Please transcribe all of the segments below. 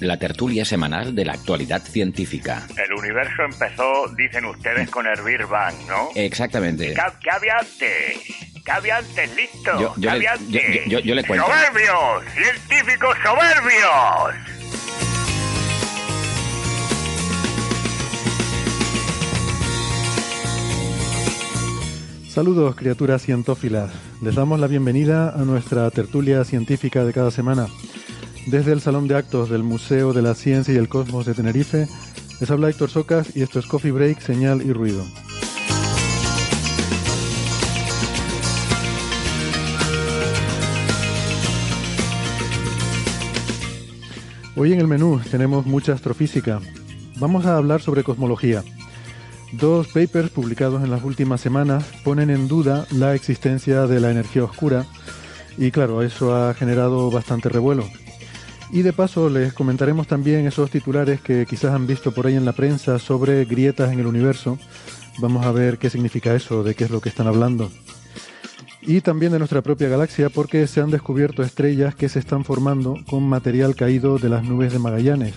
la tertulia semanal de la actualidad científica. El universo empezó, dicen ustedes, con el Big Bang, ¿no? Exactamente. ¿Qué, qué había antes? ¿Qué había antes? ¿Listo? Yo- yo ¿Qué le- había yo- antes? yo- yo- yo le cuento. ¡Soberbios! ¡Científicos soberbios! Saludos criaturas cientófilas. Les damos la bienvenida a nuestra tertulia científica de cada semana. Desde el Salón de Actos del Museo de la Ciencia y el Cosmos de Tenerife, les habla Héctor Socas y esto es Coffee Break, Señal y Ruido. Hoy en el menú tenemos mucha astrofísica. Vamos a hablar sobre cosmología. Dos papers publicados en las últimas semanas ponen en duda la existencia de la energía oscura y claro, eso ha generado bastante revuelo. Y de paso les comentaremos también esos titulares que quizás han visto por ahí en la prensa sobre grietas en el universo. Vamos a ver qué significa eso, de qué es lo que están hablando. Y también de nuestra propia galaxia porque se han descubierto estrellas que se están formando con material caído de las nubes de Magallanes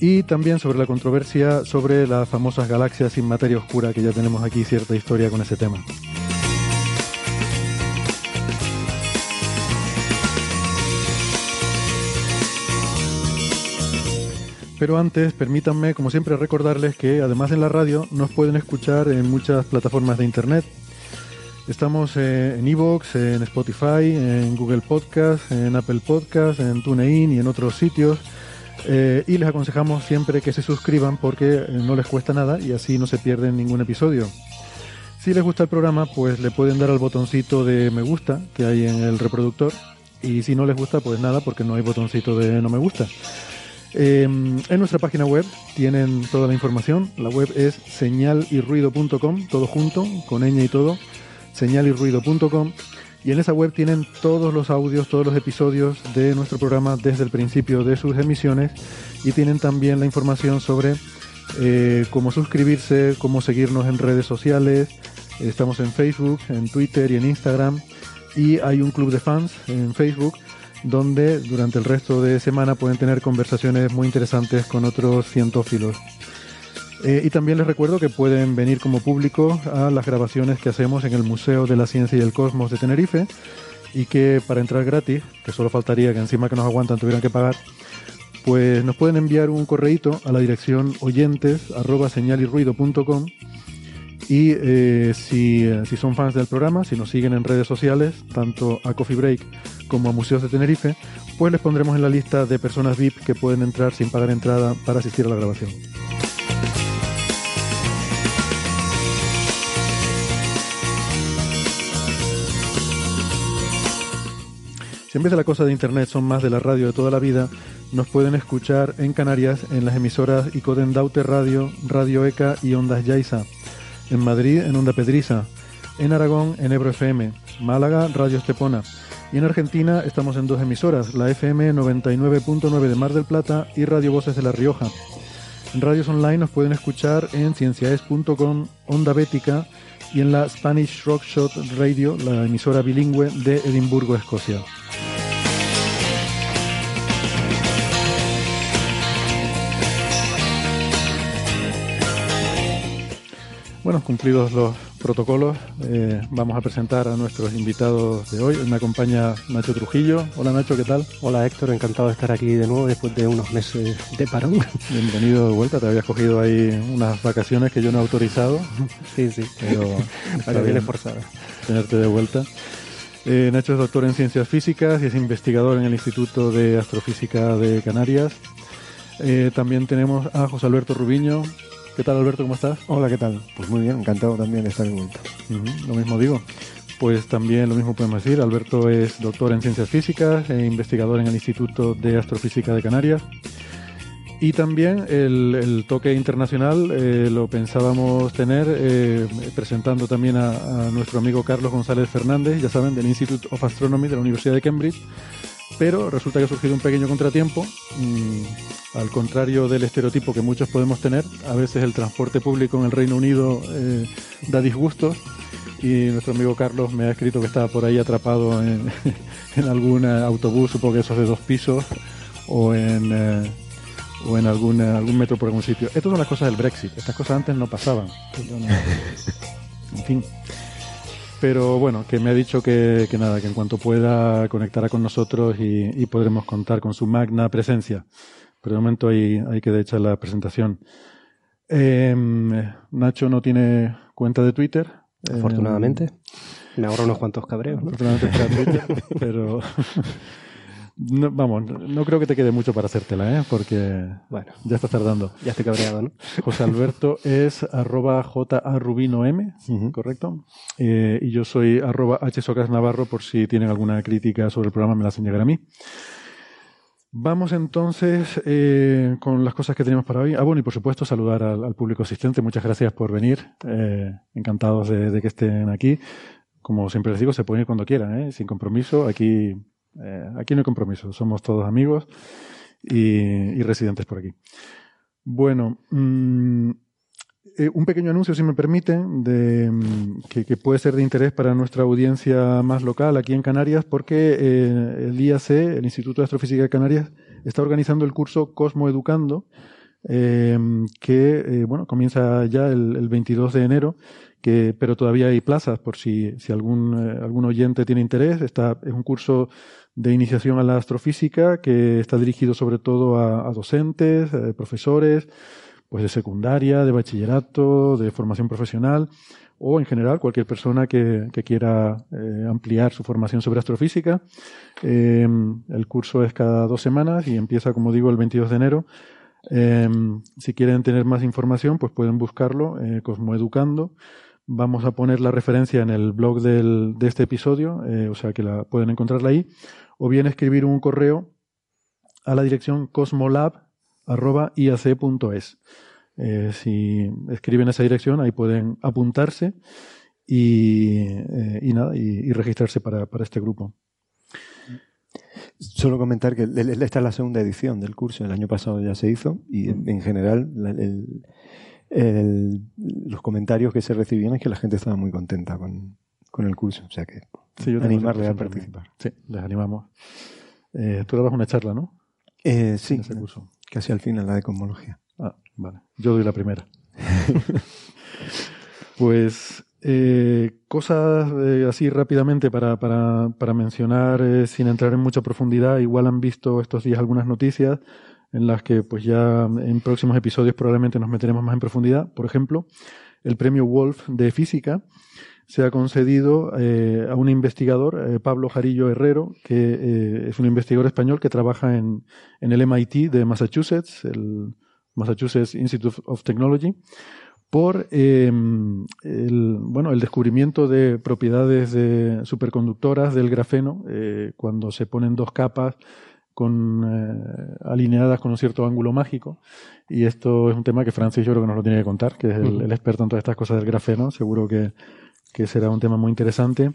y también sobre la controversia sobre las famosas galaxias sin materia oscura, que ya tenemos aquí cierta historia con ese tema. Pero antes, permítanme, como siempre, recordarles que además en la radio nos pueden escuchar en muchas plataformas de internet. Estamos eh, en Evox, en Spotify, en Google Podcast, en Apple Podcast, en TuneIn y en otros sitios. Eh, y les aconsejamos siempre que se suscriban porque eh, no les cuesta nada y así no se pierden ningún episodio. Si les gusta el programa, pues le pueden dar al botoncito de me gusta que hay en el reproductor. Y si no les gusta, pues nada, porque no hay botoncito de no me gusta. Eh, en nuestra página web tienen toda la información. La web es señalyrruido.com, todo junto, con ñ y todo, señalyrruido.com. Y en esa web tienen todos los audios, todos los episodios de nuestro programa desde el principio de sus emisiones y tienen también la información sobre eh, cómo suscribirse, cómo seguirnos en redes sociales. Estamos en Facebook, en Twitter y en Instagram. Y hay un club de fans en Facebook donde durante el resto de semana pueden tener conversaciones muy interesantes con otros cientófilos. Eh, y también les recuerdo que pueden venir como público a las grabaciones que hacemos en el Museo de la Ciencia y el Cosmos de Tenerife y que para entrar gratis, que solo faltaría que encima que nos aguantan tuvieran que pagar, pues nos pueden enviar un correíto a la dirección oyentes arroba señalirruido.com y eh, si, eh, si son fans del programa, si nos siguen en redes sociales, tanto a Coffee Break como a Museos de Tenerife, pues les pondremos en la lista de personas VIP que pueden entrar sin pagar entrada para asistir a la grabación. Si en vez de la cosa de internet son más de la radio de toda la vida, nos pueden escuchar en Canarias en las emisoras Icoden Daute Radio, Radio ECA y Ondas Yaiza. En Madrid en Onda Pedriza. En Aragón en Ebro FM. Málaga Radio Estepona. Y en Argentina estamos en dos emisoras, la FM 99.9 de Mar del Plata y Radio Voces de La Rioja. En radios online nos pueden escuchar en cienciaes.com, Onda Bética y en la Spanish Rock Shot Radio, la emisora bilingüe de Edimburgo, Escocia. Bueno, cumplidos los protocolos, eh, vamos a presentar a nuestros invitados de hoy. Me acompaña Nacho Trujillo. Hola Nacho, ¿qué tal? Hola Héctor, encantado de estar aquí de nuevo después de unos meses de parón. Bienvenido de vuelta, te habías cogido ahí unas vacaciones que yo no he autorizado. Sí, sí, pero bien esforzado. Tenerte de vuelta. Eh, Nacho es doctor en ciencias físicas y es investigador en el Instituto de Astrofísica de Canarias. Eh, también tenemos a José Alberto Rubiño. ¿Qué tal Alberto? ¿Cómo estás? Hola, ¿qué tal? Pues muy bien, encantado también de estar de vuelta. lo mismo digo. Pues también lo mismo podemos decir. Alberto es doctor en ciencias físicas e investigador en el Instituto de Astrofísica de Canarias. Y también el, toque internacional eh, lo pensábamos tener eh, presentando también a, nuestro amigo Carlos González Fernández, ya saben, del Institute of Astronomy de la Universidad de Cambridge. Pero resulta que ha surgido un pequeño contratiempo. Mm, al contrario del estereotipo que muchos podemos tener, a veces el transporte público en el Reino Unido eh, da disgustos. Y nuestro amigo Carlos me ha escrito que estaba por ahí atrapado en, en algún autobús, supongo que esos de dos pisos, o en o en algún, algún metro por algún sitio. Estas son las cosas del Brexit. Estas cosas antes no pasaban. En fin. Pero bueno, que me ha dicho que, nada, que en cuanto pueda conectará con nosotros y, podremos contar con su magna presencia. Pero de momento hay, hay que echar la presentación. Em, Nacho no tiene cuenta de Twitter. Afortunadamente. me ahorro unos cuantos cabreos. Afortunadamente para Twitter, pero no, vamos, no creo que te quede mucho para hacértela, ¿eh? Porque bueno, ya estás tardando. Ya estoy cabreado, ¿no? José Alberto es arroba jarubinoM, ¿correcto? Eh, y yo soy arroba hsocasnavarro por si tienen alguna crítica sobre el programa me la hacen llegar a mí. Vamos entonces eh, con las cosas que tenemos para hoy. Ah, bueno, y por supuesto saludar al, público asistente. Muchas gracias por venir. Eh, encantados de, de, que estén aquí. Como siempre les digo, se pueden ir cuando quieran, sin compromiso. Aquí eh, aquí no hay compromiso, somos todos amigos y, residentes por aquí. Bueno, mm, eh, un pequeño anuncio, si me permiten, de, mm, que, puede ser de interés para nuestra audiencia más local aquí en Canarias, porque eh, el IAC, el Instituto de Astrofísica de Canarias, está organizando el curso Cosmo Educando, que bueno comienza ya el, el 22 de enero que, pero todavía hay plazas por si, si algún, algún oyente tiene interés. Está, es un curso de iniciación a la astrofísica que está dirigido sobre todo a, docentes, eh, profesores, pues de secundaria, de bachillerato, de formación profesional o en general cualquier persona que, quiera eh, ampliar su formación sobre astrofísica. Em, el curso es cada dos semanas y empieza, como digo, el 22 de enero. Em, si quieren tener más información, pues pueden buscarlo, eh, Cosmoeducando. Vamos a poner la referencia en el blog del, de este episodio, eh, o sea que la pueden encontrarla ahí, o bien escribir un correo a la dirección cosmolab.iac.es. Eh, si escriben esa dirección, ahí pueden apuntarse y, eh, y nada, y, registrarse para, para, este grupo. Solo comentar que esta es la segunda edición del curso, el año pasado ya se hizo y en, general el, los comentarios que se recibían es que la gente estaba muy contenta con, el curso. O sea que sí, animarle a participar. Sí, les animamos. Eh, tú dabas una charla, ¿no? Eh, sí, ese curso. casi al final, la de cosmología. Ah, vale. Yo doy la primera. pues eh, cosas así rápidamente para, para, para mencionar sin entrar en mucha profundidad. Igual han visto estos días algunas noticias en las que pues ya en próximos episodios probablemente nos meteremos más en profundidad. Por ejemplo, el premio Wolf de física se ha concedido eh, a un investigador, eh, Pablo Jarillo Herrero, que eh, es un investigador español que trabaja en, en, el MIT de Massachusetts, el Massachusetts Institute of Technology, por em, el, bueno, el descubrimiento de propiedades de superconductoras del grafeno cuando se ponen dos capas con, eh, alineadas con un cierto ángulo mágico. Y esto es un tema que Francis yo creo que nos lo tiene que contar, que es el, experto en todas estas cosas del grafeno. Seguro que, que será un tema muy interesante.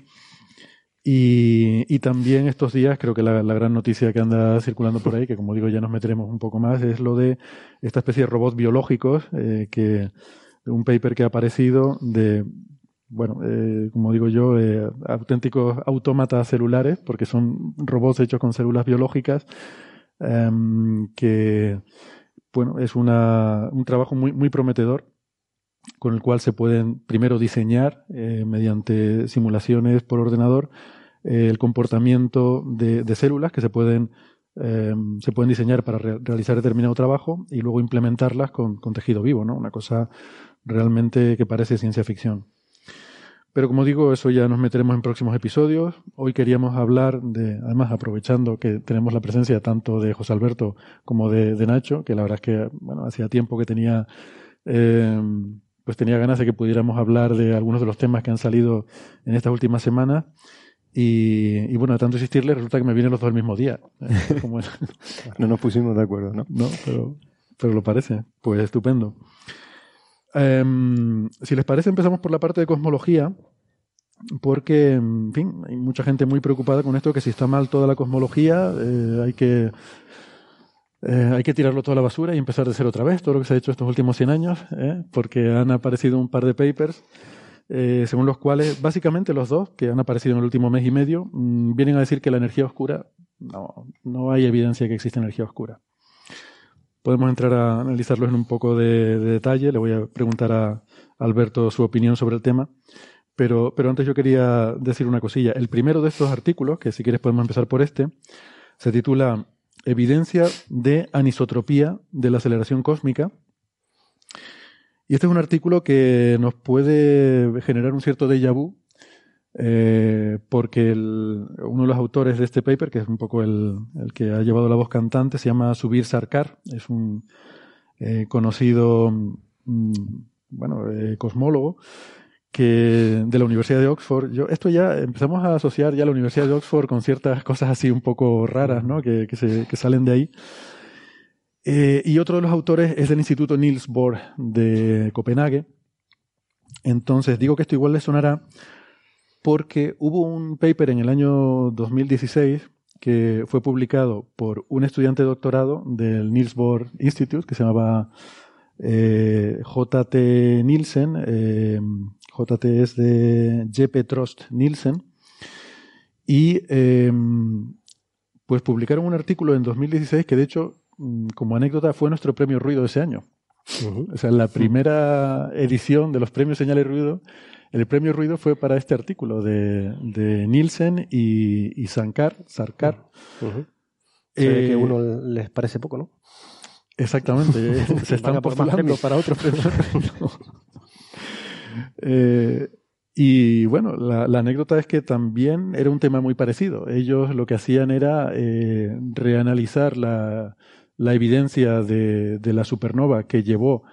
Y, y, también estos días creo que la, la, gran noticia que anda circulando por ahí, que como digo ya nos meteremos un poco más, es lo de esta especie de robots biológicos, eh, que un paper que ha aparecido de bueno, eh, como digo yo, eh, auténticos autómatas celulares, porque son robots hechos con células biológicas, em, que, bueno, es una, un trabajo muy, muy prometedor con el cual se pueden primero diseñar eh, mediante simulaciones por ordenador eh, el comportamiento de, células que se pueden, em, se pueden diseñar para realizar determinado trabajo y luego implementarlas con, con tejido vivo, ¿no? Una cosa realmente que parece ciencia ficción. Pero como digo, eso ya nos meteremos en próximos episodios. Hoy queríamos hablar de, además aprovechando que tenemos la presencia tanto de José Alberto como de, Nacho, que la verdad es que, bueno, hacía tiempo que tenía, eh, pues tenía ganas de que pudiéramos hablar de algunos de los temas que han salido en estas últimas semanas. Y, bueno, de tanto insistirle, resulta que me vienen los dos el mismo día. no nos pusimos de acuerdo, ¿no? No, pero, pero lo parece. Pues estupendo. Em, si les parece, empezamos por la parte de cosmología, porque, en fin, hay mucha gente muy preocupada con esto, que si está mal toda la cosmología, eh, hay que... Eh, hay que tirarlo toda la basura y empezar de cero otra vez, todo lo que se ha hecho estos últimos 100 años, ¿eh? porque han aparecido un par de papers según los cuales, básicamente los dos, que han aparecido en el último mes y medio, mm, vienen a decir que la energía oscura, no, no hay evidencia de que existe energía oscura podemos entrar a analizarlos en un poco de, detalle. Le voy a preguntar a Alberto su opinión sobre el tema. Pero, pero antes yo quería decir una cosilla. El primero de estos artículos, que si quieres podemos empezar por este, se titula Evidencia de anisotropía de la aceleración cósmica. Y este es un artículo que nos puede generar un cierto déjà vu eh, porque uno de los autores de este paper, que es un poco el, que ha llevado la voz cantante, se llama Subir Sarkar, es un eh, conocido mm, bueno, eh, cosmólogo que de la Universidad de Oxford. Yo, esto ya empezamos a asociar ya la Universidad de Oxford con ciertas cosas así un poco raras, ¿no? Que, que salen de ahí. y otro de los autores es del Instituto Niels Bohr de Copenhague. Entonces, digo que esto igual le sonará porque hubo un paper en el año 2016 que fue publicado por un estudiante de doctorado del Niels Bohr Institute que se llamaba eh, J.T. Nielsen. Eh, J.T. es de Jeppe Trost Nielsen. Y eh, pues publicaron un artículo en 2016 que de hecho, mm, como anécdota, fue nuestro premio ruido de ese año. O sea, la primera edición de los premios Señal y Ruido el premio Ruido fue para este artículo de, de Nielsen y, y Sankar, Sarkar. que a uno les parece poco, ¿no? Exactamente, se están postulando para otros premios. Eh, y bueno, la, anécdota es que también era un tema muy parecido. Ellos lo que hacían era eh, reanalizar la, la evidencia de, de, la supernova que llevó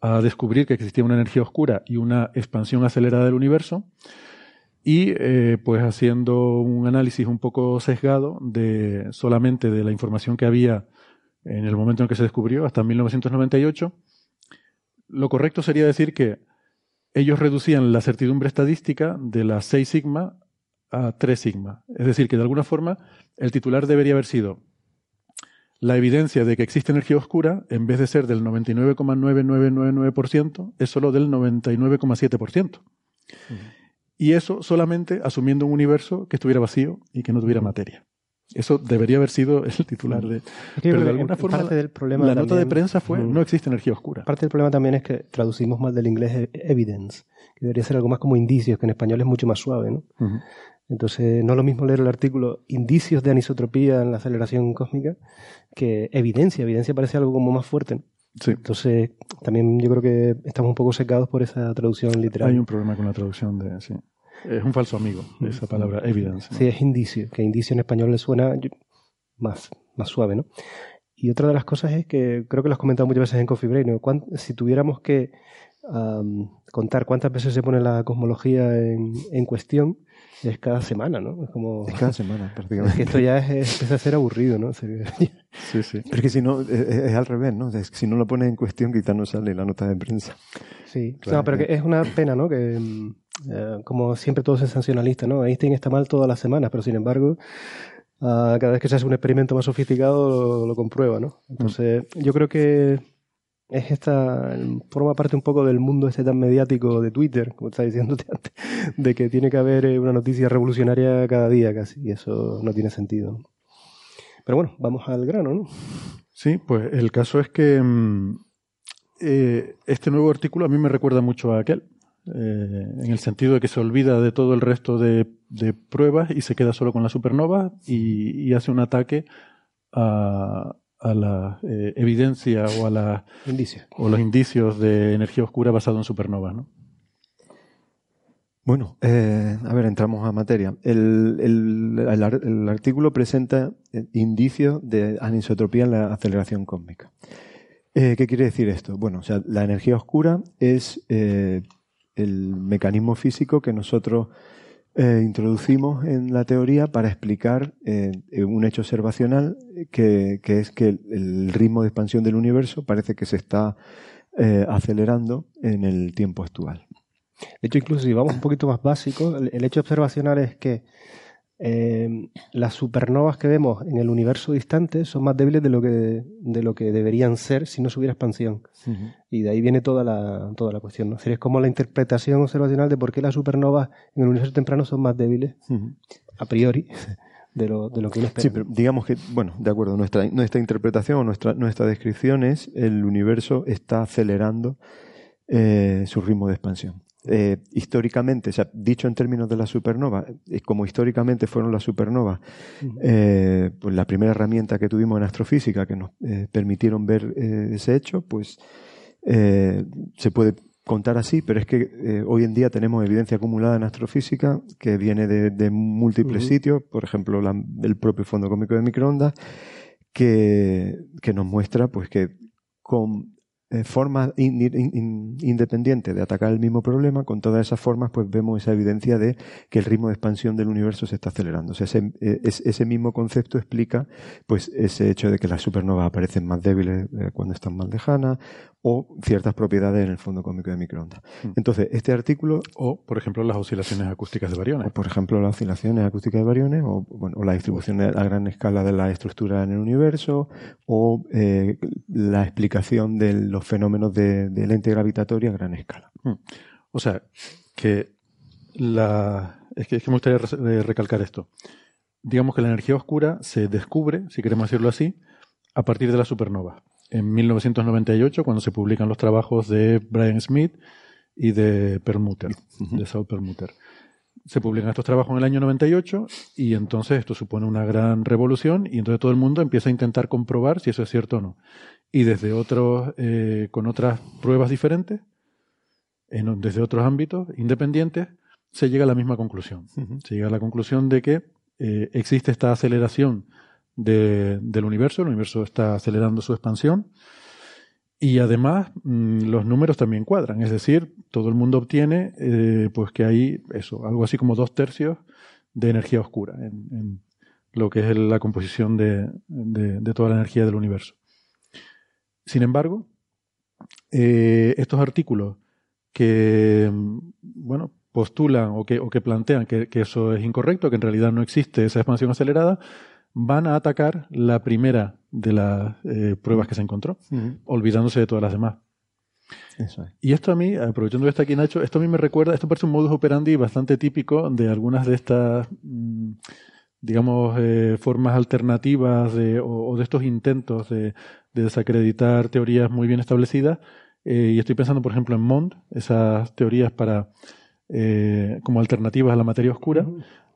a descubrir que existía una energía oscura y una expansión acelerada del universo y eh, pues haciendo un análisis un poco sesgado de solamente de la información que había en el momento en que se descubrió hasta 1998 lo correcto sería decir que ellos reducían la certidumbre estadística de las 6 sigma a 3 sigma. Es decir que de alguna forma el titular debería haber sido la evidencia de que existe energía oscura, en vez de ser del 99,9999%, es solo del 99,7%. Y eso solamente asumiendo un universo que estuviera vacío y que no tuviera materia. Eso debería haber sido el titular de. pero de alguna forma, del problema la nota de prensa fue: no existe energía oscura. Parte del problema también es que traducimos mal del inglés e-, evidence, que debería ser algo más como indicios, que en español es mucho más suave, ¿no? Entonces, no es lo mismo leer el artículo Indicios de anisotropía en la aceleración cósmica que evidencia. Evidencia parece algo como más fuerte. Entonces, también yo creo que estamos un poco secados por esa traducción literal. Hay un problema con la traducción de. Sí. Es un falso amigo esa palabra, evidence. Sí, es indicio, que indicio en español le suena más, más suave, ¿no? Y otra de las cosas es que creo que lo has comentado muchas veces en Coffee Break, Si tuviéramos que contar cuántas veces se pone la cosmología en, en cuestión, es cada semana, ¿no? Es como... Es cada semana, prácticamente. que esto ya es, empieza a ser aburrido, ¿no? sí, sí. Pero es que si no, es, al revés, ¿no? si no lo pones en cuestión, quizás no sale la nota de prensa. Sí, claro, pero que es una pena, ¿no? Que mm, eh, como siempre todo es sensacionalista, ¿no? Einstein está mal todas las semanas, pero sin embargo, ah, cada vez que se hace un experimento más sofisticado lo, lo comprueba, ¿no? Entonces, yo creo que es esta, forma parte un poco del mundo este tan mediático de Twitter, como estaba diciéndote antes, de que tiene que haber eh, una noticia revolucionaria cada día casi, y eso no tiene sentido. Pero bueno, vamos al grano, ¿no? Sí, pues el caso es que mm, eh, este nuevo artículo a mí me recuerda mucho a aquel, eh, en el sentido de que se olvida de todo el resto de, de pruebas y se queda solo con la supernova y, y hace un ataque a, a la eh, evidencia o a la, Indicio. o los indicios de energía oscura basado en supernovas, ¿no? Bueno, eh, a ver, entramos a materia. El, el- el ar- el artículo presenta eh, indicios de anisotropía en la aceleración cósmica. Eh, ¿Qué quiere decir esto? Bueno, o sea, la energía oscura es eh, el mecanismo físico que nosotros eh, introducimos en la teoría para explicar eh, eh, un hecho observacional que, que es que el, ritmo de expansión del universo parece que se está acelerando en el tiempo actual. De hecho, incluso si vamos un poquito más básico, el hecho observacional es que eh, las supernovas que vemos en el universo distante son más débiles de lo que, de lo que deberían ser si no se hubiera expansión. Y de ahí viene toda la, toda la cuestión. ¿no? Es como la interpretación observacional de por qué las supernovas en el universo temprano son más débiles, a priori, de lo, de lo que uno espera. Sí, pero digamos que, bueno, de acuerdo, nuestra, nuestra interpretación o nuestra, nuestra descripción es el universo está acelerando eh, su ritmo de expansión. Eh, históricamente, o sea, dicho en términos de la supernova, eh, como históricamente fueron las supernovas, eh, pues la primera herramienta que tuvimos en astrofísica que nos eh, permitieron ver ese hecho, pues se puede contar así, pero es que hoy en día tenemos evidencia acumulada en astrofísica que viene de, de múltiples sitios, por ejemplo, la- el propio Fondo Cósmico de Microondas, que, que nos muestra pues que con eh, formas in- in- in- independientes de atacar el mismo problema, con todas esas formas pues vemos esa evidencia de que el ritmo de expansión del universo se está acelerando. Ese, eh, es- ese mismo concepto explica pues ese hecho de que las supernovas aparecen más débiles eh, cuando están más lejanas o ciertas propiedades en el fondo cósmico de microondas. Mm. Entonces, este artículo O, por ejemplo, las oscilaciones acústicas de bariones. o, por ejemplo, las oscilaciones acústicas de bariones, o, bueno, o la distribución a gran escala de la estructura en el universo, o eh, la explicación de los fenómenos de, de lente gravitatoria a gran escala. O sea, que la. Es que, es que me gustaría eh, recalcar esto. Digamos que la energía oscura se descubre, si queremos decirlo así, a partir de la supernova. En 1998, cuando se publican los trabajos de Brian Smith y de Perlmutter, de Saul Perlmutter. Se publican estos trabajos en el año 98 y entonces esto supone una gran revolución y entonces todo el mundo empieza a intentar comprobar si eso es cierto o no. Y desde otros, eh, con otras pruebas diferentes, en- desde otros ámbitos independientes, se llega a la misma conclusión. Se llega a la conclusión de que eh, existe esta aceleración de- del universo, el universo está acelerando su expansión y además mm, los números también cuadran, es decir, todo el mundo obtiene eh, pues que hay eso, algo así como dos tercios de energía oscura en, lo que es la composición de, de- toda la energía del universo. Sin embargo, eh, estos artículos que mm, bueno postulan o que, o que plantean que eso es incorrecto, que en realidad no existe esa expansión acelerada, van a atacar la primera de las eh, pruebas que se encontró, olvidándose de todas las demás. Eso es. Y esto a mí, aprovechando que está aquí Nacho, esto a mí me recuerda, esto parece un modus operandi bastante típico de algunas de estas, mm, digamos, eh, formas alternativas de, o, o de estos intentos de, de desacreditar teorías muy bien establecidas. Eh, y estoy pensando, por ejemplo, en Mond, esas teorías para eh, como alternativas a la materia oscura.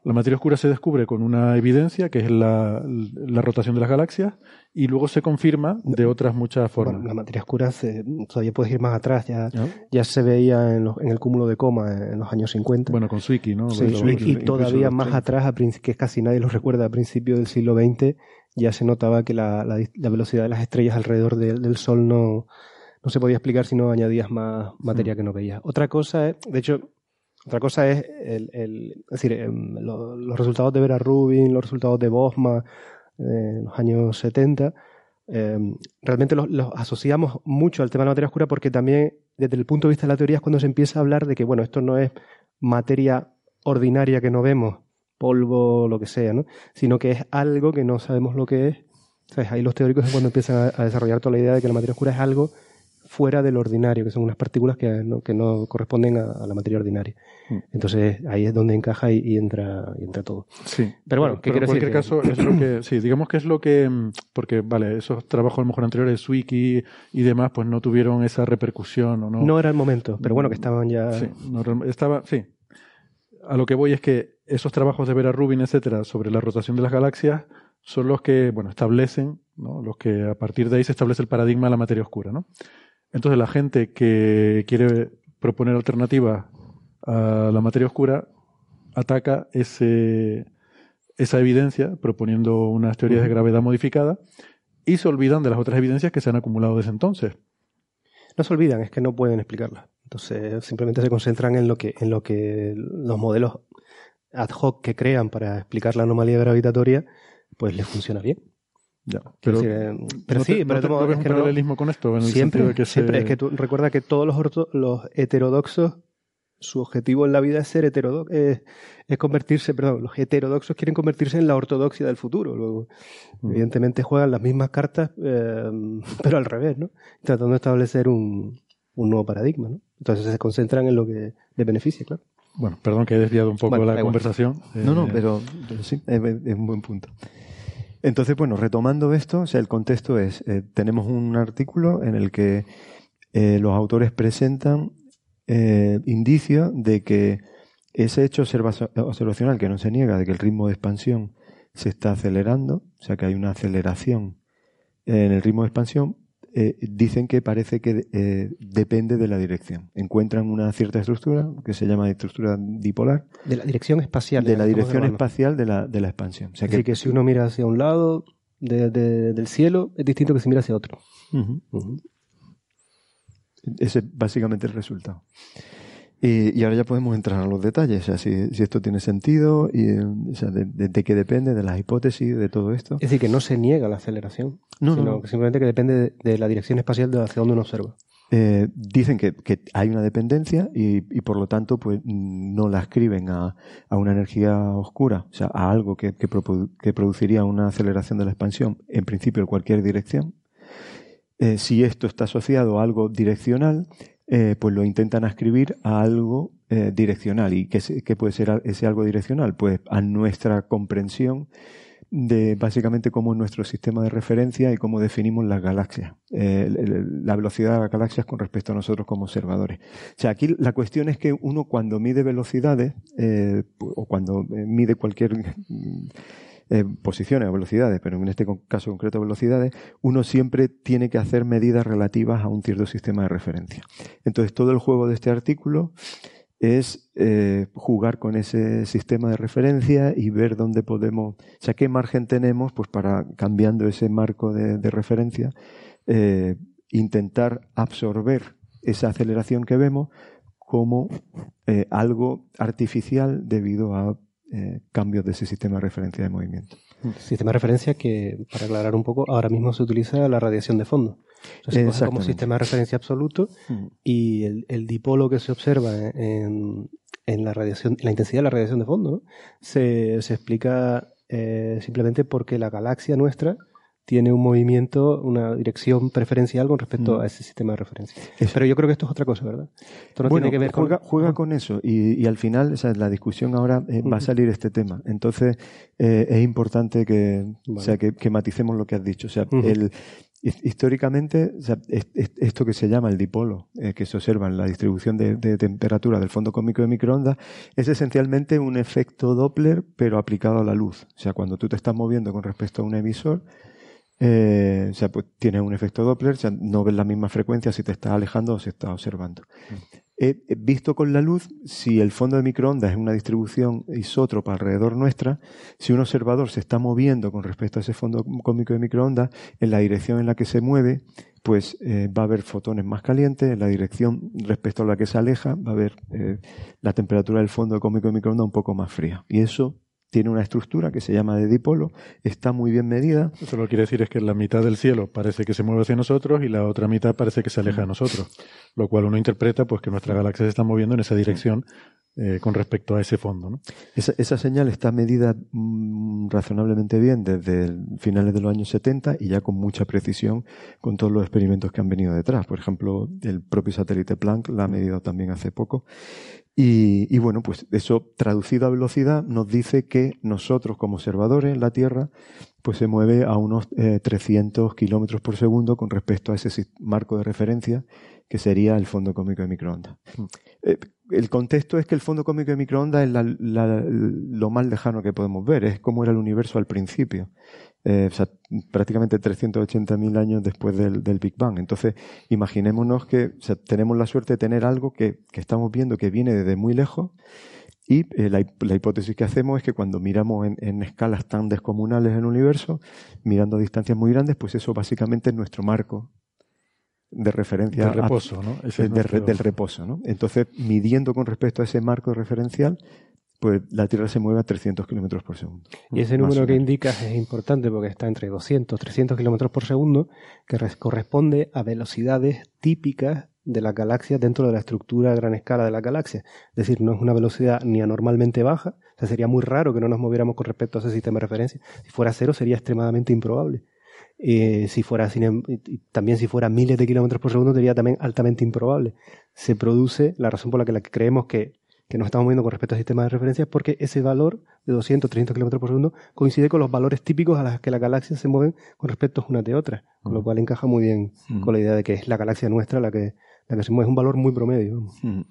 La materia oscura se descubre con una evidencia que es la, la rotación de las galaxias y luego se confirma de otras muchas formas. Bueno, la materia oscura se- todavía puedes ir más atrás, ya, ¿no? ya se veía en, los- en el cúmulo de coma en los años 50. Bueno, con Zwicky, ¿no? Sí, Lo- y- y, todavía más 30. atrás, a que casi nadie lo recuerda, a principios del siglo XX ya se notaba que la, la la velocidad de las estrellas alrededor de- del Sol no, no se podía explicar si no añadías más materia que no veías. Otra cosa es, de hecho, otra cosa es, el, es decir, em, lo- los resultados de Vera Rubin, los resultados de Bosma eh, en los años 70, em, realmente los, asociamos mucho al tema de la materia oscura porque también desde el punto de vista de la teoría es cuando se empieza a hablar de que, bueno, esto no es materia ordinaria que no vemos, polvo, lo que sea, ¿no? Sino que es algo que no sabemos lo que es. ¿Sabes? Ahí los teóricos es cuando empiezan a desarrollar toda la idea de que la materia oscura es algo fuera del ordinario, que son unas partículas que no, que no corresponden a, la materia ordinaria. Mm. Entonces ahí es donde encaja y, entra, y entra todo. Sí. Pero bueno, ¿qué pero en cualquier caso, es lo que, sí, digamos que es lo que, mm, porque vale, esos trabajos a lo mejor anteriores, Wiki y demás, pues no tuvieron esa repercusión o no. No era el momento, pero bueno, que estaban ya. Sí, estaba, sí. A lo que voy es que esos trabajos de Vera Rubin, etcétera, sobre la rotación de las galaxias, son los que, bueno, establecen, ¿no? los que a partir de ahí se establece el paradigma de la materia oscura, ¿no? Entonces la gente que quiere proponer alternativas a la materia oscura ataca ese, esa evidencia proponiendo unas teorías de gravedad modificada y se olvidan de las otras evidencias que se han acumulado desde entonces. No se olvidan, es que no pueden explicarlas. Entonces simplemente se concentran en lo que, en lo que los modelos ad hoc que crean para explicar la anomalía gravitatoria pues le funciona bien. Ya, pero, eh, pero sí, pero no, un paralelismo con esto, en el siempre, de que siempre es que tú recuerda que todos los, los heterodoxos su objetivo en la vida es ser heterodoxo, es, convertirse, perdón, los heterodoxos quieren convertirse en la ortodoxia del futuro. Luego, mm. evidentemente juegan las mismas cartas, eh, pero al revés, ¿no? Tratando de establecer un, un, nuevo paradigma, ¿no? Entonces se concentran en lo que les beneficia, claro. Bueno, perdón que he desviado un poco la conversación. No, no, eh, pero, sí, es, un buen punto. Entonces, bueno, retomando esto, o sea, el contexto es, eh, tenemos un artículo en el que eh, los autores presentan eh, indicios de que ese hecho observacional que no se niega, de que el ritmo de expansión se está acelerando, o sea que hay una aceleración en el ritmo de expansión, eh, dicen que parece que eh, depende de la dirección. Encuentran una cierta estructura que se llama estructura dipolar. De la dirección espacial. De la dirección espacial de la, de la expansión. O sea que, que si uno mira hacia un lado del cielo, es distinto que si mira hacia otro. Ese es básicamente el resultado. Y, ahora ya podemos entrar a los detalles, o sea, si, esto tiene sentido, y, o sea, de, qué depende, de las hipótesis, de todo esto. Es decir, que no se niega la aceleración, no, sino que simplemente que depende de, la dirección espacial de hacia donde uno observa. Eh, dicen que, hay una dependencia y, por lo tanto pues no la escriben a, una energía oscura, o sea, a algo que, que, produciría una aceleración de la expansión, en principio en cualquier dirección. Eh, si esto está asociado a algo direccional, eh, pues lo intentan escribir a algo eh, direccional. ¿Y qué, puede ser ese algo direccional? Pues a nuestra comprensión de básicamente cómo es nuestro sistema de referencia y cómo definimos las galaxias, eh, la velocidad de las galaxias con respecto a nosotros como observadores. O sea, aquí la cuestión es que uno cuando mide velocidades o cuando mide cualquier eh, posiciones o velocidades, pero en este caso concreto velocidades, uno siempre tiene que hacer medidas relativas a un cierto sistema de referencia. Entonces todo el juego de este artículo es eh, jugar con ese sistema de referencia y ver dónde podemos, o sea, qué margen tenemos pues para, cambiando ese marco de, referencia, eh, intentar absorber esa aceleración que vemos como algo artificial debido a eh, cambios de ese sistema de referencia de movimiento. Sistema de referencia que, para aclarar un poco, ahora mismo se utiliza la radiación de fondo. se como sistema de referencia absoluto mm. y el, dipolo que se observa en, la radiación, la intensidad de la radiación de fondo, se, explica eh, simplemente porque la galaxia nuestra tiene un movimiento, una dirección preferencial con respecto mm. a ese sistema de referencia. Pero yo creo que esto es otra cosa, ¿verdad? Esto no tiene que ver juega, con... juega con eso y, al final, o sea, la discusión ahora eh, va a salir este tema. Entonces, eh, es importante que, o sea, que, maticemos lo que has dicho. O sea, el, históricamente, o sea, esto que se llama el dipolo, eh, que se observa en la distribución de, de, temperatura del fondo cósmico de microondas, es esencialmente un efecto Doppler, pero aplicado a la luz. O sea, cuando tú te estás moviendo con respecto a un emisor, eh, o sea, pues tienes un efecto Doppler, o sea, no ves la misma frecuencia si te estás alejando o si estás observando. He, visto con la luz, si el fondo de microondas es una distribución isótropa alrededor nuestra, si un observador se está moviendo con respecto a ese fondo cósmico de microondas, en la dirección en la que se mueve, pues eh, va a haber fotones más calientes, en la dirección respecto a la que se aleja, va a haber eh, la temperatura del fondo cósmico de microondas un poco más fría. Y eso tiene una estructura que se llama de dipolo, está muy bien medida. Eso lo que quiere decir es que la mitad del cielo parece que se mueve hacia nosotros y la otra mitad parece que se aleja de nosotros, lo cual uno interpreta pues que nuestra galaxia se está moviendo en esa dirección eh, con respecto a ese fondo. ¿no? Esa, esa, señal está medida mmm, razonablemente bien desde finales de los años 70 y ya con mucha precisión con todos los experimentos que han venido detrás. Por ejemplo, el propio satélite Planck la ha medido también hace poco. Y, y, bueno, pues eso traducido a velocidad nos dice que nosotros como observadores en la Tierra pues se mueve a unos eh, 300 kilómetros por segundo con respecto a ese marco de referencia que sería el fondo cósmico de microondas. Mm. Eh, el contexto es que el fondo cósmico de microondas es la, la, lo más lejano que podemos ver, es como era el universo al principio. Eh, o sea, prácticamente 380.000 años después del, del, Big Bang. Entonces, imaginémonos que o sea, tenemos la suerte de tener algo que, que, estamos viendo que viene desde muy lejos y eh, la, la, hipótesis que hacemos es que cuando miramos en, en, escalas tan descomunales en el universo, mirando a distancias muy grandes, pues eso básicamente es nuestro marco de referencia del reposo, a, ¿no? Ese de, nuestro... del reposo, ¿no? Entonces, midiendo con respecto a ese marco referencial, pues la Tierra se mueve a 300 kilómetros por segundo. Y ese número que indicas es importante porque está entre 200 300 kilómetros por segundo, que corresponde a velocidades típicas de la galaxia dentro de la estructura a gran escala de la galaxia. Es decir, no es una velocidad ni anormalmente baja, o sea, sería muy raro que no nos moviéramos con respecto a ese sistema de referencia. Si fuera cero sería extremadamente improbable. Eh, si fuera sin, también si fuera miles de kilómetros por segundo sería también altamente improbable. Se produce, la razón por la que, la que creemos que, que nos estamos moviendo con respecto al sistema de referencia es porque ese valor de 200, 300 kilómetros por segundo coincide con los valores típicos a los que las galaxias se mueven con respecto una de otra, con lo cual encaja muy bien mm. con la idea de que es la galaxia nuestra la que, la que se mueve, es un valor muy promedio. Mm.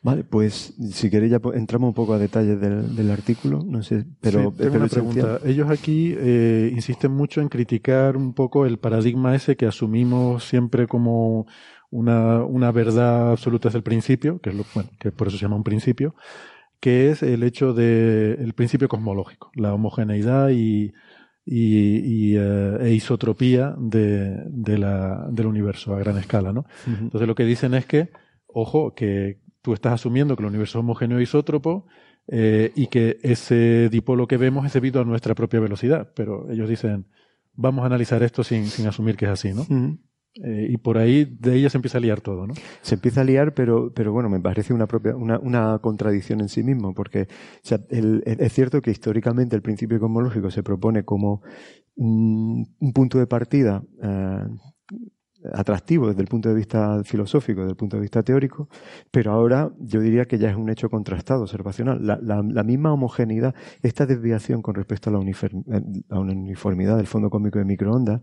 Vale, pues si queréis ya entramos un poco a detalles del, del artículo, no sé, pero... Sí, tengo una pregunta. Ellos aquí eh, insisten mucho en criticar un poco el paradigma ese que asumimos siempre como una, una verdad absoluta desde el principio, que es lo, bueno, que por eso se llama un principio, que es el hecho de el principio cosmológico, la homogeneidad y, y, y eh, e isotropía de, de la, del universo a gran escala, ¿no? Uh -huh. Entonces lo que dicen es que, ojo, que tú estás asumiendo que el universo es homogéneo e isótropo eh, y que ese dipolo que vemos es debido a nuestra propia velocidad. Pero ellos dicen, vamos a analizar esto sin, sin asumir que es así, ¿no? Uh -huh. Eh, y por ahí de ella se empieza a liar todo, ¿no? Se empieza a liar, pero, pero bueno, me parece una propia, una, una contradicción en sí mismo, porque es cierto que históricamente el principio cosmológico se propone como un, un punto de partida eh, atractivo desde el punto de vista filosófico, desde el punto de vista teórico, pero ahora yo diría que ya es un hecho contrastado, observacional. La, la, la misma homogeneidad, esta desviación con respecto a la, uniform, a uniformidad del fondo cósmico de microondas,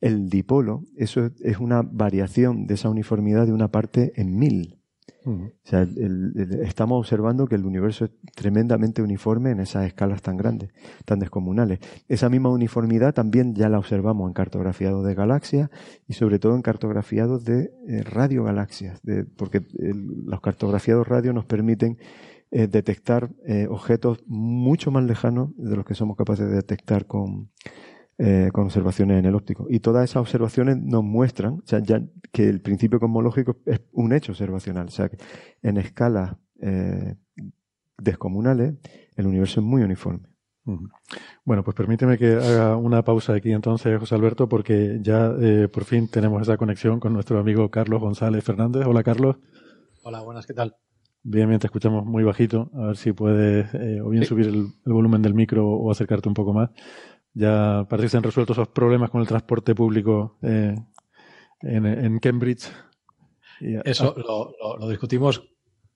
el dipolo, eso es una variación de esa uniformidad de una parte en mil. O sea, el, estamos observando que el universo es tremendamente uniforme en esas escalas tan grandes, tan descomunales. Esa misma uniformidad también ya la observamos en cartografiados de galaxias y sobre todo en cartografiados de eh, radiogalaxias, porque los cartografiados radio nos permiten eh, detectar eh, objetos mucho más lejanos de los que somos capaces de detectar con, eh, con observaciones en el óptico. Y todas esas observaciones nos muestran o sea, ya que el principio cosmológico es un hecho observacional. O sea, que en escalas eh, descomunales el universo es muy uniforme. Bueno, pues permíteme que haga una pausa aquí entonces, José Alberto, porque ya eh, por fin tenemos esa conexión con nuestro amigo Carlos González Fernández. Hola, Carlos. Hola, buenas, ¿qué tal? Bien, bien, te escuchamos muy bajito. A ver si puedes eh, o bien sí. subir el, el, volumen del micro o acercarte un poco más. Ya parece que se han resuelto esos problemas con el transporte público eh, en, en, Cambridge. Y, Eso ah. lo, lo, lo, discutimos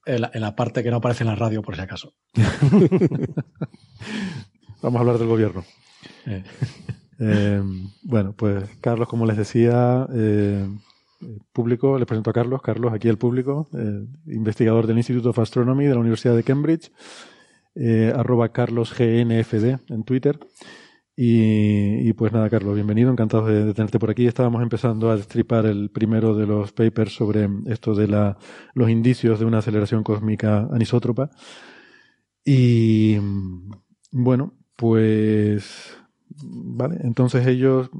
en la, en la, parte que no aparece en la radio, por si acaso. Vamos a hablar del gobierno. Eh. Eh, bueno, pues Carlos, como les decía, público, les presento a Carlos. Carlos, aquí el público, investigador del Institute of Astronomy de la Universidad de Cambridge, arroba carlosgnfd en Twitter. Y, pues nada, Carlos, bienvenido, encantado de, tenerte por aquí. Estábamos empezando a destripar el primero de los papers sobre esto de los indicios de una aceleración cósmica anisótropa. Y bueno, pues ¿Vale? Entonces ellos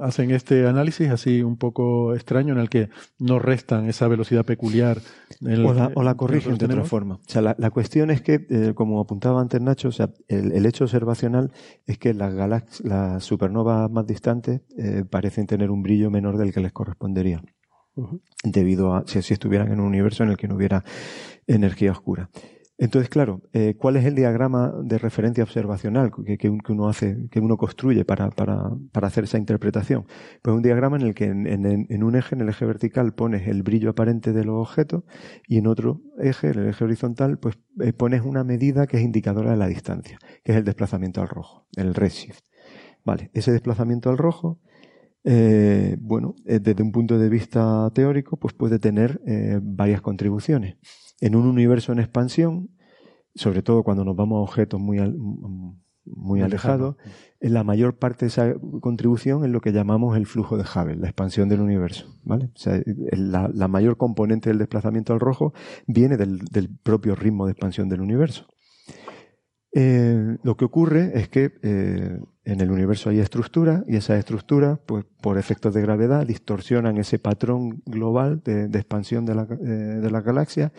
hacen este análisis así un poco extraño en el que no restan esa velocidad peculiar. El, o, la, o, la, corrigen de otra forma. O sea, la, la cuestión es que, eh, como apuntaba antes Nacho, o sea, el, el hecho observacional es que las, galax las supernovas más distantes eh, parecen tener un brillo menor del que les correspondería. debido a si, estuvieran en un universo en el que no hubiera energía oscura. Entonces, claro, eh, ¿cuál es el diagrama de referencia observacional que, uno hace, que uno construye para, hacer esa interpretación? Pues un diagrama en el que en, un eje, en el eje vertical, pones el brillo aparente de los objetos y en otro eje, en el eje horizontal, pues eh, pones una medida que es indicadora de la distancia, que es el desplazamiento al rojo, el redshift. Vale, ese desplazamiento al rojo eh, bueno, eh, desde un punto de vista teórico, pues puede tener varias contribuciones. En un universo en expansión, sobre todo cuando nos vamos a objetos muy, muy, alejados, la mayor parte de esa contribución es lo que llamamos el flujo de Hubble, la expansión del universo. ¿vale? la, mayor componente del desplazamiento al rojo viene del, del propio ritmo de expansión del universo. Eh, lo que ocurre es que eh, en el universo hay estructuras y esas estructuras, pues, por efectos de gravedad, distorsionan ese patrón global de, expansión de la, eh, de la, galaxia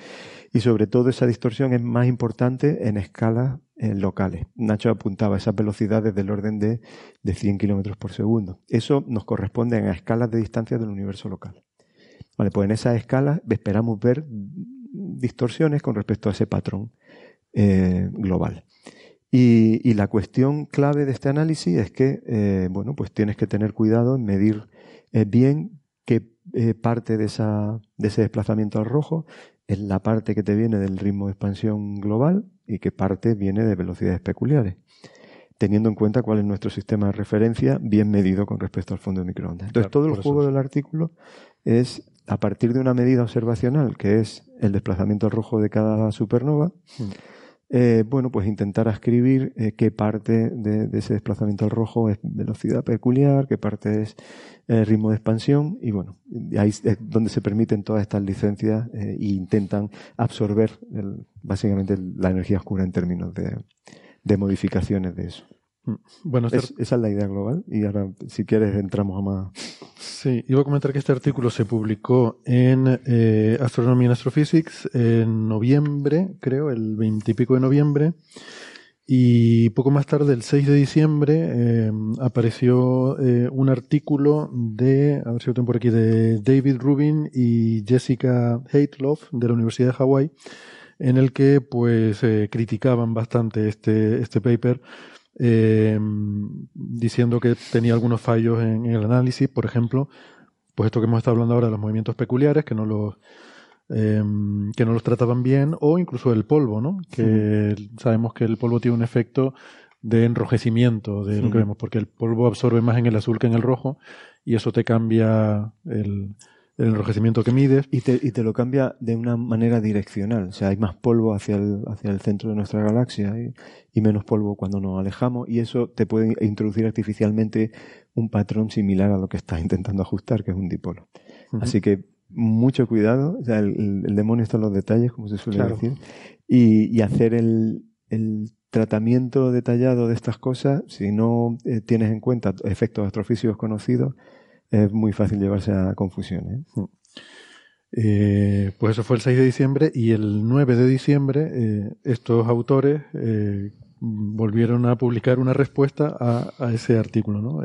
y sobre todo esa distorsión es más importante en escalas locales. Nacho apuntaba esas velocidades del orden de, de 100 kilómetros por segundo. Eso nos corresponde a escalas de distancia del universo local. Vale, pues en esas escalas esperamos ver distorsiones con respecto a ese patrón global. Y, la cuestión clave de este análisis es que, eh, bueno, pues tienes que tener cuidado en medir eh, bien qué eh, parte de, esa, de ese desplazamiento al rojo es la parte que te viene del ritmo de expansión global y qué parte viene de velocidades peculiares, teniendo en cuenta cuál es nuestro sistema de referencia bien medido con respecto al fondo de microondas. Entonces, todo el juego del artículo es a partir de una medida observacional, que es el desplazamiento al rojo de cada supernova, mm. Eh, bueno, pues intentar escribir eh, qué parte de, ese desplazamiento al rojo es velocidad peculiar, qué parte es eh, ritmo de expansión, y bueno, ahí es donde se permiten todas estas licencias e intentan absorber básicamente la energía oscura en términos de modificaciones de eso. Mm. Bueno, esa es la idea global y ahora, si quieres, entramos a más. Sí, iba a comentar que este artículo se publicó en eh, Astronomy and Astrophysics en noviembre, creo, el veintipico de noviembre. Y poco más tarde, el 6 de diciembre, em, apareció eh, un artículo de, a ver si lo tengo por aquí, de David Rubin y Jessica Haitloff de la Universidad de Hawái, en el que pues eh, criticaban bastante este, este paper eh, diciendo que tenía algunos fallos en, el análisis, por ejemplo, pues esto que hemos estado hablando ahora de los movimientos peculiares, que no los eh, que no los trataban bien, o incluso el polvo, ¿no? Que sabemos que el polvo tiene un efecto de enrojecimiento de lo que vemos, porque el polvo absorbe más en el azul que en el rojo, y eso te cambia el, el enrojecimiento que mides. Y te, y te lo cambia de una manera direccional. O sea, hay más polvo hacia el, hacia el centro de nuestra galaxia y, y, menos polvo cuando nos alejamos. Y eso te puede introducir artificialmente un patrón similar a lo que estás intentando ajustar, que es un dipolo. Así que mucho cuidado. O sea, el, el, demonio está en los detalles, como se suele decir. Y, y hacer el, el tratamiento detallado de estas cosas, si no eh, tienes en cuenta efectos astrofísicos conocidos, es muy fácil llevarse a confusión. ¿eh? Mm. Eh, pues eso fue el 6 de diciembre y el 9 de diciembre eh, estos autores volvieron a publicar una respuesta a, ese artículo. ¿no?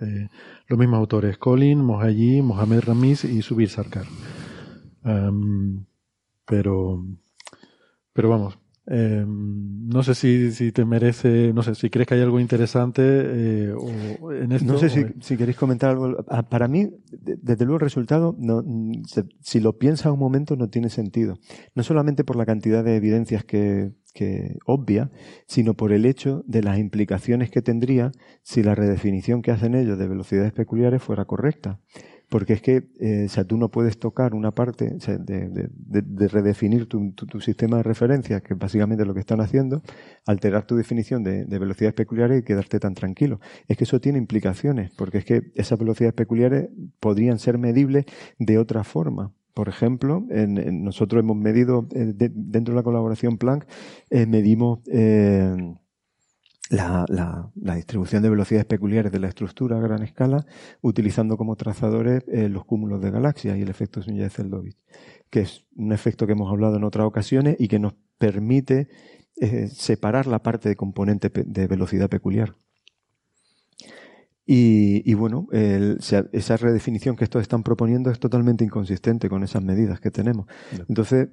los mismos autores, Colin, Mohayi, Mohamed Ramiz y Subir Sarkar. pero, pero vamos, eh, no sé si, si, te merece, no sé, si crees que hay algo interesante eh, en esto. No sé si, si, queréis comentar algo. Ah, para mí, desde luego el resultado, no, si lo piensas un momento, no tiene sentido. No solamente por la cantidad de evidencias que, que obvia, sino por el hecho de las implicaciones que tendría si la redefinición que hacen ellos de velocidades peculiares fuera correcta. Porque es que, eh, o sea, tú no puedes tocar una parte de, redefinir tu, sistema de referencia, que básicamente es lo que están haciendo, alterar tu definición de, velocidades peculiares y quedarte tan tranquilo. Es que eso tiene implicaciones, porque es que esas velocidades peculiares podrían ser medibles de otra forma. Por ejemplo, en, nosotros hemos medido, eh, dentro de la colaboración Planck, eh, medimos la, la, la, distribución de velocidades peculiares de la estructura a gran escala, utilizando como trazadores eh, los cúmulos de galaxias y el efecto Sunyaev-Zeldovich, que es un efecto que hemos hablado en otras ocasiones y que nos permite eh, separar la parte de componente de velocidad peculiar. Y, bueno, esa redefinición que estos están proponiendo es totalmente inconsistente con esas medidas que tenemos. Entonces,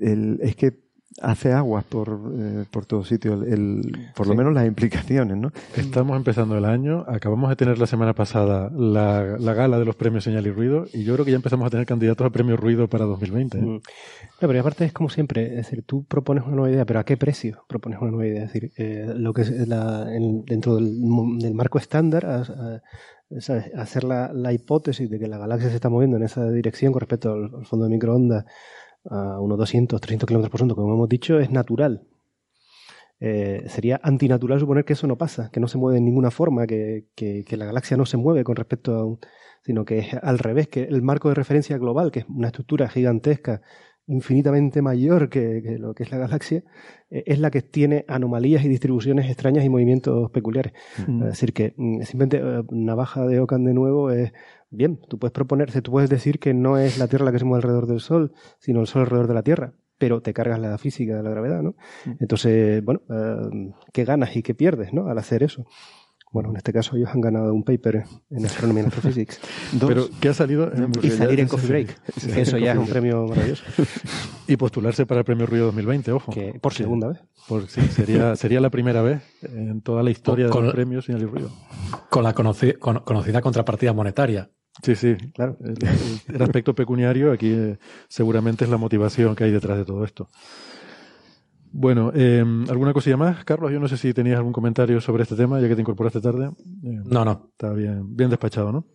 es que hace aguas por, eh, por todo sitio, el, por lo menos las implicaciones, ¿no? Estamos empezando el año, acabamos de tener la semana pasada la, gala de los premios Señal y Ruido y yo creo que ya empezamos a tener candidatos al premio Ruido para 2020. ¿eh? Mm. pero aparte es como siempre, es decir, tú propones una nueva idea, pero ¿a qué precio propones una nueva idea? Es decir, eh, lo que es dentro del, marco estándar, hacer la, la, hipótesis de que la galaxia se está moviendo en esa dirección con respecto al fondo de microondas a unos 200, 300 kilómetros por segundo, como hemos dicho, es natural. Eh, sería antinatural suponer que eso no pasa, que no se mueve de ninguna forma, que, la galaxia no se mueve con respecto a un. sino que es al revés, que el marco de referencia global, que es una estructura gigantesca, infinitamente mayor que, lo que es la galaxia, eh, es la que tiene anomalías y distribuciones extrañas y movimientos peculiares. Mm. Es decir, que mm, simplemente eh, navaja de Ocan de nuevo es Bien, tú puedes proponerse, tú puedes decir que no es la Tierra la que se mueve alrededor del Sol, sino el Sol alrededor de la Tierra, pero te cargas la física de la gravedad, ¿no? Mm. Entonces, bueno, eh, ¿qué ganas y qué pierdes, ¿no? Al hacer eso. Bueno, en este caso ellos han ganado un paper en Astronomy and Astrophysics. Pero ¿qué ha salido? y salir en Coffee Break. eso ya es un premio maravilloso. y postularse para el premio Ruido 2020, ojo. Que, por segunda vez. Por, sí, sería, sería la primera vez en toda la historia de los premios Señal y Ruido. Con la conocida contrapartida monetaria. Sí, sí, claro. El, aspecto pecuniario aquí eh, seguramente es la motivación que hay detrás de todo esto. Bueno, em, ¿alguna cosilla más, Carlos? Yo no sé si tenías algún comentario sobre este tema, ya que te incorporaste tarde. Em, no, no. Está bien, bien despachado, ¿no?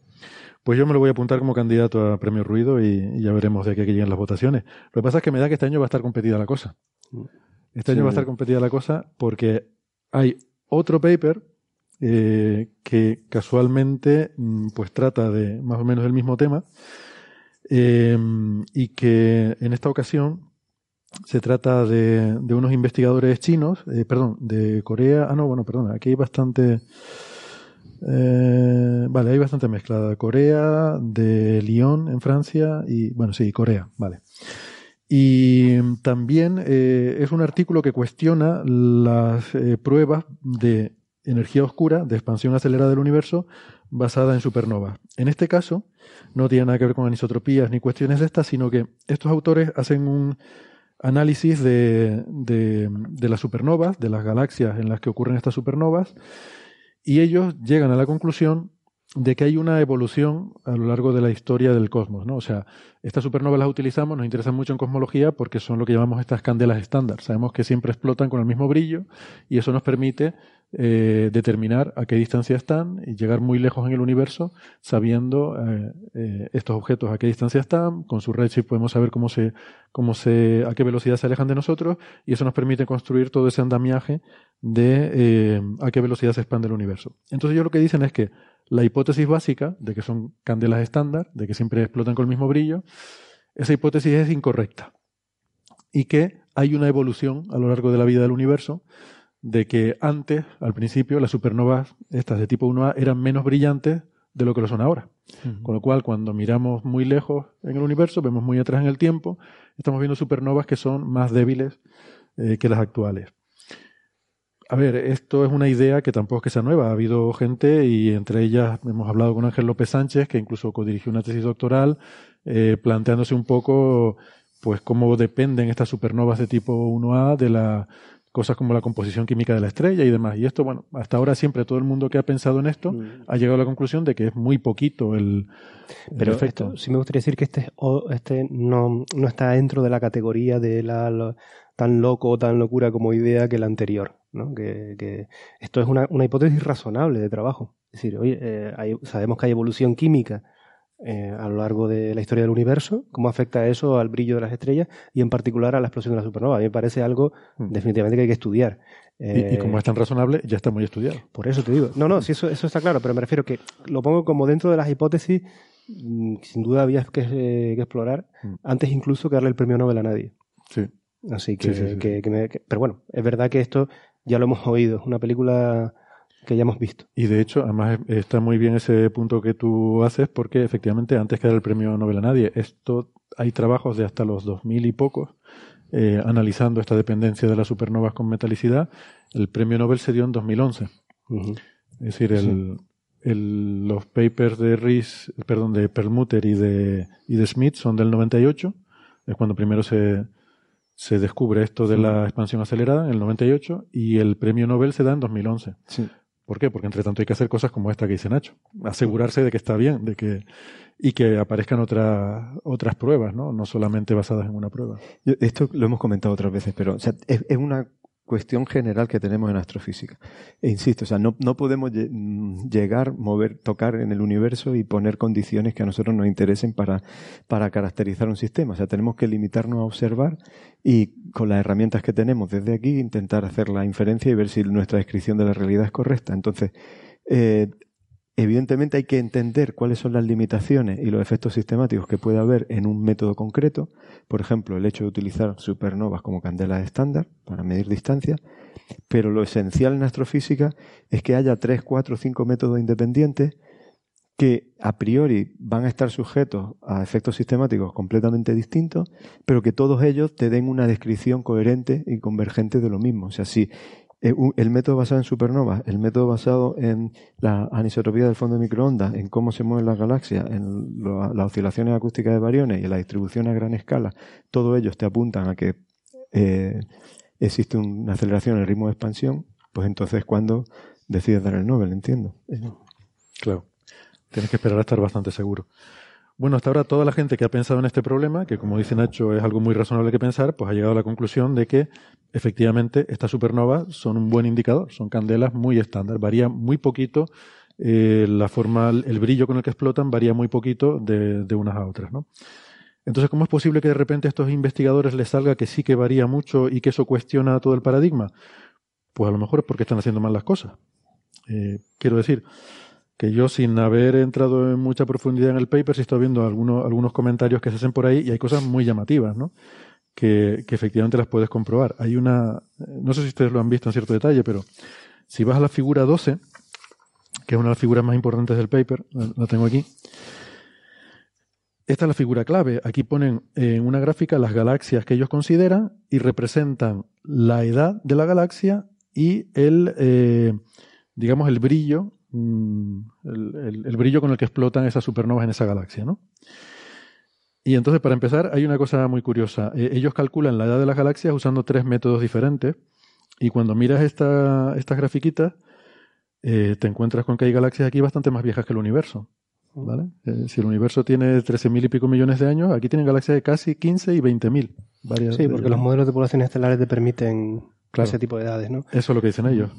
Pues yo me lo voy a apuntar como candidato a Premio Ruido y, ya veremos de aquí a que lleguen las votaciones. Lo que pasa es que me da que este año va a estar competida la cosa. Este año va a estar competida la cosa porque hay otro paper eh, que casualmente mm, pues trata de más o menos el mismo tema em, y que en esta ocasión se trata de, unos investigadores chinos, eh, perdón, de Corea, ah no, bueno, perdón, aquí hay bastante, eh, vale, hay bastante mezclada, Corea, de Lyon en Francia y, bueno, sí, Corea, vale. Y también es un artículo que cuestiona las pruebas de energía oscura de expansión acelerada del universo basada en supernovas. En este caso, no tiene nada que ver con anisotropías ni cuestiones de estas, sino que estos autores hacen un análisis de, de, las supernovas, de las galaxias en las que ocurren estas supernovas, y ellos llegan a la conclusión de que hay una evolución a lo largo de la historia del cosmos, ¿no? O sea, estas supernovas las utilizamos, nos interesan mucho en cosmología porque son lo que llamamos estas candelas estándar. Sabemos que siempre explotan con el mismo brillo y eso nos permite eh, determinar a qué distancia están y llegar muy lejos en el universo sabiendo eh, eh, estos objetos a qué distancia están. Con su redshift podemos saber cómo se, cómo se, a qué velocidad se alejan de nosotros y eso nos permite construir todo ese andamiaje de a qué velocidad se expande el universo. Entonces ellos lo que dicen es que la hipótesis básica de que son candelas estándar, de que siempre explotan con el mismo brillo, esa hipótesis es incorrecta y que hay una evolución a lo largo de la vida del universo de que antes, al principio, las supernovas, estas de tipo 1A, eran menos brillantes de lo que lo son ahora. Con lo cual, cuando miramos muy lejos en el universo, vemos muy atrás en el tiempo, estamos viendo supernovas que son más débiles eh, que las actuales. A ver, esto es una idea que tampoco es que sea nueva. Ha habido gente, y entre ellas hemos hablado con Ángel López Sánchez, que incluso codirigió una tesis doctoral, eh, planteándose un poco pues cómo dependen estas supernovas de tipo 1A de la cosas como la composición química de la estrella y demás. Y esto, bueno, hasta ahora siempre todo el mundo que ha pensado en esto mm. ha llegado a la conclusión de que es muy poquito el, Pero efecto. sí me gustaría decir que este, este no, no está dentro de la categoría de la, tan loco o tan locura como idea que la anterior. ¿no? Que, que esto es una, una, hipótesis razonable de trabajo. Es decir, oye, eh, sabemos que hay evolución química eh, a lo largo de la historia del universo, cómo afecta eso al brillo de las estrellas y en particular a la explosión de la supernova. A mí me parece algo mm. definitivamente que hay que estudiar. y, como es tan razonable, ya está muy estudiado. Por eso te digo. No, no, sí, eso, eso está claro, pero me refiero que lo pongo como dentro de las hipótesis, mm, sin duda había que, eh, que explorar, mm. antes incluso que darle el premio Nobel a nadie. Sí. Así que, que, pero bueno, es verdad que esto ya lo hemos oído. Una película que ya hemos visto. Y de hecho, además está muy bien ese punto que tú haces porque efectivamente antes que dar el premio Nobel a nadie, esto hay trabajos de hasta los 2000 y pocos eh, analizando esta dependencia de las supernovas con metalicidad. El premio Nobel se dio en 2011. Es decir, el, los papers de Rees, perdón, de Perlmutter y de, y de Smith son del 98, es cuando primero se, se descubre esto de la expansión acelerada en el 98 y el premio Nobel se da en 2011. Sí. ¿Por qué? Porque entre tanto hay que hacer cosas como esta que dice Nacho. Asegurarse de que está bien, de que y que aparezcan otras otras pruebas, ¿no? No solamente basadas en una prueba. Esto lo hemos comentado otras veces, pero es, es, una cuestión general que tenemos en astrofísica. E insisto, o sea, no, no podemos mm, llegar, mover, tocar en el universo y poner condiciones que a nosotros nos interesen para, para caracterizar un sistema. O sea, tenemos que limitarnos a observar y con las herramientas que tenemos desde aquí intentar hacer la inferencia y ver si nuestra descripción de la realidad es correcta. Entonces, eh, Evidentemente hay que entender cuáles son las limitaciones y los efectos sistemáticos que puede haber en un método concreto. Por ejemplo, el hecho de utilizar supernovas como candelas estándar para medir distancia. Pero lo esencial en astrofísica es que haya tres, cuatro, cinco métodos independientes que a priori van a estar sujetos a efectos sistemáticos completamente distintos, pero que todos ellos te den una descripción coherente y convergente de lo mismo. O sea, el método basado en supernovas, el método basado en la anisotropía del fondo de microondas, en cómo se mueven las galaxias, en las oscilaciones acústicas de variones y en la distribución a gran escala, todos ellos te apuntan a que eh, existe una aceleración en el ritmo de expansión, pues entonces cuando decides dar el Nobel, entiendo. Claro, tienes que esperar a estar bastante seguro. Bueno, hasta ahora toda la gente que ha pensado en este problema, que como dice Nacho es algo muy razonable que pensar, pues ha llegado a la conclusión de que efectivamente estas supernovas son un buen indicador, son candelas muy estándar, varía muy poquito eh, la forma, el brillo con el que explotan varía muy poquito de, unas a otras, ¿no? Entonces, ¿cómo es posible que de repente a estos investigadores les salga que sí que varía mucho y que eso cuestiona todo el paradigma? Pues a lo mejor es porque están haciendo mal las cosas. Eh, quiero decir, que yo sin haber entrado en mucha profundidad en el paper, sí estoy viendo algunos, algunos comentarios que se hacen por ahí y hay cosas muy llamativas, ¿no? Que, que efectivamente las puedes comprobar. Hay una, no sé si ustedes lo han visto en cierto detalle, pero si vas a la figura 12, que es una de las figuras más importantes del paper, la tengo aquí, esta es la figura clave. Aquí ponen en una gráfica las galaxias que ellos consideran y representan la edad de la galaxia y el, eh, digamos, el brillo Mm, el, brillo con el que explotan esas supernovas en esa galaxia, ¿no? Y entonces, para empezar, hay una cosa muy curiosa. Eh, ellos calculan la edad de las galaxias usando tres métodos diferentes. Y cuando miras esta, estas grafiquitas, eh, te encuentras con que hay galaxias aquí bastante más viejas que el universo. ¿vale? Eh, si el universo tiene 13.000 y pico millones de años, aquí tienen galaxias de casi 15 y 20.000. Sí, porque los modelos de poblaciones estelares te permiten ese tipo de edades, ¿no? Eso es lo que dicen ellos.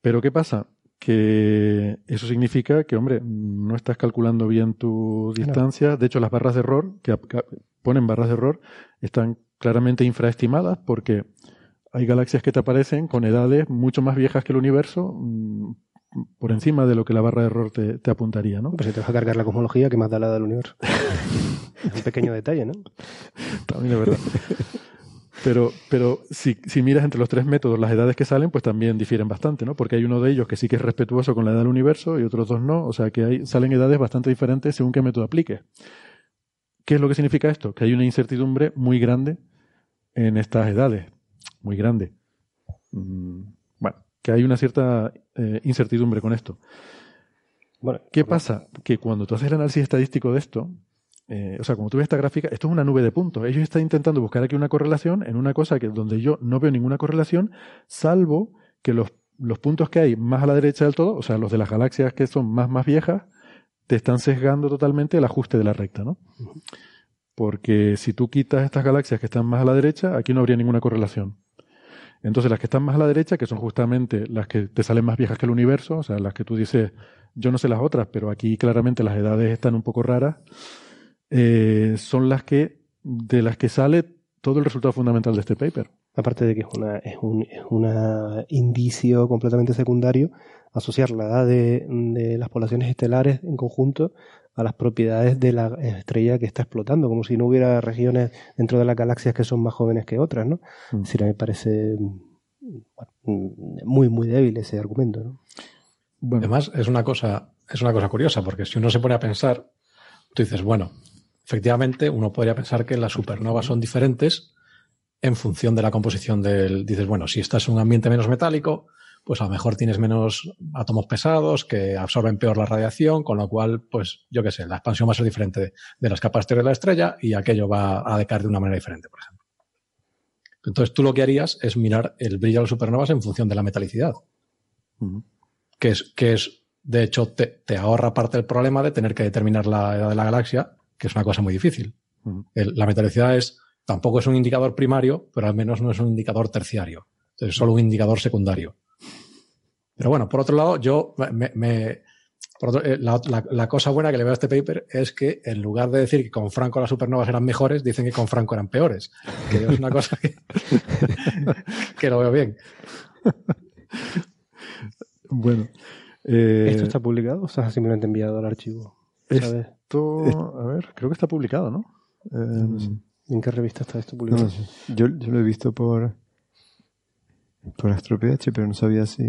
Pero ¿qué pasa? Que eso significa que, hombre, no estás calculando bien tu distancia. De hecho, las barras de error, que ponen barras de error, están claramente infraestimadas porque hay galaxias que te aparecen con edades mucho más viejas que el universo, mm, por encima de lo que la barra de error te, te apuntaría, ¿no? Pues si te vas a cargar la cosmología, que más da la del universo. Un pequeño detalle, ¿no? También es verdad. Pero, pero si, si, miras entre los tres métodos las edades que salen, pues también difieren bastante, ¿no? Porque hay uno de ellos que sí que es respetuoso con la edad del universo y otros dos no. O sea que hay, salen edades bastante diferentes según qué método apliques. ¿Qué es lo que significa esto? Que hay una incertidumbre muy grande en estas edades. Muy grande. Mm, bueno, que hay una cierta eh, incertidumbre con esto. Bueno, ¿Qué pasa? Que cuando tú haces el análisis estadístico de esto, eh, o sea, como tú ves esta gráfica, esto es una nube de puntos. Ellos están intentando buscar aquí una correlación en una cosa que donde yo no veo ninguna correlación, salvo que los, los puntos que hay más a la derecha del todo, o sea, los de las galaxias que son más, más viejas, te están sesgando totalmente el ajuste de la recta, ¿no? Porque si tú quitas estas galaxias que están más a la derecha, aquí no habría ninguna correlación. Entonces, las que están más a la derecha, que son justamente las que te salen más viejas que el universo, o sea, las que tú dices, yo no sé las otras, pero aquí claramente las edades están un poco raras, eh, son las que, de las que sale todo el resultado fundamental de este paper. Aparte de que es, una, es, un, es indicio completamente secundario asociar la edad de, de, las poblaciones estelares en conjunto a las propiedades de la estrella que está explotando, como si no hubiera regiones dentro de las galaxias que son más jóvenes que otras, ¿no? Mm. Decir, me parece muy, muy débil ese argumento, ¿no? Bueno. Además, es una cosa, es una cosa curiosa, porque si uno se pone a pensar, tú dices, bueno, efectivamente, uno podría pensar que las supernovas son diferentes en función de la composición del. Dices, bueno, si estás en un ambiente menos metálico, pues a lo mejor tienes menos átomos pesados que absorben peor la radiación, con lo cual, pues yo qué sé, la expansión va a ser diferente de las capas exteriores de la estrella y aquello va a decaer de una manera diferente, por ejemplo. Entonces tú lo que harías es mirar el brillo de las supernovas en función de la metalicidad, que, es, que es, de hecho, te, ahorra parte del problema de tener que determinar la edad de la galaxia, que es una cosa muy difícil. la metalicidad es, tampoco es un indicador primario, pero al menos no es un indicador terciario. Es solo un indicador secundario. Pero bueno, por otro lado, yo me, eh, la, cosa buena que le veo a este paper es que en lugar de decir que con Franco las supernovas eran mejores, dicen que con Franco eran peores. Que es una cosa que, lo veo bien. Bueno. Eh, ¿Esto está publicado o sea, simplemente enviado al archivo? Esto, a ver, creo que está publicado, ¿no? Eh, ¿En qué revista está esto publicado? yo, yo, lo he visto por, por AstroPH, pero no sabía si...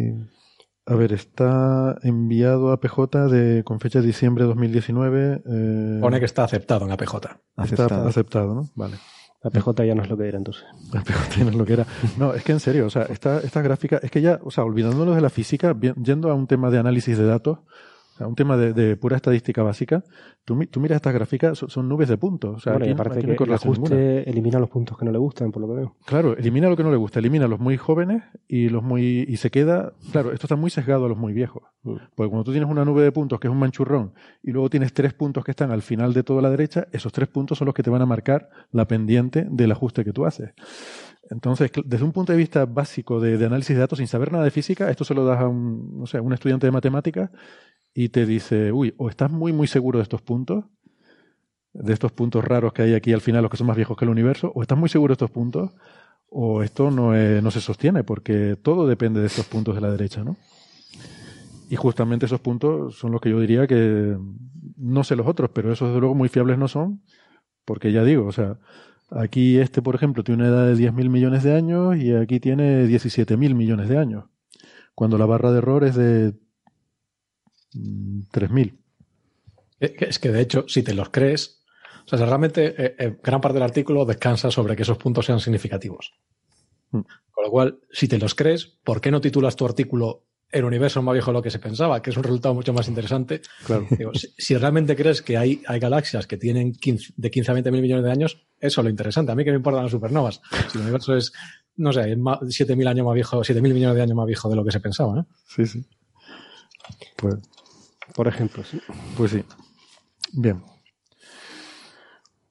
A ver, está enviado a PJ de, con fecha de diciembre de 2019. Eh, Pone que está aceptado en APJ. Está aceptado, ¿no? Vale. APJ ya no es lo que era entonces. APJ ya no es lo que era. No, es que en serio, o sea, esta, esta gráfica, es que ya, o sea, olvidándonos de la física, yendo a un tema de análisis de datos, un tema de, pura estadística básica, tú, tú miras estas gráficas, son, nubes de puntos. O sea, bueno, aparte que el ajuste elimina los puntos que no le gustan, por lo que veo. Claro, elimina lo que no le gusta, elimina los muy jóvenes y los muy y se queda, claro, esto está muy sesgado a los muy viejos. Mm. Porque cuando tú tienes una nube de puntos que es un manchurrón y luego tienes tres puntos que están al final de toda la derecha, esos tres puntos son los que te van a marcar la pendiente del ajuste que tú haces. Entonces, desde un punto de vista básico de, análisis de datos, sin saber nada de física, esto se lo das a un, no sé, a un estudiante de matemáticas y te dice, uy, o estás muy, muy seguro de estos puntos, de estos puntos raros que hay aquí al final, los que son más viejos que el universo, o estás muy seguro de estos puntos, o esto no, no se sostiene, porque todo depende de estos puntos de la derecha, ¿no? Y justamente esos puntos son los que yo diría que no sé los otros, pero esos desde luego muy fiables no son, porque ya digo, o sea, aquí este, por ejemplo, tiene una edad de 10.000 millones de años y aquí tiene 17.000 millones de años, cuando la barra de error es de 3.000. Es que de hecho, si te los crees, o sea, realmente eh, eh, gran parte del artículo descansa sobre que esos puntos sean significativos. Mm. Con lo cual, si te los crees, ¿por qué no titulas tu artículo El universo más viejo de lo que se pensaba? Que es un resultado mucho más interesante. Claro. si, realmente crees que hay, hay galaxias que tienen de 15 a 20 mil millones de años, eso es lo interesante. A mí que me importan las supernovas. Si el universo es, no sé, 7.000 años más viejo, 7.000 millones de años más viejo de lo que se pensaba. ¿eh? Sí, sí. Pues por ejemplo, sí. Pues sí. Bien.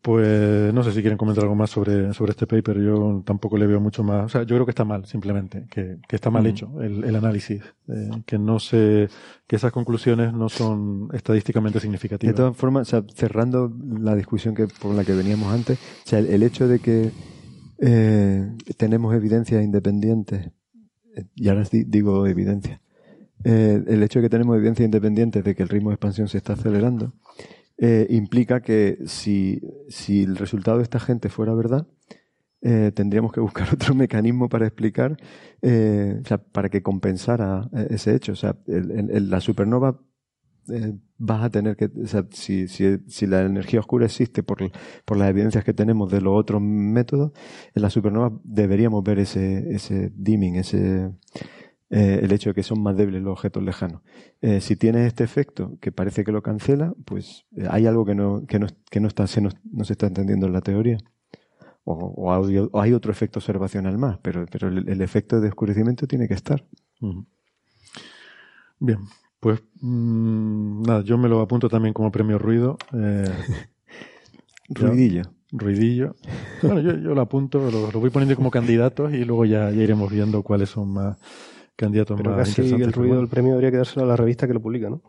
Pues no sé si quieren comentar algo más sobre, sobre este paper. Yo tampoco le veo mucho más. O sea, yo creo que está mal, simplemente, que, está mal hecho el, análisis, eh, que no se, que esas conclusiones no son estadísticamente significativas. De todas formas, cerrando la discusión que por la que veníamos antes, o sea, el, hecho de que eh, tenemos evidencias independientes, eh, y ahora digo evidencia, eh, el hecho de que tenemos evidencia independiente de que el ritmo de expansión se está acelerando, eh, implica que si, si, el resultado de esta gente fuera verdad, eh, tendríamos que buscar otro mecanismo para explicar, o sea, para que compensara ese hecho. O sea, el, la supernova vas a tener que, o sea, si, si, si, la energía oscura existe por, por las evidencias que tenemos de los otros métodos, en la supernova deberíamos ver ese, ese dimming, ese, eh, el hecho de que son más débiles los objetos lejanos. Eh, si tiene este efecto que parece que lo cancela, pues eh, hay algo que no, que no, que no, está, se, no, se está entendiendo en la teoría. O, o, hay otro efecto observacional más, pero, pero el, efecto de oscurecimiento tiene que estar. Bien, pues mm, nada, yo me lo apunto también como premio ruido. Ruidillo. ruidillo. Bueno, yo, yo lo apunto, lo, lo, voy poniendo como candidatos y luego ya, ya iremos viendo cuáles son más, candidato Pero más casi el ruido del premio debería quedárselo a la revista que lo publica, ¿no?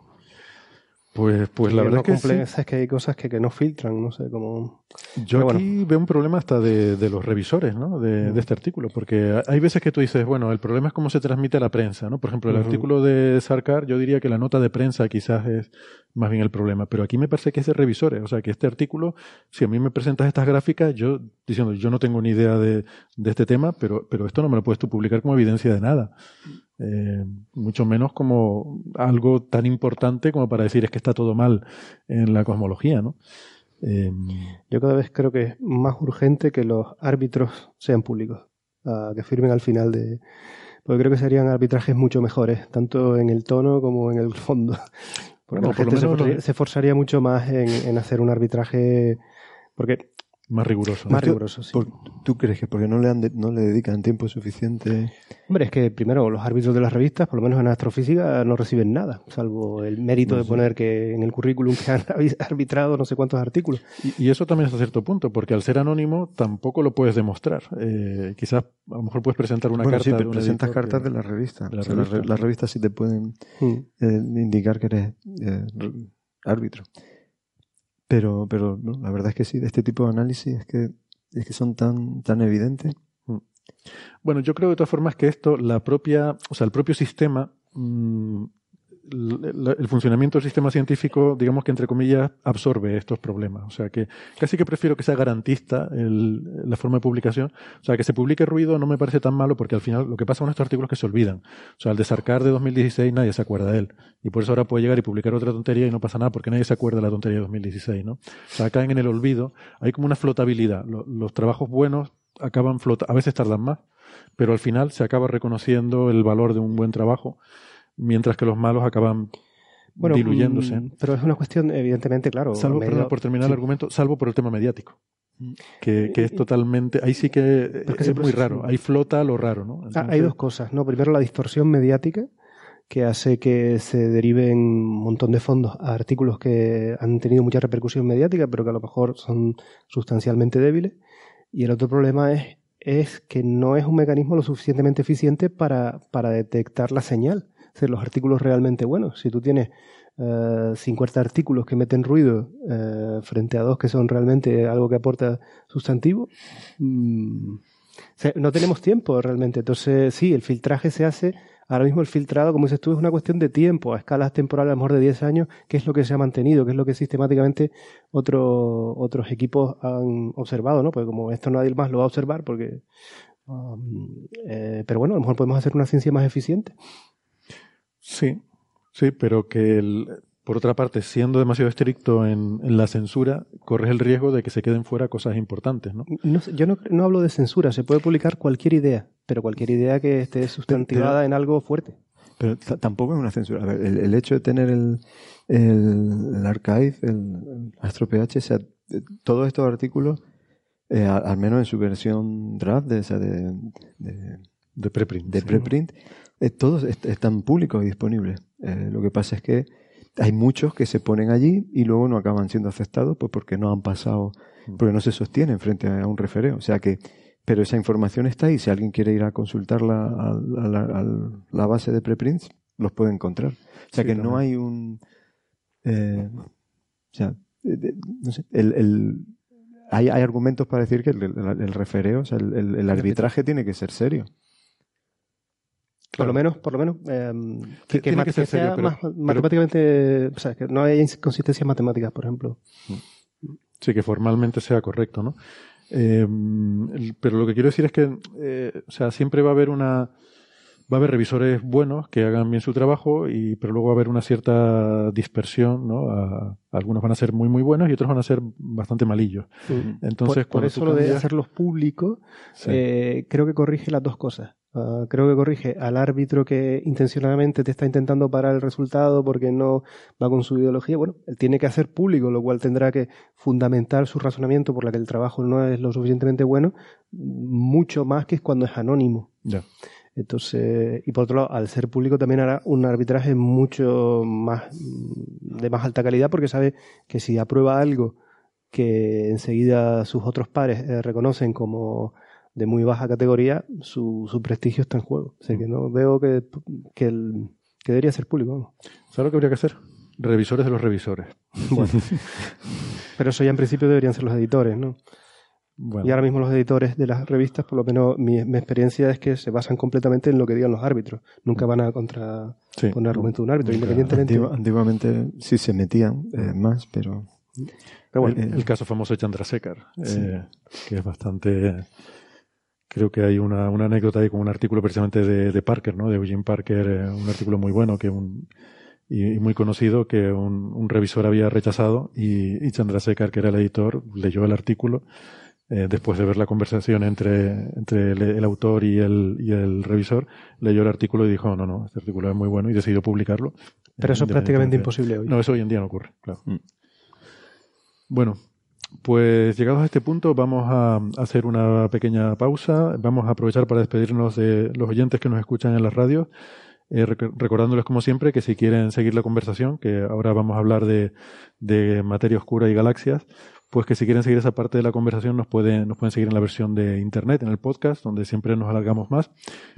Pues, pues la verdad es que es que hay cosas que, que no filtran, no sé cómo. Yo aquí veo un problema hasta de, de los revisores, ¿no? De, de, este artículo, porque hay veces que tú dices, bueno, el problema es cómo se transmite a la prensa, ¿no? Por ejemplo, el artículo de Sarkar, yo diría que la nota de prensa quizás es más bien el problema, pero aquí me parece que es de revisores, o sea, que este artículo, si a mí me presentas estas gráficas, yo diciendo, yo no tengo ni idea de, de este tema, pero, pero esto no me lo puedes tú publicar como evidencia de nada. Eh, mucho menos como algo tan importante como para decir es que está todo mal en la cosmología, ¿no? Eh, Yo cada vez creo que es más urgente que los árbitros sean públicos, que firmen al final de, Porque creo que serían arbitrajes mucho mejores, tanto en el tono como en el fondo. Porque la gente se, forzaría, se, mucho más en, en hacer un arbitraje. Porque más riguroso. Más riguroso, sí. ¿Tú crees que porque no le, han no le dedican tiempo suficiente? Hombre, es que primero los árbitros de las revistas, por lo menos en astrofísica, no reciben nada, salvo el mérito de poner que en el currículum que han arbitrado no sé cuántos artículos. Y, eso también es a cierto punto, porque al ser anónimo tampoco lo puedes demostrar. Eh, quizás a lo mejor puedes presentar una carta. Sí, pero presentas cartas de la revista. las revistas sí te pueden hmm. eh, indicar que eres eh, árbitro. Pero, pero la verdad es que sí, de este tipo de análisis es que, es que son tan, tan evidentes. Mm. Bueno, yo creo de todas formas que esto, la propia, o sea, el propio sistema mm, el funcionamiento del sistema científico, digamos que entre comillas, absorbe estos problemas. O sea que casi que prefiero que sea garantista la forma de publicación. O sea, que se publique ruido no me parece tan malo porque al final lo que pasa con estos artículos es que se olvidan. O sea, al desarcar de 2016 nadie se acuerda de él. Y por eso ahora puede llegar y publicar otra tontería y no pasa nada porque nadie se acuerda de la tontería de 2016, ¿no? O sea, caen en el olvido. Hay como una flotabilidad. Los, los trabajos buenos acaban flotando, a veces tardan más, pero al final se acaba reconociendo el valor de un buen trabajo mientras que los malos acaban diluyéndose. Mm, pero es una cuestión, evidentemente, claro. Salvo, por terminar el argumento, salvo por el tema mediático. Mm. Que, que, es totalmente. Ahí sí que es, muy raro. Ahí flota lo raro, ¿no? Ah, hay dos cosas, ¿no? Primero, la distorsión mediática, que hace que se deriven un montón de fondos a artículos que han tenido mucha repercusión mediática, pero que a lo mejor son sustancialmente débiles. Y el otro problema es, es que no es un mecanismo lo suficientemente eficiente para, para detectar la señal hacer los artículos realmente buenos. Si tú tienes eh, 50 artículos que meten ruido uh, frente a dos que son realmente algo que aporta sustantivo, mmm, no tenemos tiempo realmente. Entonces, sí, el filtraje se hace. Ahora mismo el filtrado, como dices tú, es una cuestión de tiempo, a escalas temporales a lo mejor de 10 años, qué es lo que se ha mantenido, qué es lo que sistemáticamente otro, otros equipos han observado, ¿no? Porque como esto nadie más lo va a observar, porque... Um, eh, pero bueno, a lo mejor podemos hacer una ciencia más eficiente. Sí, sí, pero que el, por otra parte, siendo demasiado estricto en, la censura, corres el riesgo de que se queden fuera cosas importantes, ¿no? yo no, hablo de censura, se puede publicar cualquier idea, pero cualquier idea que esté sustantivada en algo fuerte. Pero tampoco es una censura. el, hecho de tener el, el, archive, el, AstroPH, o sea, todos estos artículos, eh, al, menos en su versión draft, de, de, de, preprint, de preprint eh, todos están públicos y disponibles. Eh, lo que pasa es que hay muchos que se ponen allí y luego no acaban siendo aceptados pues porque no han pasado, mm. porque no se sostienen frente a un refereo. O sea que, pero esa información está ahí. Si alguien quiere ir a consultarla a, la, base de preprints, los puede encontrar. O sea que no hay un, eh, o sea, no sé, el, el hay, hay, argumentos para decir que el, el refereo, o sea, el, arbitraje tiene que ser serio. Por lo menos, por lo menos, eh, que, que, más matemáticamente, o sea, que no haya inconsistencias matemáticas, por ejemplo. Sí, que formalmente sea correcto, ¿no? Eh, pero lo que quiero decir es que, eh, o sea, siempre va a haber una, va a haber revisores buenos que hagan bien su trabajo, y, pero luego va a haber una cierta dispersión, ¿no? algunos van a ser muy, muy buenos y otros van a ser bastante malillos. Entonces, por, eso lo de hacerlos públicos, eh, creo que corrige las dos cosas. Ah, creo que corrige al árbitro que intencionadamente te está intentando parar el resultado porque no va con su ideología. Bueno, él tiene que hacer público, lo cual tendrá que fundamentar su razonamiento por la que el trabajo no es lo suficientemente bueno, mucho más que cuando es anónimo. Entonces, y por otro lado, al ser público también hará un arbitraje mucho más de más alta calidad porque sabe que si aprueba algo que enseguida sus otros pares eh, reconocen como de muy baja categoría, su, su prestigio está en juego. O sea que no veo que, que, el, que debería ser público. ¿Sabes lo que habría que hacer? Revisores de los revisores. Bueno. Pero eso ya en principio deberían ser los editores, ¿no? Y ahora mismo los editores de las revistas, por lo menos mi, mi, experiencia es que se basan completamente en lo que digan los árbitros. Nunca van a contra sí. poner argumento de un árbitro, independientemente. antiguamente sí se metían eh, más, pero. Pero bueno, el, el caso famoso de Chandrasekhar, eh, que es bastante Creo que hay una, una anécdota ahí con un artículo precisamente de, de Parker, ¿no? De Eugene Parker, eh, un artículo muy bueno que un, y, muy conocido que un, un, revisor había rechazado y, y Chandrasekhar, que era el editor, leyó el artículo eh, después de ver la conversación entre, entre el, el autor y el, y el revisor, leyó el artículo y dijo, no, no, este artículo es muy bueno y decidió publicarlo. Pero eso es prácticamente imposible hoy. No, eso hoy en día no ocurre, claro. Mm. Bueno, pues llegados a este punto vamos a hacer una pequeña pausa. Vamos a aprovechar para despedirnos de los oyentes que nos escuchan en las radios. eh, rec- recordándoles como siempre que si quieren seguir la conversación, que ahora vamos a hablar de, de materia oscura y galaxias, pues que si quieren seguir esa parte de la conversación nos pueden, nos pueden seguir en la versión de internet, en el podcast, donde siempre nos alargamos más.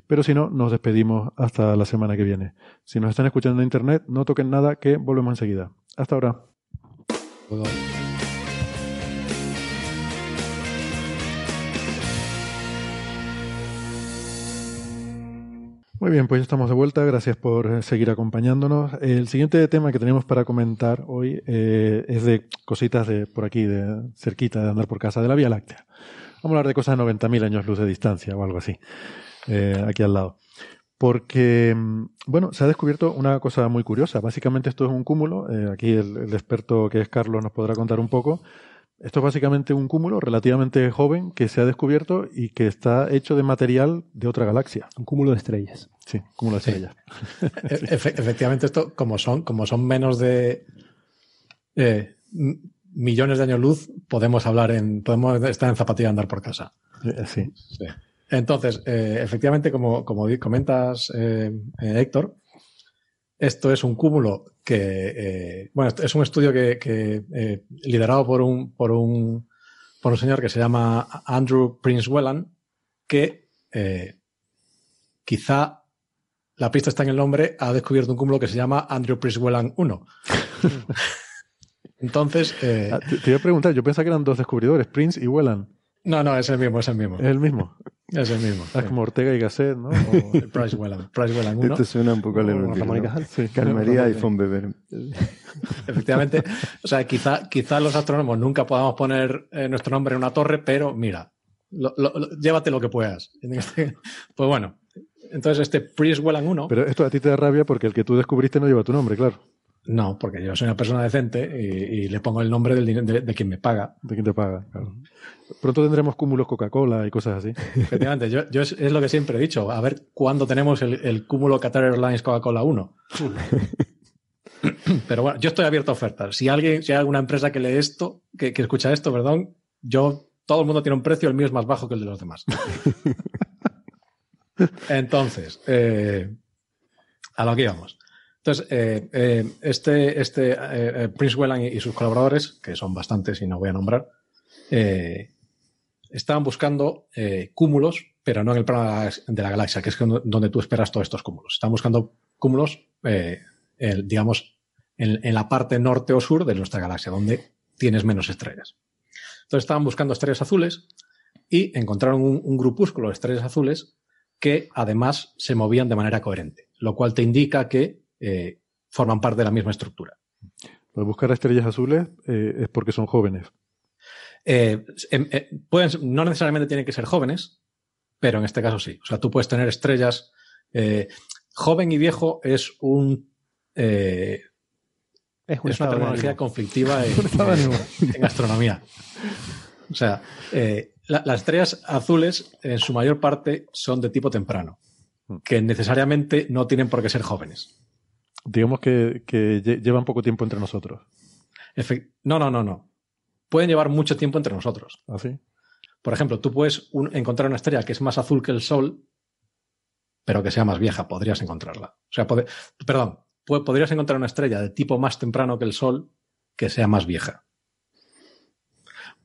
Pero si no, nos despedimos hasta la semana que viene. Si nos están escuchando en internet, no toquen nada, que volvemos enseguida. Hasta ahora. Muy bien, pues ya estamos de vuelta. Gracias por eh, seguir acompañándonos. El siguiente tema que tenemos para comentar hoy eh, es de cositas de por aquí, de cerquita de andar por casa, de la Vía Láctea. Vamos a hablar de cosas de 90.000 años luz de distancia o algo así, eh, aquí al lado. Porque, mm, bueno, se ha descubierto una cosa muy curiosa. Básicamente esto es un cúmulo. aquí el experto que es Carlos nos podrá contar un poco. Esto es básicamente un cúmulo relativamente joven que se ha descubierto y que está hecho de material de otra galaxia. Un cúmulo de estrellas. Sí, cúmulo de Sí. estrellas. E- efe- efectivamente, esto, como son, como son menos de eh, millones de años luz, podemos hablar en, podemos estar en zapatilla y andar por casa. Eh, Sí. Sí. Entonces, eh, efectivamente, como, como comentas, eh, Héctor, esto es un cúmulo que, eh, bueno, es un estudio que, que, eh, liderado por un, por un, por un señor que se llama Andrew Prince Whelan, que eh, quizá la pista está en el nombre, ha descubierto un cúmulo que se llama Andrew Prince Whelan 1. Entonces, Ah, te, iba a preguntar, yo pensaba que eran dos descubridores, Prince y Whelan. No, no, es el mismo, es el mismo. Es el mismo. Es el mismo. Ah, es sí. como Ortega y Gasset, ¿no? O- El Price Whelan, Price Whelan 1. Esto suena un poco O Elvira, Ramón y. Cajal. sí, Calmería y Fonbeber. Efectivamente. O sea, quizá, quizá los astrónomos nunca podamos poner eh, nuestro nombre en una torre, pero mira, lo- lo- lo- llévate lo que puedas. Pues bueno, entonces este Price Whelan 1, Pero esto a ti te da rabia porque el que tú descubriste no lleva tu nombre, claro. No, porque yo soy una persona decente y, y le pongo el nombre del, de, de quien me paga. ¿De quién te paga? Claro. Pronto tendremos cúmulos Coca-Cola y cosas así. Efectivamente, yo, yo es, es lo que siempre he dicho. A ver cuándo tenemos el, el cúmulo Qatar Airlines Coca-Cola 1. Pero bueno, yo estoy abierto a ofertas. Si alguien, si hay alguna empresa que lee esto, que, que escucha esto, perdón, yo, todo el mundo tiene un precio, el mío es más bajo que el de los demás. Entonces, eh, a lo que íbamos. Entonces, eh, eh, este, este eh, eh, Prince Whelan y, sus colaboradores, que son bastantes y no voy a nombrar, estaban buscando cúmulos, pero no en el plano de la, galaxia- que es donde tú esperas todos estos cúmulos. Están buscando cúmulos, digamos, en, en la parte norte o sur de nuestra galaxia, donde tienes menos estrellas. Entonces estaban buscando estrellas azules y encontraron un, un grupúsculo de estrellas azules que además se movían de manera coherente, lo cual te indica que eh, forman parte de la misma estructura. Pues buscar estrellas azules eh, es porque son jóvenes. Eh, em- eh, pueden, no necesariamente tienen que ser jóvenes, pero en este caso sí. O sea, tú puedes tener estrellas. eh, joven y viejo es un. eh, Es, un es una terminología conflictiva en, astronomía. O sea, eh, la- las estrellas azules en su mayor parte son de tipo temprano, que necesariamente no tienen por qué ser jóvenes. Digamos que, que lle- llevan poco tiempo entre nosotros. No, no, no, no. Pueden llevar mucho tiempo entre nosotros. ¿Así? Por ejemplo, tú puedes un- encontrar una estrella que es más azul que el Sol, pero que sea más vieja, podrías encontrarla. O sea, perdón, podrías encontrar una estrella de tipo más temprano que el Sol que sea más vieja.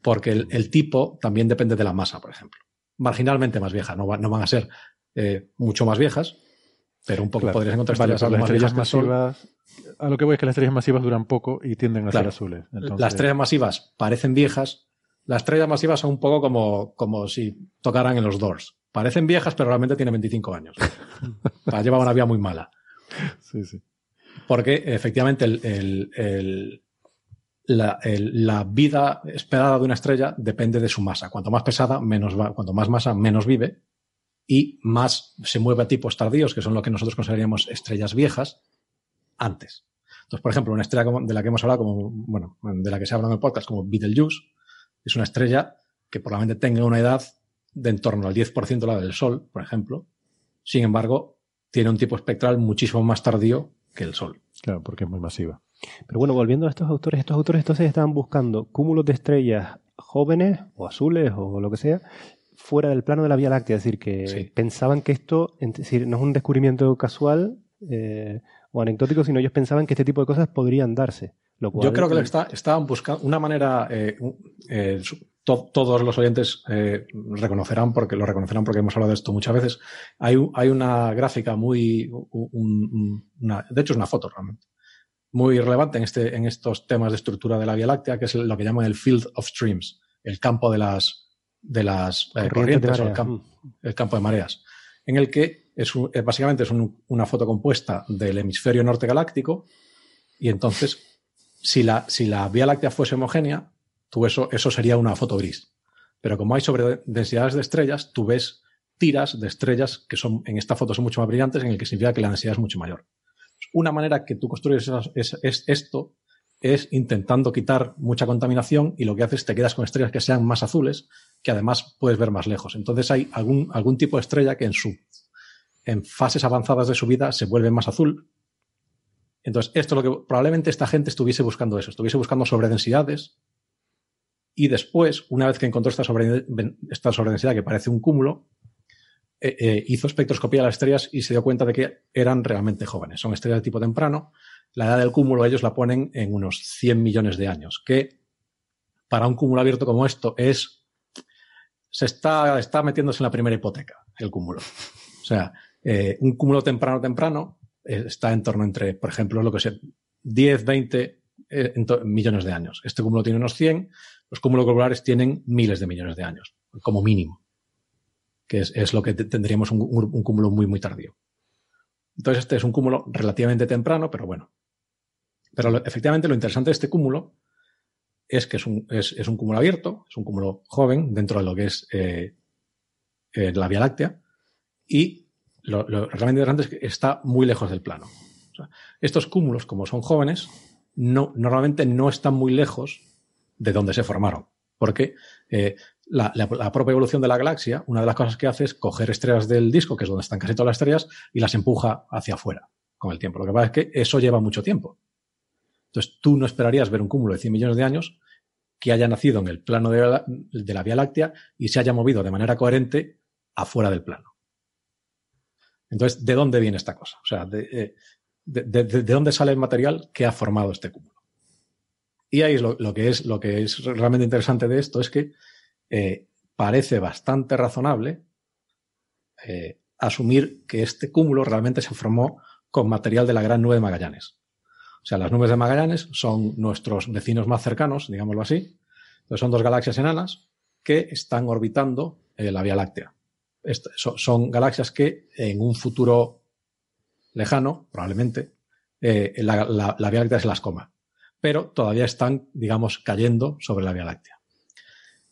Porque el, el tipo también depende de la masa, por ejemplo. Marginalmente más vieja, no, va- no van a ser eh, mucho más viejas, pero un poco Claro. podrías encontrar Vale, estrellas las más estrellas Sol. masivas. A lo que voy es que las estrellas masivas duran poco y tienden a Claro. ser azules. Entonces, Las estrellas masivas parecen viejas. Las estrellas masivas son un poco como, como si tocaran en los Doors. Parecen viejas, pero realmente tienen 25 años. Llevan una vida muy mala. Sí, sí. Porque efectivamente el- el- el- la, la vida esperada de una estrella depende de su masa. Cuanto más pesada, menos va, cuanto más masa, menos vive. Y más se mueve a tipos tardíos, que son lo que nosotros consideraríamos estrellas viejas, antes. Entonces, por ejemplo, una estrella de la que hemos hablado, como, bueno, de la que se habla en el podcast, como Betelgeuse, es una estrella que probablemente tenga una edad de en torno al 10% de la del Sol, por ejemplo. Sin embargo, tiene un tipo espectral muchísimo más tardío que el Sol. Claro, porque es muy masiva. Pero bueno, volviendo a estos autores, estos autores entonces estaban buscando cúmulos de estrellas jóvenes o azules o lo que sea fuera del plano de la Vía Láctea, es decir, que pensaban que esto, es decir, no es un descubrimiento casual eh, o anecdótico, sino ellos pensaban que este tipo de cosas podrían darse. Yo creo que está, estaban buscando una manera, eh, eh, todos los oyentes reconocerán, porque lo reconocerán porque hemos hablado de esto muchas veces. Hay, hay una gráfica muy, de hecho es una foto realmente, muy relevante en, este, en estos temas de estructura de la Vía Láctea, que es lo que llaman el Field of Streams, el campo de las, de las eh, corrientes, o el, campo de mareas, en el que es básicamente es una foto compuesta del hemisferio norte galáctico y entonces si la, si la Vía Láctea fuese homogénea, tú eso, eso sería una foto gris. Pero como hay sobre densidades de estrellas, tú ves tiras de estrellas que son en esta foto son mucho más brillantes, en el que significa que la densidad es mucho mayor. Una manera que tú construyes es, esto es intentando quitar mucha contaminación y lo que haces es te quedas con estrellas que sean más azules, que además puedes ver más lejos. Entonces hay algún, algún tipo de estrella que en, su, en fases avanzadas de su vida se vuelve más azul. Entonces, esto es lo que probablemente esta gente estuviese buscando eso, estuviese buscando sobredensidades y después, una vez que encontró esta sobredensidad que parece un cúmulo, eh, eh, hizo espectroscopía de las estrellas y se dio cuenta de que eran realmente jóvenes. Son estrellas de tipo temprano. La edad del cúmulo ellos la ponen en unos 100 millones de años, que para un cúmulo abierto como esto es... Se está, está metiéndose en la primera hipoteca, el cúmulo. O sea, eh, un cúmulo temprano temprano está en torno entre, por ejemplo, lo que sea, 10, 20 millones de años. Este cúmulo tiene unos 100, los cúmulos globulares tienen miles de millones de años, como mínimo que es, lo que tendríamos un, cúmulo muy, muy tardío. Entonces, este es un cúmulo relativamente temprano, pero bueno. Pero efectivamente lo interesante de este cúmulo es que es un, cúmulo abierto, es un cúmulo joven dentro de lo que es eh, eh, la Vía Láctea, y lo, realmente interesante es que está muy lejos del plano. estos cúmulos, como son jóvenes, no, normalmente no están muy lejos de donde se formaron, porque eh, la, propia evolución de la galaxia, una de las cosas que hace es coger estrellas del disco, que es donde están casi todas las estrellas, y las empuja hacia afuera con el tiempo. Lo que pasa es que eso lleva mucho tiempo. Entonces, tú no esperarías ver un cúmulo de 100 millones de años que haya nacido en el plano de la, Vía Láctea y se haya movido de manera coherente afuera del plano. Entonces, ¿de dónde viene esta cosa? O sea, de, eh, dónde sale el material que ha formado este cúmulo? Y ahí es lo, que es lo que es realmente interesante de esto es que eh, parece bastante razonable eh, asumir que este cúmulo realmente se formó con material de la gran nube de Magallanes. O sea, las nubes de Magallanes son nuestros vecinos más cercanos, digámoslo así. Entonces son dos galaxias enanas que están orbitando eh, la Vía Láctea. son, galaxias que en un futuro lejano, probablemente, la, la Vía Láctea se las coma. Pero todavía están, digamos, cayendo sobre la Vía Láctea.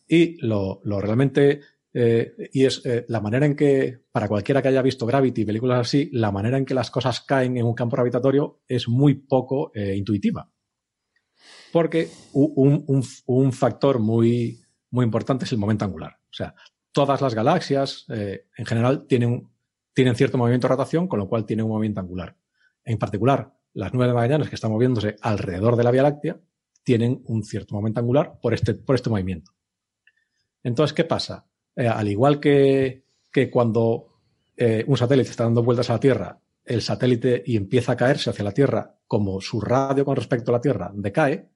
Y lo, realmente, eh, y es eh, la manera en que, para cualquiera que haya visto Gravity y películas así, la manera en que las cosas caen en un campo gravitatorio es muy poco eh, intuitiva. Porque un, factor muy, muy importante es el momento angular. O sea, todas las galaxias, en general, tienen, tienen cierto movimiento de rotación, con lo cual tienen un movimiento angular. En particular, las nubes de Magallanes que están moviéndose alrededor de la Vía Láctea tienen un cierto momento angular por este, por este movimiento. Entonces, ¿qué pasa? Eh, al igual que, cuando eh, un satélite está dando vueltas a la Tierra, el satélite y empieza a caerse hacia la Tierra, como su radio con respecto a la Tierra decae,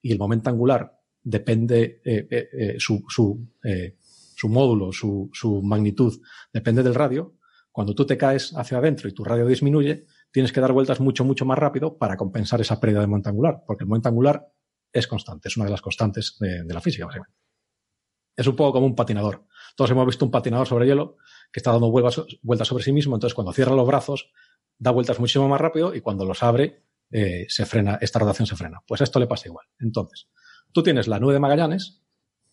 y el momento angular depende, eh, su, su, módulo, su, su magnitud depende del radio, cuando tú te caes hacia adentro y tu radio disminuye, tienes que dar vueltas mucho, mucho más rápido para compensar esa pérdida de momento angular, porque el momento angular es constante, es una de las constantes de, de la física, básicamente. Es un poco como un patinador. Todos hemos visto un patinador sobre hielo que está dando vueltas, sobre sí mismo, entonces cuando cierra los brazos da vueltas muchísimo más rápido y cuando los abre eh, se frena, esta rotación se frena. Pues esto le pasa igual. Entonces, tú tienes la nube de Magallanes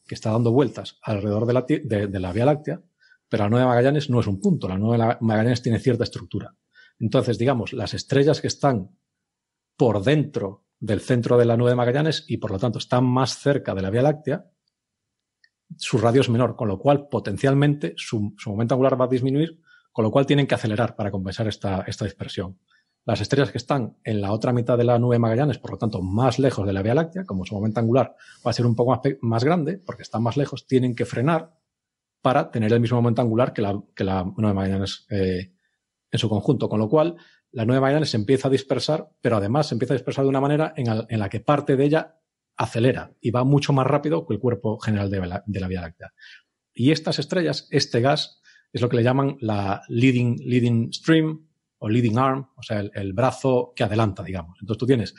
que está dando vueltas alrededor de la, de la Vía Láctea, pero la nube de Magallanes no es un punto, la nube de Magallanes tiene cierta estructura. Entonces, digamos, las estrellas que están por dentro del centro de la nube de Magallanes y por lo tanto están más cerca de la Vía Láctea, su radio es menor, con lo cual potencialmente su, momento angular va a disminuir, con lo cual tienen que acelerar para compensar esta, esta dispersión. Las estrellas que están en la otra mitad de la nube Magallanes, por lo tanto, más lejos de la Vía Láctea, como su momento angular va a ser un poco más, más grande, porque están más lejos, tienen que frenar para tener el mismo momento angular que la, que la nube Magallanes eh, en su conjunto. Con lo cual, la nube Magallanes se empieza a dispersar, pero además se empieza a dispersar de una manera en, la que parte de ella acelera y va mucho más rápido que el cuerpo general de la, de la Vía Láctea. Y estas estrellas, este gas, es lo que le llaman la leading, leading stream o leading arm, o sea, el, brazo que adelanta, digamos. Entonces tú tienes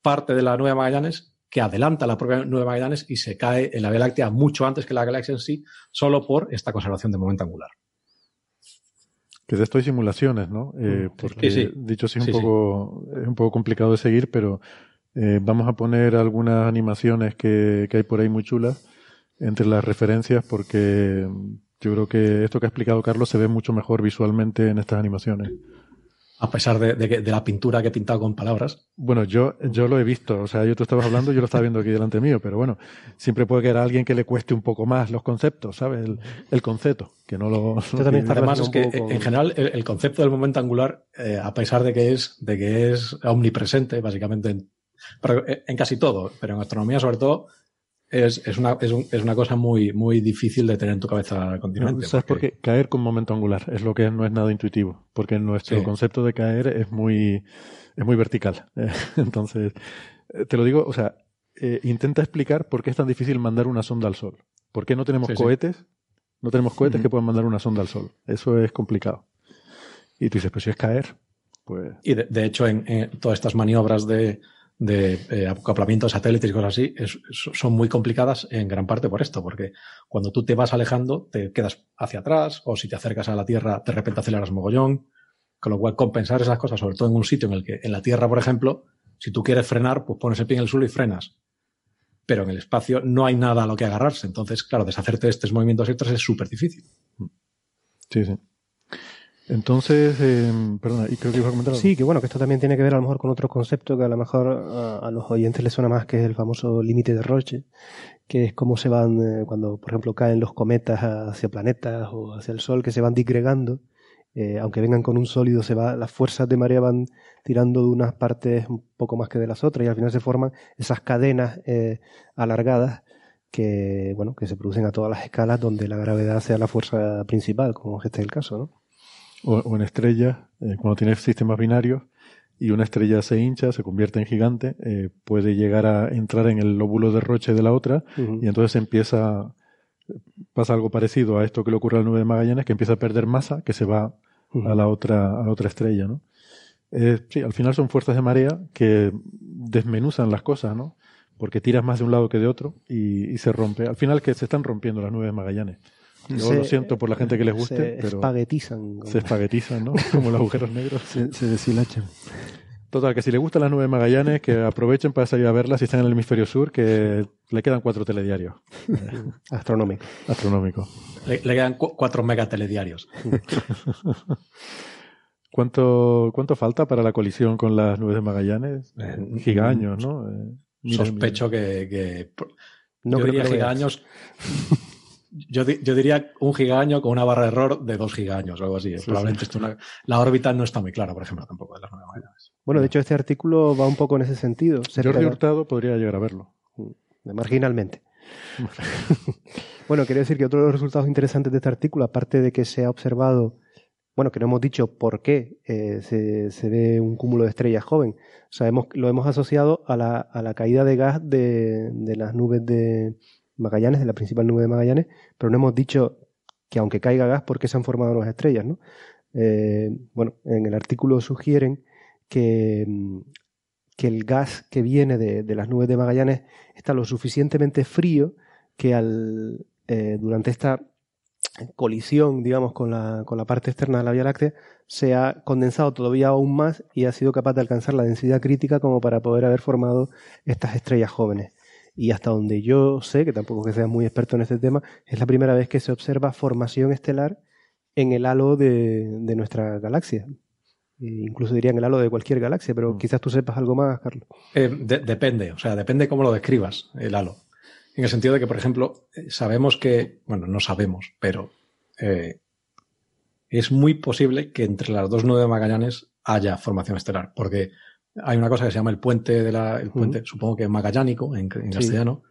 parte de la Nueva Magallanes que adelanta la propia Nueva Magallanes y se cae en la Vía Láctea mucho antes que la galaxia en sí, solo por esta conservación de momento angular. Que de esto hay simulaciones, ¿no? Eh, mm, porque, dicho así, un poco, es un poco complicado de seguir, pero eh, vamos a poner algunas animaciones que, que hay por ahí muy chulas entre las referencias porque yo creo que esto que ha explicado Carlos se ve mucho mejor visualmente en estas animaciones. A pesar de, la pintura que he pintado con palabras. Bueno, yo, yo lo he visto. O sea, yo tú estabas hablando, yo lo estaba viendo aquí delante mío, pero bueno, siempre puede que a alguien que le cueste un poco más los conceptos, ¿sabes? El, concepto, que no lo. también Además, es que en general el, concepto del momento angular, eh, a pesar de que es, de que es omnipresente, básicamente, en, en casi todo, pero en astronomía sobre todo, es, es, una, es, un, es, una cosa muy, muy difícil de tener en tu cabeza continuamente. ¿Sabes por qué? Caer con momento angular es lo que no es nada intuitivo, porque nuestro concepto de caer es muy, es muy vertical. Entonces, eh, te lo digo, o sea, eh, intenta explicar por qué es tan difícil mandar una sonda al Sol. ¿Por qué no tenemos cohetes? No tenemos cohetes que puedan mandar una sonda al Sol. Eso es complicado. Y tú dices, pues si es caer, pues... Y de, de hecho, en, en todas estas maniobras de, de eh, acoplamiento de satélites y cosas así son muy complicadas en gran parte por esto, porque cuando tú te vas alejando te quedas hacia atrás o si te acercas a la Tierra de repente aceleras mogollón, con lo cual compensar esas cosas, sobre todo en un sitio en el que en la Tierra, por ejemplo, si tú quieres frenar, pues pones el pie en el suelo y frenas. Pero en el espacio no hay nada a lo que agarrarse. Entonces, claro, deshacerte de estos movimientos extras es súper difícil. Sí, sí. Entonces, eh, perdona, y creo que iba a comentar Sí, que bueno, que esto también tiene que ver a lo mejor con otro concepto que a lo mejor a, los oyentes les suena más, que es el famoso límite de Roche, que es cómo se van, eh, cuando por ejemplo caen los cometas hacia planetas o hacia el Sol, que se van digregando, eh, aunque vengan con un sólido, se va, las fuerzas de marea van tirando de unas partes un poco más que de las otras y al final se forman esas cadenas eh, alargadas que, bueno, que se producen a todas las escalas donde la gravedad sea la fuerza principal, como este es el caso, ¿no? O, en estrellas, eh, cuando tienes sistemas binarios y una estrella se hincha, se convierte en gigante, eh, puede llegar a entrar en el lóbulo de Roche de la otra y entonces empieza, pasa algo parecido a esto que le ocurre a la nube de Magallanes, que empieza a perder masa, que se va a la otra, a la otra estrella, ¿no? Eh, sí, al final son fuerzas de marea que desmenuzan las cosas, ¿no? Porque tiras más de un lado que de otro y, y se rompe. Al final que se están rompiendo las nubes de Magallanes. Yo lo siento por la gente que les guste, se pero. Espaguetizan. Se espaguetizan, ¿no? Como los agujeros negros. Se, se deshilachan. Total, que si les gustan las nubes Magallanes, que aprovechen para salir a verlas si están en el hemisferio sur, que le quedan cuatro telediarios. Astronómico. Astronómico. Le, quedan cuatro megatelediarios. ¿Cuánto, ¿Cuánto falta para la colisión con las nubes de Magallanes? Eh, gigaños, ¿no? Eh, sospecho que, no yo diría gigaños yo, yo, diría un gigaño con una barra de error de dos gigaños o algo así. Probablemente Esto la órbita no está muy clara, por ejemplo, tampoco de las nueve Bueno, de hecho, este artículo va un poco en ese sentido. Jordi Hurtado podría llegar a verlo. Marginalmente. bueno, quería decir que otro de los resultados interesantes de este artículo, aparte de que se ha observado, bueno, que no hemos dicho por qué eh, se, se, ve un cúmulo de estrellas joven, sabemos, lo hemos asociado a la, a la caída de gas de, de las nubes de, Magallanes, de la principal nube de Magallanes, pero no hemos dicho que aunque caiga gas, ¿por qué se han formado nuevas estrellas? ¿no? Eh, bueno, en el artículo sugieren que, mm, que el gas que viene de, las nubes de Magallanes está lo suficientemente frío que al, eh, durante esta colisión, digamos, con la, con la parte externa de la Vía Láctea, se ha condensado todavía aún más y ha sido capaz de alcanzar la densidad crítica como para poder haber formado estas estrellas jóvenes y hasta donde yo sé, que tampoco que sea muy experto en este tema, es la primera vez que se observa formación estelar en el halo de, nuestra galaxia. E incluso diría en el halo de cualquier galaxia, pero mm. quizás tú sepas algo más, Carlos. Eh, depende, o sea, depende cómo lo describas, el halo. en el sentido de que, por ejemplo, eh, sabemos que, bueno, no sabemos, pero eh, es muy posible que entre las dos nubes de Magallanes haya formación estelar, porque hay una cosa que se llama el puente de la, el puente, supongo que magallánico en, castellano,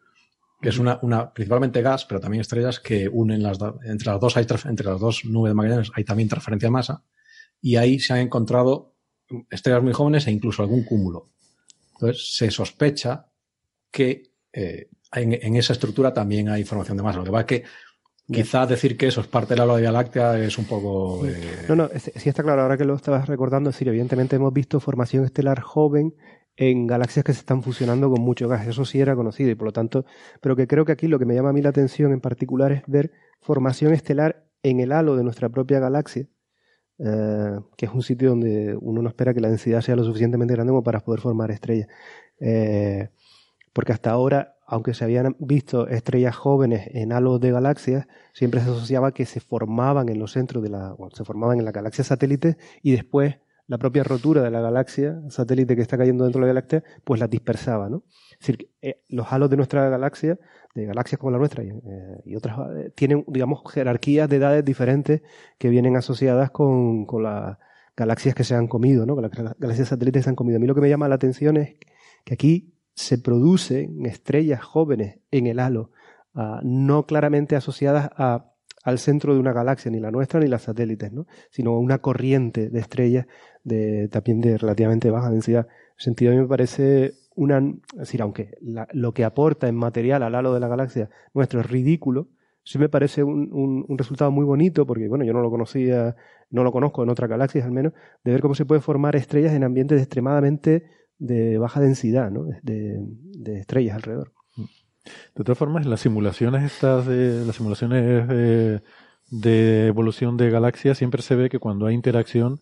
que es una, una, principalmente gas, pero también estrellas que unen las entre las dos hay, entre las dos nubes de Magallanes hay también transferencia de masa, y ahí se han encontrado estrellas muy jóvenes e incluso algún cúmulo. Entonces, se sospecha que eh, en, esa estructura también hay formación de masa. Lo que va es que quizás decir que eso es parte de la Vía Láctea es un poco... Eh, no, no, sí está claro. Ahora que lo estabas recordando, es decir, evidentemente hemos visto formación estelar joven en galaxias que se están fusionando con mucho gas. Eso sí era conocido y por lo tanto, pero que creo que aquí lo que me llama a mí la atención en particular es ver formación estelar en el halo de nuestra propia galaxia, eh, que es un sitio donde uno no espera que la densidad sea lo suficientemente grande como para poder formar estrellas. Eh, porque hasta ahora aunque se habían visto estrellas jóvenes en halos de galaxias, siempre se asociaba que se formaban en los centros de la, se formaban en la galaxia satélite y después la propia rotura de la galaxia satélite que está cayendo dentro de la galaxia, pues la dispersaba, ¿no? Es decir, eh, los halos de nuestra galaxia, de galaxias como la nuestra y, eh, otras, eh, tienen, digamos, jerarquías de edades diferentes que vienen asociadas con, con las galaxias que se han comido, ¿no? Las galaxias satélites que se han comido. A mí lo que me llama la atención es que aquí se producen estrellas jóvenes en el halo, ah, no claramente asociadas a, al centro de una galaxia, ni la nuestra ni las satélites, ¿no? sino una corriente de estrellas de, también de relativamente baja densidad. En ese sentido, a mí me parece una. Es decir, aunque lo que aporta en material al halo de la galaxia nuestro es ridículo, sí me parece un, un, resultado muy bonito, porque bueno, yo no lo conocía, no lo conozco en otras galaxias al menos, de ver cómo se puede formar estrellas en ambientes extremadamente de baja densidad, ¿no? de, de estrellas alrededor. De todas formas, las simulaciones estas de las simulaciones de, de evolución de galaxias siempre se ve que cuando hay interacción,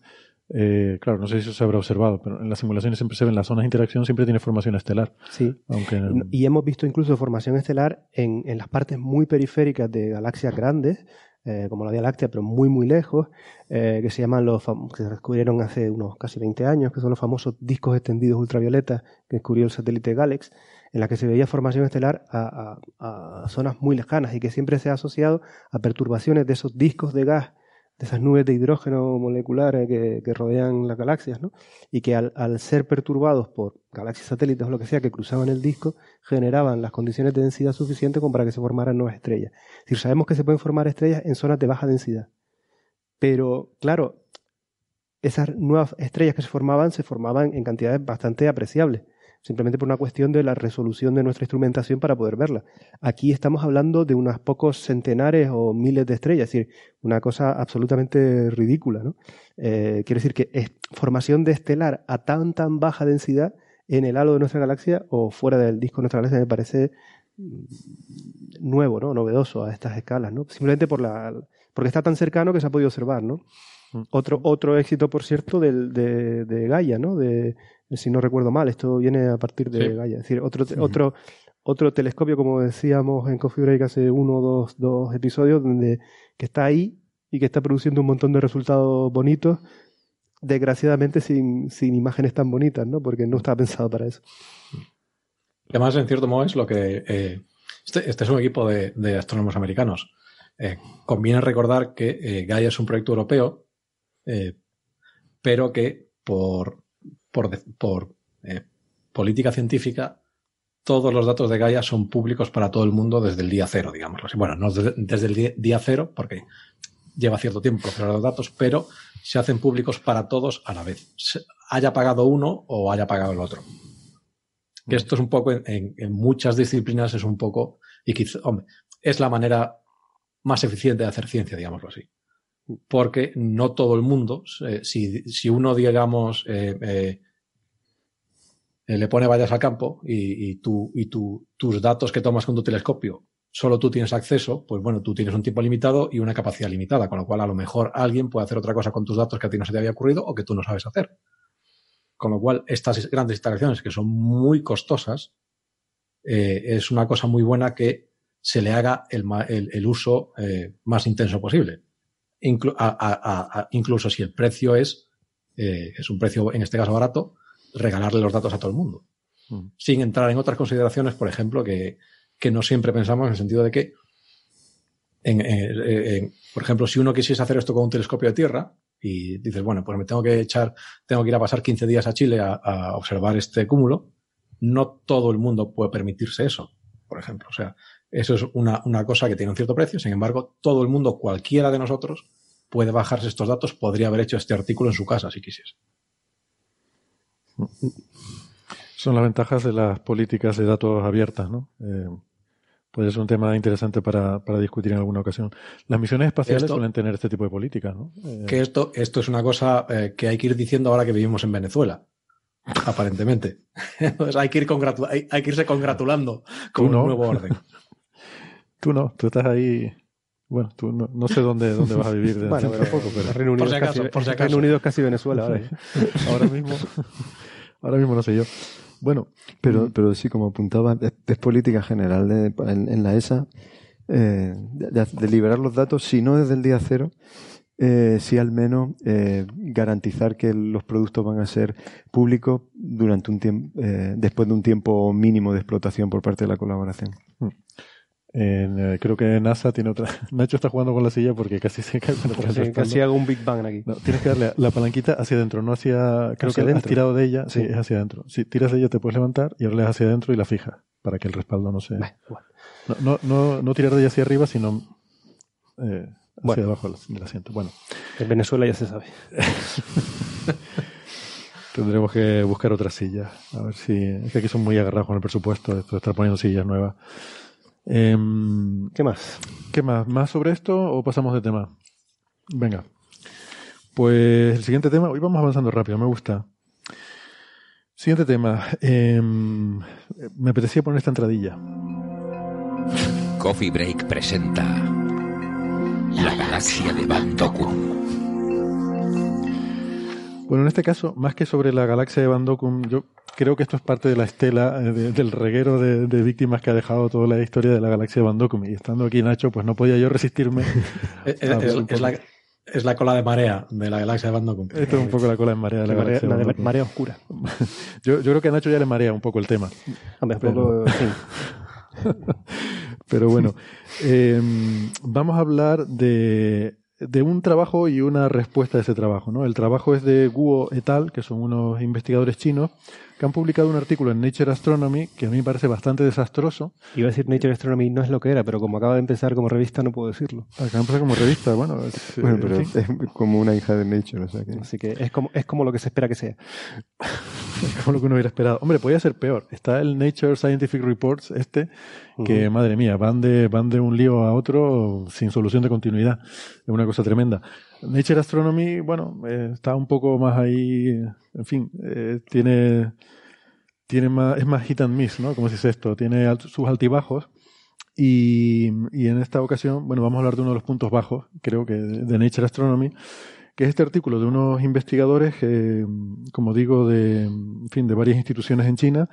eh, claro, no sé si eso se habrá observado, pero en las simulaciones siempre se ven las zonas de interacción siempre tiene formación estelar. Sí. Aunque y hemos visto incluso formación estelar en, en las partes muy periféricas de galaxias grandes, eh, como la Vía Láctea, pero muy, muy lejos, eh, que se llaman los que se descubrieron hace unos casi 20 años, que son los famosos discos extendidos ultravioletas que descubrió el satélite Galex, en la que se veía formación estelar a, a, zonas muy lejanas y que siempre se ha asociado a perturbaciones de esos discos de gas de esas nubes de hidrógeno molecular que, rodean las galaxias, ¿no? Y que al, al, ser perturbados por galaxias satélites o lo que sea que cruzaban el disco, generaban las condiciones de densidad suficientes como para que se formaran nuevas estrellas. Es decir, sabemos que se pueden formar estrellas en zonas de baja densidad. Pero, claro, esas nuevas estrellas que se formaban se formaban en cantidades bastante apreciables simplemente por una cuestión de la resolución de nuestra instrumentación para poder verla. Aquí estamos hablando de unos pocos centenares o miles de estrellas, es decir, una cosa absolutamente ridícula. ¿no? Eh, quiere decir que es formación de estelar a tan tan baja densidad en el halo de nuestra galaxia o fuera del disco de nuestra galaxia me parece mm, nuevo, ¿no? novedoso a estas escalas, ¿no? simplemente por la, porque está tan cercano que se ha podido observar. ¿no? Mm. Otro, otro éxito, por cierto, del, de, de Gaia, ¿no? De, si no recuerdo mal, esto viene a partir de Gaia. Es decir, otro, otro, otro telescopio, como decíamos en Coffee Break hace uno o dos, dos episodios, donde, que está ahí y que está produciendo un montón de resultados bonitos, desgraciadamente sin, sin imágenes tan bonitas, ¿no? Porque no está pensado para eso. además, en cierto modo, es lo que. Eh, este, este, es un equipo de, de astrónomos americanos. Eh, conviene recordar que eh, Gaia es un proyecto europeo, pero que por por, eh, política científica, todos los datos de Gaia son públicos para todo el mundo desde el día cero, digamos. Bueno, no desde, el día, cero, porque lleva cierto tiempo procesar los datos, pero se hacen públicos para todos a la vez. haya pagado uno o haya pagado el otro. Que esto es un poco, en, muchas disciplinas es un poco, y quizá, hombre, es la manera más eficiente de hacer ciencia, digámoslo así porque no todo el mundo, eh, si, uno, digamos, eh, eh, le pone vallas al campo y, tus datos que tomas con tu telescopio, solo tú tienes acceso, pues bueno, tú tienes un tiempo limitado y una capacidad limitada, con lo cual a lo mejor alguien puede hacer otra cosa con tus datos que a ti no se te había ocurrido o que tú no sabes hacer. Con lo cual, estas grandes instalaciones que son muy costosas, es una cosa muy buena que se le haga el uso más intenso posible incluso si el precio es, eh, es un precio, en este caso barato, regalarle los datos a todo el mundo. Mm. Sin entrar en otras consideraciones, por ejemplo, que, que no siempre pensamos en el sentido de que, en, por ejemplo, si uno quisiese hacer esto con un telescopio de tierra y dices, bueno, pues me tengo que echar, tengo que ir a pasar 15 días a Chile a, a observar este cúmulo, no todo el mundo puede permitirse eso, por ejemplo. O sea, eso es una, una, cosa que tiene un cierto precio. Sin embargo, todo el mundo, cualquiera de nosotros, puede bajarse estos datos, podría haber hecho este artículo en su casa si quisiese. Son las ventajas de las políticas de datos abiertas, ¿no? Eh, puede ser un tema interesante para, para, discutir en alguna ocasión. Las misiones espaciales esto, suelen tener este tipo de políticas, ¿no? Eh, que esto, esto es una cosa eh, que hay que ir diciendo ahora que vivimos en Venezuela aparentemente. Entonces hay que, ir hay, hay, que irse congratulando con no. un nuevo orden. Tú no, tú estás ahí. Bueno, tú no, no sé dónde, dónde vas a vivir de bueno, pero, poco, pero Reino Unido, por si acaso, casi, por si acaso. Reino Unido es casi Venezuela ahora. ahora mismo, ahora mismo no sé yo. Bueno, pero, pero sí, como apuntaba, es, es política general de, en, en, la ESA eh, de, de, liberar los datos, si no desde el día cero, eh, sí al menos eh, garantizar que los productos van a ser públicos durante un tiempo, eh, después de un tiempo mínimo de explotación por parte de la colaboración. Mm. En, eh, creo que NASA tiene otra. Nacho está jugando con la silla porque casi se cae. Sí, casi hago un Big Bang aquí. No, tienes que darle la palanquita hacia adentro, no hacia. Creo hacia que has tirado de ella. Sí, es hacia adentro. Si tiras de ella te puedes levantar y ahora le das hacia adentro y la fijas para que el respaldo no se. Bueno. No, no, no, no, tirar de ella hacia arriba, sino eh, hacia Bueno. del, del asiento. Bueno, En Venezuela ya se sabe. tendremos que buscar otra silla. A ver si. Es que aquí son muy agarrados con el presupuesto, esto de estar poniendo sillas nuevas. Em, ¿Qué más? ¿Qué más? ¿Más sobre esto o pasamos de tema? Venga. Pues el siguiente tema, hoy vamos avanzando rápido, me gusta. Siguiente tema. eh, me apetecía poner esta entradilla. Coffee Break presenta La galaxia de Van Dokum. Bueno, en este caso, más que sobre la galaxia de Van Dokum, yo creo que esto es parte de la estela eh, de- del reguero de, de víctimas que ha dejado toda la historia de la galaxia de Van Dokum. Y estando aquí Nacho, pues no podía yo resistirme. Es, la, es la cola de marea de la galaxia de Van Dokum. Esto es un poco la cola en marea de la, La marea, galaxia la de de marea oscura. Yo, yo creo que a Nacho ya le marea un poco el tema. Pero- poco, sí. Pero bueno, eh, vamos a hablar de, de un trabajo y una respuesta a ese trabajo. ¿no? El trabajo es de Guo et al., que son unos investigadores chinos, que han publicado un artículo en Nature Astronomy que a mí me parece bastante desastroso. Iba a decir Nature Astronomy no es lo que era, pero como acaba de empezar como revista no puedo decirlo. Acá empezar como revista, bueno, es, Bueno, pero en fin, es como una hija de Nature, o sea que... Así que es como, es como lo que se espera que sea. es como lo que uno hubiera esperado. Hombre, podía ser peor. Está el Nature Scientific Reports, este, que Ujú. madre mía, van de, van de un lío a otro sin solución de continuidad. Es una cosa tremenda. Nature Astronomy, bueno, eh, está un poco más ahí, en fin, eh, tiene, tiene más, es más hit and miss, ¿no? Como se dice esto, tiene alt- sus altibajos. Y, y en esta ocasión, bueno, vamos a hablar de uno de los puntos bajos, creo que de, Nature Astronomy, que es este artículo de unos investigadores, eh, como digo, de, en fin, de varias instituciones en China,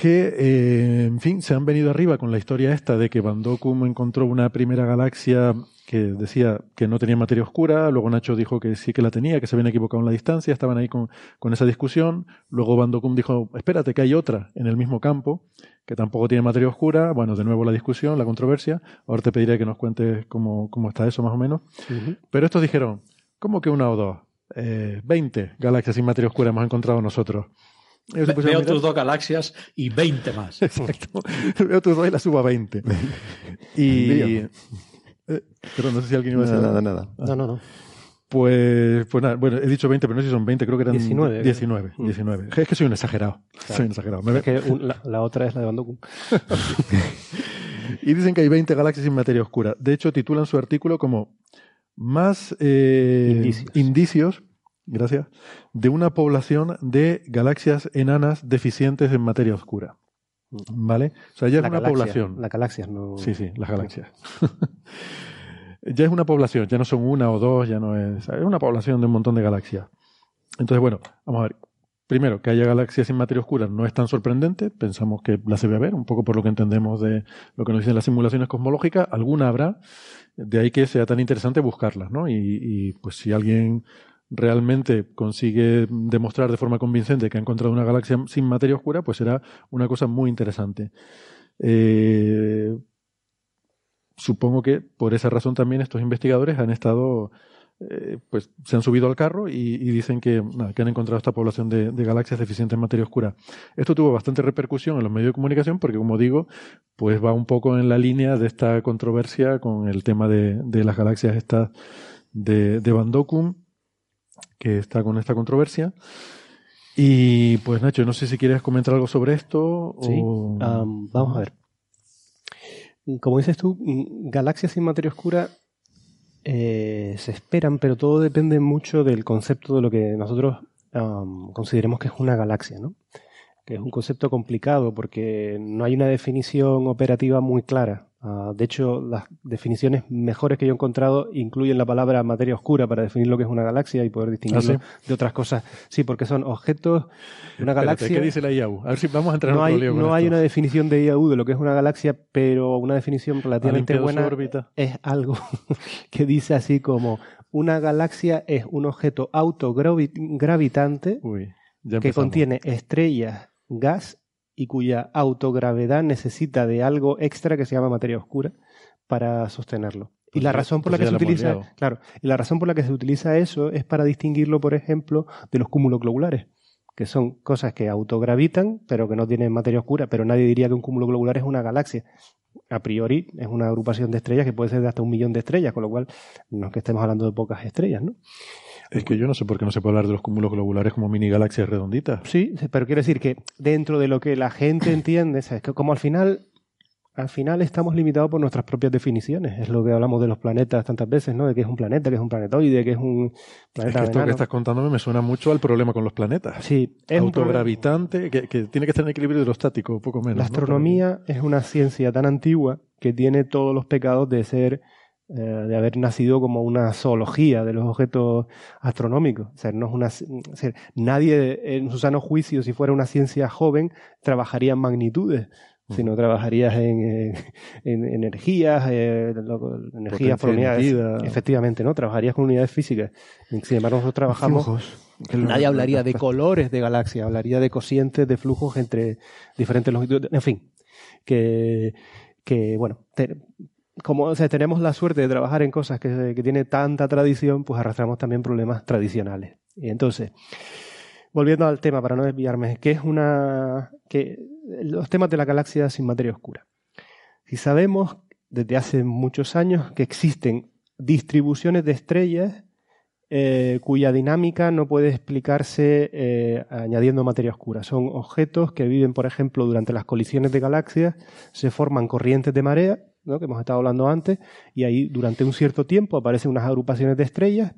que, eh, en fin, se han venido arriba con la historia esta de que Van Dokum encontró una primera galaxia que decía que no tenía materia oscura, luego Nacho dijo que sí que la tenía, que se habían equivocado en la distancia, estaban ahí con, con esa discusión, luego Van Dokum dijo, espérate que hay otra en el mismo campo, que tampoco tiene materia oscura, bueno, de nuevo la discusión, la controversia, ahora te pediré que nos cuentes cómo, cómo está eso más o menos, pero estos dijeron, ¿cómo que una o dos? Eh, 20 galaxias sin materia oscura hemos encontrado nosotros. Ve- Veo tus dos galaxias y 20 más. Exacto. Veo tus dos y la subo a 20. y. Eh, pero no sé si alguien iba a decir. Nada, nada, nada. No, no, no. Pues, pues nada, bueno, he dicho 20, pero no sé si son 20, creo que eran 19. 19. Mm. 19. Es que soy un exagerado. Soy un exagerado. Es que un- la, la otra es la de Van Dokum. Y dicen que hay 20 galaxias sin materia oscura. De hecho, titulan su artículo como más eh, Indicios. indicios, gracias, de una población de galaxias enanas deficientes en materia oscura. ¿Vale? O sea, ya es una galaxia, población. La galaxia, no. Sí, sí, las galaxias. ya es una población, ya no son una o dos, ya no es. Es una población de un montón de galaxias. Entonces, bueno, vamos a ver. Primero, que haya galaxias sin materia oscura no es tan sorprendente. Pensamos que las debe haber, un poco por lo que entendemos de lo que nos dicen las simulaciones cosmológicas. Alguna habrá. De ahí que sea tan interesante buscarlas, ¿no? Y, y, pues si alguien realmente consigue demostrar de forma convincente que ha encontrado una galaxia sin materia oscura, pues será una cosa muy interesante. Eh, supongo que por esa razón también estos investigadores han estado, eh, pues se han subido al carro y, dicen que, que han encontrado esta población de, galaxias deficientes en materia oscura. Esto tuvo bastante repercusión en los medios de comunicación porque, como digo, pues va un poco en la línea de esta controversia con el tema de, las galaxias estas de, de Van que está con esta controversia. Y pues Nacho, no sé si quieres comentar algo sobre esto. Sí, vamos a ver. Como dices tú, galaxias sin materia oscura eh, se esperan, pero todo depende mucho del concepto de lo que nosotros consideremos que es una galaxia, ¿no? Que es un concepto complicado porque no hay una definición operativa muy clara. Ah, de hecho, las definiciones mejores que yo he encontrado incluyen la palabra materia oscura para definir lo que es una galaxia y poder distinguirlo ¿Ah, de otras cosas. Sí, porque son objetos una galaxia. ¿Qué dice la IAU? A ver si vamos a entrar no en hay, No hay una definición de IAU de lo que es una galaxia, pero una definición relativamente buena es algo que dice así como una galaxia es un objeto autogravitante que contiene estrellas, gas y cuya autogravedad necesita de algo extra que se llama materia oscura para sostenerlo. Y la razón por la que se utiliza, claro, y la razón por la que se utiliza eso es para distinguirlo, por ejemplo, de los cúmulos globulares, que son cosas que autogravitan, pero que no tienen materia oscura, pero nadie diría que un cúmulo globular es una galaxia. A priori es una agrupación de estrellas que puede ser de hasta un millón de estrellas, con lo cual no es que estemos hablando de pocas estrellas, ¿no? Es que yo no sé por qué no se puede hablar de los cúmulos globulares como mini galaxias redonditas. Sí, pero quiero decir que dentro de lo que la gente entiende, ¿sabes? que como al final, al final estamos limitados por nuestras propias definiciones. Es lo que hablamos de los planetas tantas veces, ¿no? De que es un planeta, que es un planetoide, que es un planeta. Es que esto que estás contándome me suena mucho al problema con los planetas. Sí, es autogravitante, que, que, tiene que estar en equilibrio hidrostático, poco menos. La astronomía es una ciencia tan antigua que tiene todos los pecados de ser eh, de haber nacido como una zoología de los objetos astronómicos. O sea, no es una, nadie en su sano juicio, si fuera una ciencia joven, trabajaría en magnitudes, sino trabajarías en, en, energías, eh, energías por unidades. Efectivamente, ¿no? Trabajarías con unidades físicas. Sin embargo, nosotros trabajamos. Nadie hablaría de colores de galaxias, hablaría de cocientes de flujos entre diferentes longitudes. En fin, que, que bueno, como tenemos la suerte de trabajar en cosas que, que tiene tanta tradición, pues arrastramos también problemas tradicionales. Y entonces, volviendo al tema, para no desviarme, ¿qué es una. que los temas de la galaxia sin materia oscura. Si sabemos desde hace muchos años que existen distribuciones de estrellas eh, cuya dinámica no puede explicarse eh, añadiendo materia oscura. Son objetos que viven, por ejemplo, durante las colisiones de galaxias, se forman corrientes de marea que hemos estado hablando antes, y ahí durante un cierto tiempo aparecen unas agrupaciones de estrellas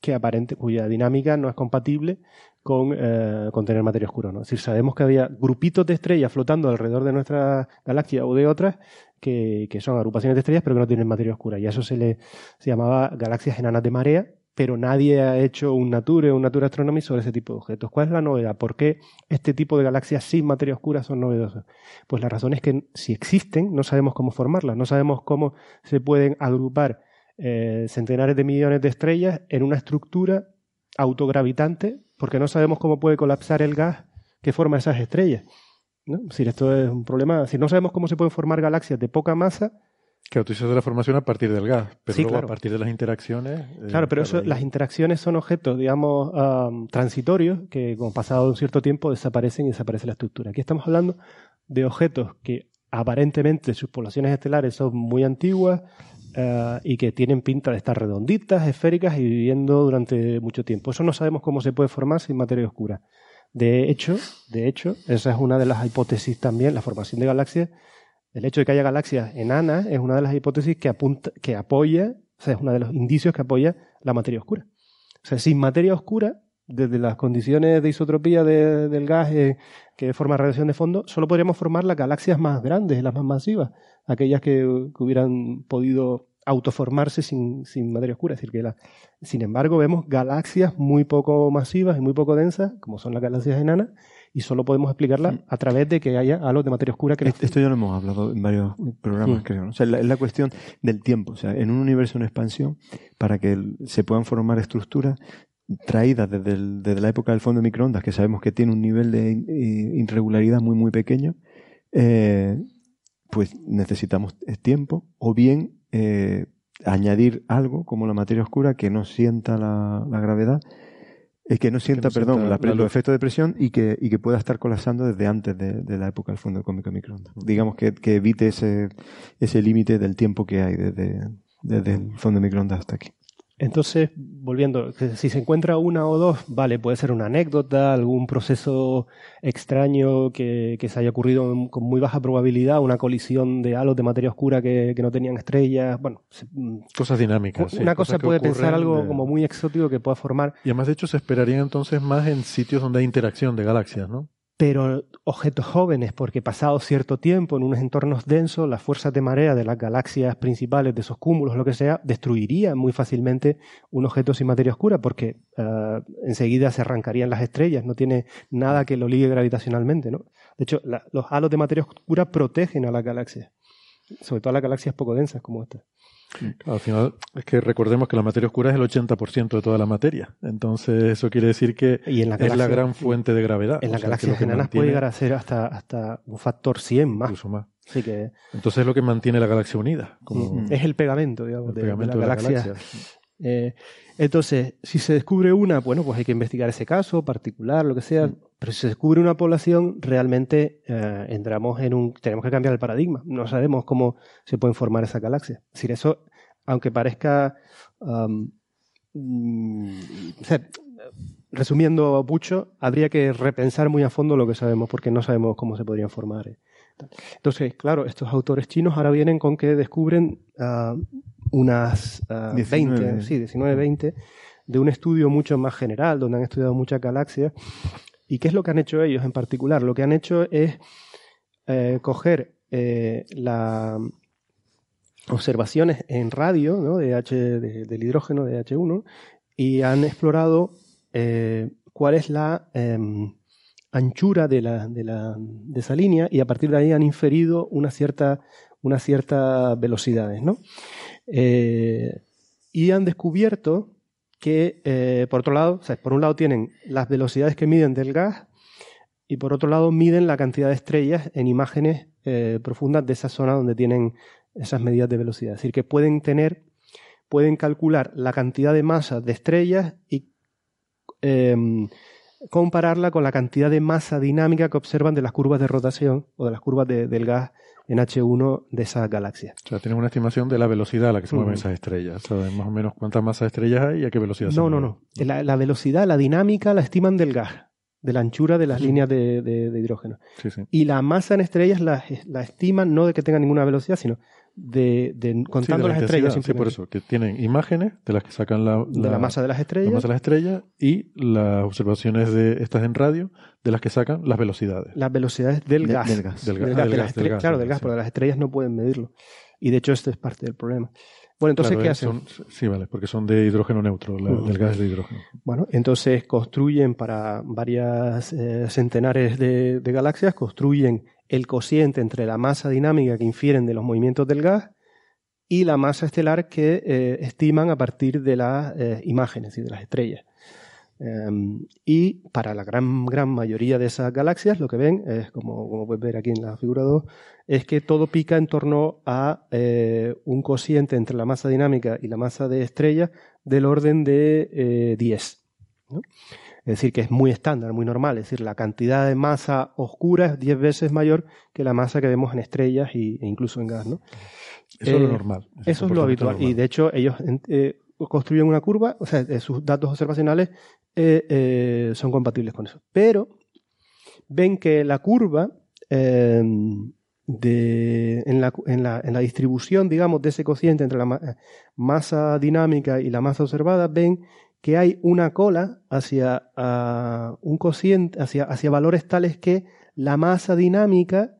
que aparente, cuya dinámica no es compatible con, eh, tener materia oscura. ¿no? Es decir, sabemos que había grupitos de estrellas flotando alrededor de nuestra galaxia o de otras que, son agrupaciones de estrellas pero que no tienen materia oscura. Y a eso se le se llamaba galaxias enanas de marea pero nadie ha hecho un Nature o un Nature Astronomy sobre ese tipo de objetos. ¿Cuál es la novedad? ¿Por qué este tipo de galaxias sin materia oscura son novedosas? Pues la razón es que si existen, no sabemos cómo formarlas, no sabemos cómo se pueden agrupar eh, centenares de millones de estrellas en una estructura autogravitante, porque no sabemos cómo puede colapsar el gas que forma esas estrellas. ¿no? Si esto es un problema, si no sabemos cómo se pueden formar galaxias de poca masa, que tú de la formación a partir del gas, pero luego a partir de las interacciones. Eh, claro, pero eso, las interacciones son objetos, digamos, transitorios que con pasado un cierto tiempo desaparecen y desaparece la estructura. Aquí estamos hablando de objetos que aparentemente sus poblaciones estelares son muy antiguas eh, y que tienen pinta de estar redonditas, esféricas y viviendo durante mucho tiempo. Eso no sabemos cómo se puede formar sin materia oscura. De hecho, de hecho, esa es una de las hipótesis también, la formación de galaxias el hecho de que haya galaxias enanas es una de las hipótesis que, apunta, que apoya, o sea, es uno de los indicios que apoya la materia oscura. O sea, sin materia oscura, desde las condiciones de isotropía del gas eh, que forma radiación de fondo, solo podríamos formar las galaxias más grandes, las más masivas, aquellas que, hubieran podido autoformarse sin, sin, materia oscura. Es decir, que la, sin embargo, vemos galaxias muy poco masivas y muy poco densas, como son las galaxias enanas, y solo podemos explicarla a través de que haya algo de materia oscura que... Esto ya lo hemos hablado en varios programas, creo. O sea, es la, cuestión del tiempo. O sea, en un universo en expansión, para que se puedan formar estructuras traídas desde, la época del fondo de microondas, que sabemos que tiene un nivel de irregularidad muy, muy pequeño, eh, pues necesitamos tiempo o bien eh, añadir algo como la materia oscura que no sienta la, la gravedad es que no sienta, no perdón, sienta la- la los efectos de presión y que, y que pueda estar colapsando desde antes de, de la época del fondo cómico microondas. Digamos que, que evite ese, ese límite del tiempo que hay desde, desde el fondo de microondas hasta aquí. Entonces, volviendo, si se encuentra una o dos, vale, puede ser una anécdota, algún proceso extraño que, que se haya ocurrido con muy baja probabilidad, una colisión de halos de materia oscura que, que no tenían estrellas. Bueno, mm, Cosas dinámicas. una cosa puede pensar algo de- como muy exótico que pueda formar, Y además, de hecho, se esperaría entonces más en sitios donde hay interacción de galaxias, ¿no? Pero objetos jóvenes, porque pasado cierto tiempo en unos entornos densos, las fuerzas de marea de las galaxias principales, de esos cúmulos, lo que sea, destruirían muy fácilmente un objeto sin materia oscura, porque eh, enseguida se arrancarían las estrellas, no tiene nada que lo ligue gravitacionalmente. ¿no? De hecho, la- los halos de materia oscura protegen a las galaxias, sobre todo a las galaxias poco densas como esta. Al final, es que recordemos que la materia oscura es el 80% de toda la materia. Entonces, eso quiere decir que Y en la es la gran fuente de gravedad. En las galaxias enanas puede llegar a ser hasta, hasta un factor 100 más. incluso más. Así que Entonces, es lo que mantiene la galaxia unida. Como es el pegamento, digamos, el de- de, pegamento la de la galaxia. galaxia. Eh, entonces, si se descubre una, bueno, pues hay que investigar ese caso particular, lo que sea. Pero si se descubre una población, realmente eh, entramos en un. Tenemos que cambiar el paradigma. No sabemos cómo se pueden formar esas galaxias. Es decir, eso, aunque parezca. mm, o sea, resumiendo mucho, habría que repensar muy a fondo lo que sabemos, porque no sabemos cómo se podrían formar. eh. Entonces, claro, estos autores chinos ahora vienen con que descubren ah, unas ah, 19. 20, sí, 19, 20, de un estudio mucho más general, donde han estudiado muchas galaxias. ¿Y qué es lo que han hecho ellos en particular? Lo que han hecho es eh, coger eh, las observaciones en radio de H, de- del hidrógeno de H1 y han explorado eh, cuál es la em, anchura de, la, de, la, de esa línea y a partir de ahí han inferido una cierta, unas ciertas velocidades. ¿no? Y han descubierto que, eh, por otro lado, o sea, por un lado tienen las velocidades que miden del gas y por otro lado miden la cantidad de estrellas en imágenes eh, profundas de esa zona donde tienen esas medidas de velocidad. Es decir, que pueden tener, pueden calcular la cantidad de masa de estrellas y em, compararla con la cantidad de masa dinámica que observan de las curvas de rotación o de las curvas de- del gas en H1 de esas galaxias. O sea, tienen una estimación de la velocidad a la que se mueven Mm. esas estrellas. Saben más o menos cuántas masas de estrellas hay y a qué velocidad se No, no, mueven. no. La, la velocidad, la dinámica la estiman del gas, de la anchura de las líneas de, de- de hidrógeno. Sí, sí. Y la masa en estrellas la, la estiman no de que tengan ninguna velocidad, sino de, de Sí, contando de la las estrellas. Sí, por eso, que tienen imágenes de las que sacan la, De la masa de las la estrellas. masa de las estrellas y las observaciones de estas en radio de las que sacan las velocidades. las velocidades del De- gas. del gas. Gas, claro, del gas, sí. porque las estrellas no pueden medirlo. Y de hecho esto es parte del problema. Bueno, entonces, Claro, ¿qué hacen? son- sí, vale, porque son de hidrógeno neutro, la- del gas de hidrógeno. Bueno, entonces construyen para varias eh, centenares de, de galaxias, construyen el cociente entre la masa dinámica que infieren de los movimientos del gas y la masa estelar que eh, estiman a partir de las eh, imágenes y de las estrellas. Eh, y para la gran, gran mayoría de esas galaxias lo que ven es, como, como puedes ver aquí en la figura 2, es que todo pica en torno a eh, un cociente entre la masa dinámica y la masa de estrella del orden de eh, 10. ¿no? Es decir, que es muy estándar, muy normal. Es decir, la cantidad de masa oscura es 10 veces mayor que la masa que vemos en estrellas y, e incluso en gas. ¿no? Eso es lo Eh, normal. Eso es lo habitual. normal. Y de hecho, ellos eh, construyen una curva, o sea, de sus datos observacionales eh, eh, son compatibles con eso. Pero ven que la curva eh, de, en, la, en, la, en la distribución, digamos, de ese cociente entre la ma- masa dinámica y la masa observada, ven que hay una cola hacia ah, un cociente, hacia, hacia valores tales que la masa dinámica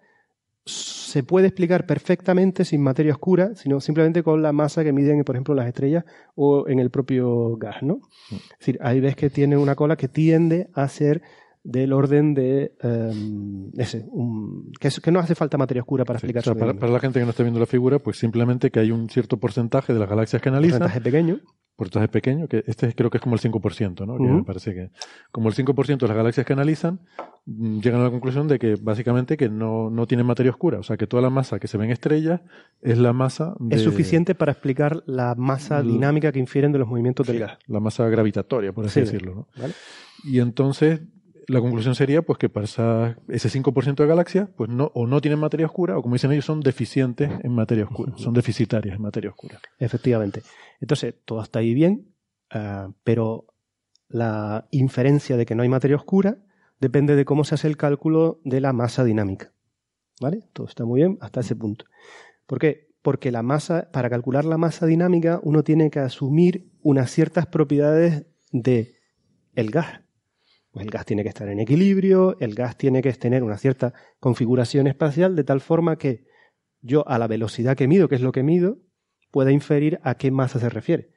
se puede explicar perfectamente sin materia oscura, sino simplemente con la masa que miden, por ejemplo, las estrellas o en el propio gas, ¿no? Es decir, ahí ves que tiene una cola que tiende a ser del orden de em, ese, un- que, es- que no hace falta materia oscura para Sí, explicar o sea, para, la gente que no está viendo la figura, pues simplemente que hay un cierto porcentaje de las galaxias que analizan porcentaje pequeño. porcentaje pequeño, que este creo que es como el 5%, ¿no? Que me parece que como el 5% de las galaxias que analizan mm, llegan a la conclusión de que básicamente que no, no tienen materia oscura, o sea que toda la masa que se ve en estrellas es la masa de Es suficiente para explicar la masa dinámica que infieren de los movimientos del gas. la masa gravitatoria, por así Sí. decirlo, ¿no? ¿vale? Y entonces la conclusión sería pues que para ese 5% de galaxias pues no o no tienen materia oscura o como dicen ellos son deficientes en materia oscura, son deficitarias en materia oscura. Efectivamente. Entonces, todo está ahí bien, ah, pero la inferencia de que no hay materia oscura depende de cómo se hace el cálculo de la masa dinámica. ¿Vale? Todo está muy bien hasta ese punto. ¿Por qué? Porque la masa, para calcular la masa dinámica, uno tiene que asumir unas ciertas propiedades de el gas. Pues el gas tiene que estar en equilibrio, el gas tiene que tener una cierta configuración espacial de tal forma que yo a la velocidad que mido, que es lo que mido, pueda inferir a qué masa se refiere.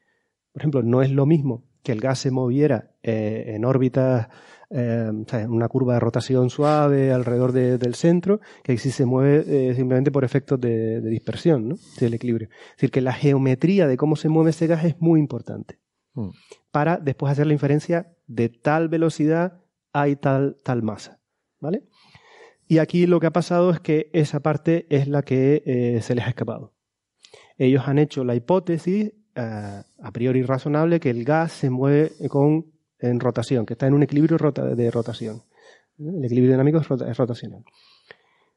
Por ejemplo, no es lo mismo que el gas se moviera eh, en órbitas, eh, o sea, en una curva de rotación suave alrededor de- del centro, que si se mueve eh, simplemente por efectos de, de dispersión, ¿no? del equilibrio. Es decir, que la geometría de cómo se mueve ese gas es muy importante Mm. para después hacer la inferencia de tal velocidad hay tal, tal masa. ¿Vale? Y aquí lo que ha pasado es que esa parte es la que eh, se les ha escapado. Ellos han hecho la hipótesis eh, a priori razonable que el gas se mueve con, en rotación, que está en un equilibrio de rotación. El equilibrio dinámico es, rota- es rotacional.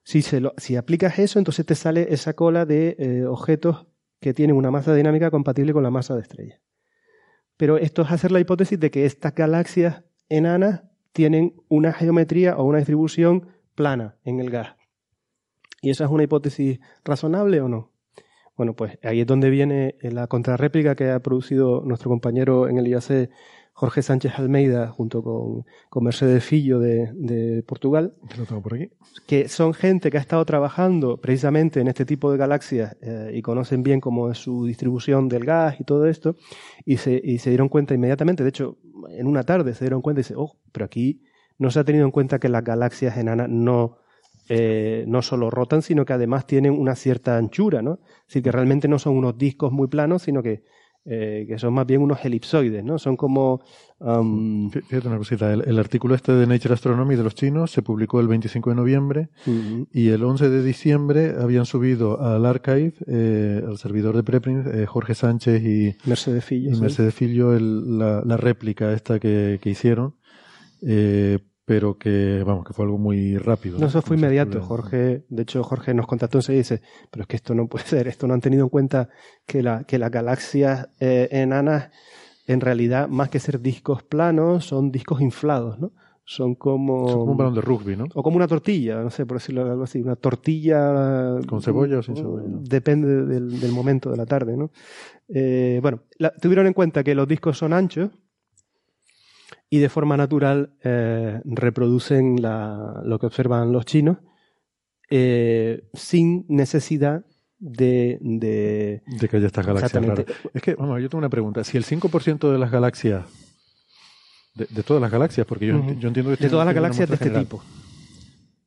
Si, se aplicas eso, entonces te sale esa cola de eh, objetos que tienen una masa dinámica compatible con la masa de estrella. Pero esto es hacer la hipótesis de que estas galaxias enanas tienen una geometría o una distribución plana en el gas. ¿Y esa es una hipótesis razonable o no? Bueno, pues ahí es donde viene la contrarréplica que ha producido nuestro compañero en el IAC, Jorge Sánchez Almeida, junto con, con Mercedes Fillo de, de Portugal, Que lo tengo por aquí. que son gente que ha estado trabajando precisamente en este tipo de galaxias eh, y conocen bien cómo es su distribución del gas y todo esto, y se, y se dieron cuenta inmediatamente, de hecho, en una tarde se dieron cuenta y dice, oh, pero aquí no se ha tenido en cuenta que las galaxias enanas no, eh, no solo rotan, sino que además tienen una cierta anchura, ¿no? Es decir, que realmente no son unos discos muy planos, sino que, eh, que son más bien unos elipsoides, ¿no? Son como... um, Fí- Fíjate una cosita, el, el artículo este de Nature Astronomy de los chinos se publicó el 25 de noviembre y el 11 de diciembre habían subido al archive, eh, al servidor de preprint, eh, Jorge Sánchez y, Mercedes Fillo. y. Mercedes el- la, la réplica esta que, que hicieron, eh, pero que, vamos, que fue algo muy rápido. No, eso fue inmediato. Jorge, de hecho, Jorge nos contactó y dice, pero es que esto no puede ser, esto no han tenido en cuenta que, la, que las galaxias eh, enanas, en realidad, más que ser discos planos, son discos inflados, ¿no? Son como... Son como un balón de rugby, ¿no? O como una tortilla, no sé, por decirlo algo así, una tortilla... ¿Con cebolla o sin cebolla? Depende del, del momento de la tarde, ¿no? Eh, bueno, la- tuvieron en cuenta que los discos son anchos y de forma natural eh, reproducen la- lo que observan los chinos eh, sin necesidad de, de- De que haya estas galaxias raras. Es que, vamos, yo tengo una pregunta. Si el 5% de las galaxias, de, de todas las galaxias, porque yo, Ujú. enti- yo entiendo que de todas las galaxias de este general. tipo.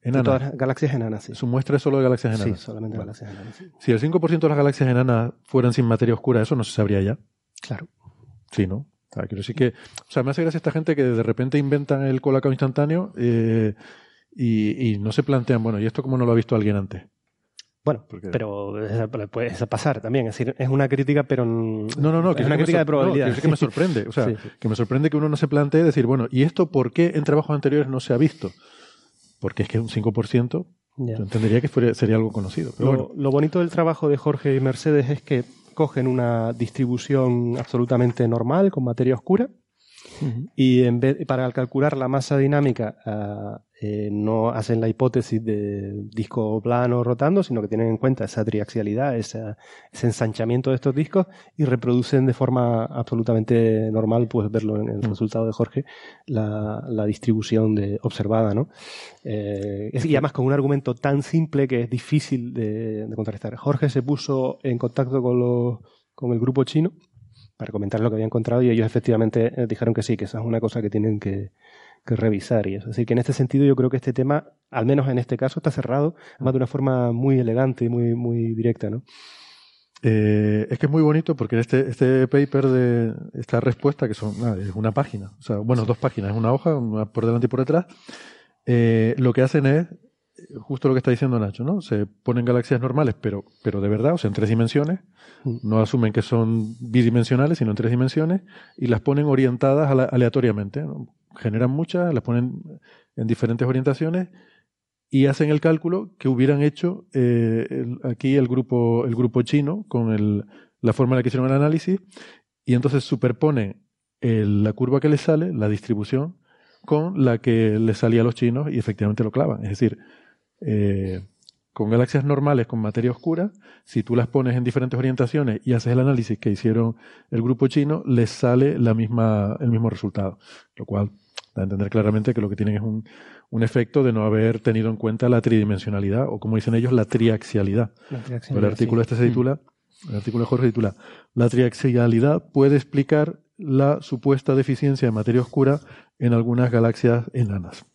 De Enanas. todas las galaxias enanas, sí. Su muestra es solo de galaxias Sí, enanas. solamente Vale. galaxias enanas. sí. Si el 5% de las galaxias enanas fueran sin materia oscura, eso no se sabría ya. Claro. Sí, ¿no? Quiero decir que, o sea, me hace gracia esta gente que de repente inventan el colacao instantáneo eh, y, y no se plantean, bueno, ¿y esto cómo no lo ha visto alguien antes? Bueno, Porque- pero puede pasar también. Es decir, es una crítica, pero. No, no, no. Es una que crítica de no, probabilidad. decir que me sorprende. O sea, Sí, que me sorprende que uno no se plantee decir, bueno, ¿y esto por qué en trabajos anteriores no se ha visto? Porque es que un 5%, Ya. yo entendería que sería algo conocido. Pero Lo, bueno, lo bonito del trabajo de Jorge y Mercedes es que cogen una distribución absolutamente normal con materia oscura y en vez, para calcular la masa dinámica eh, no hacen la hipótesis de disco plano rotando, sino que tienen en cuenta esa triaxialidad, esa- ese ensanchamiento de estos discos y reproducen de forma absolutamente normal, puedes verlo en el Mm. resultado de Jorge, la, la distribución de, observada, ¿no? Eh, es- y además con un argumento tan simple que es difícil de, de contrastar. Jorge se puso en contacto con, los, con el grupo chino para comentar lo que había encontrado y ellos efectivamente eh, dijeron que sí, que esa es una cosa que tienen que, que revisar y. Es decir, que en este sentido yo creo que este tema, al menos en este caso, está cerrado, además de una forma muy elegante y muy, muy directa, ¿no? eh, es que es muy bonito porque este, este paper de esta respuesta, que son es una página, o sea, bueno, dos páginas, una hoja, una por delante y por detrás, eh, lo que hacen es justo lo que está diciendo Nacho, ¿no? Se ponen galaxias normales, pero, pero de verdad, o sea, en tres dimensiones, Mm. no asumen que son bidimensionales, sino en tres dimensiones, y las ponen orientadas ale- aleatoriamente. ¿no? Generan muchas, las ponen en diferentes orientaciones y hacen el cálculo que hubieran hecho eh, el- aquí el grupo, el grupo chino con el- la forma en la que hicieron el análisis, y entonces superponen el- la curva que les sale, la distribución, con la que les salía a los chinos y efectivamente lo clavan. Es decir, eh, con galaxias normales con materia oscura, si tú las pones en diferentes orientaciones y haces el análisis que hicieron el grupo chino, les sale la misma, el mismo resultado. Lo cual da a entender claramente que lo que tienen es un, un efecto de no haber tenido en cuenta la tridimensionalidad, o como dicen ellos, la triaxialidad. La triaxialidad, el artículo sí. este se titula, el artículo de Jorge se titula, La triaxialidad puede explicar la supuesta deficiencia de materia oscura en algunas galaxias enanas.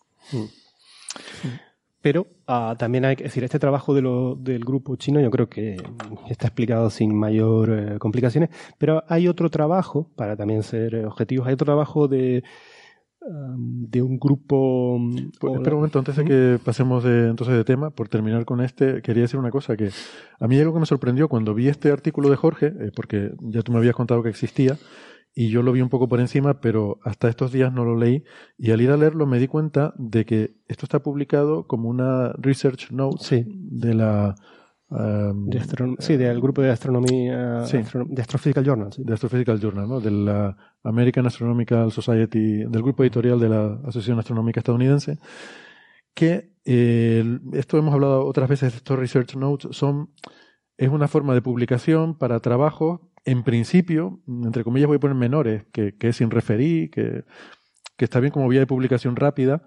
Pero ah, también hay que decir, este trabajo de lo- del grupo chino yo creo que está explicado sin mayor eh, complicaciones, pero hay otro trabajo, para también ser objetivos, hay otro trabajo de, um, de un grupo... um, Pues, espera un momento, antes de que pasemos de, entonces de tema, por terminar con este, quería decir una cosa, que a mí algo que me sorprendió cuando vi este artículo de Jorge, eh, porque ya tú me habías contado que existía, y yo lo vi un poco por encima, pero hasta estos días no lo leí, y al ir a leerlo me di cuenta de que esto está publicado como una research note Sí. de la... um, de sí, del grupo de astronomía, Sí. astro- de Astrophysical Journal. sí. de Astrophysical Journal, ¿no? de la American Astronomical Society, del grupo editorial de la Asociación Astronómica Estadounidense, que eh, esto hemos hablado otras veces estos research notes, son, es una forma de publicación para trabajos, en principio, entre comillas voy a poner menores, que, que es sin referir, que, que está bien como vía de publicación rápida,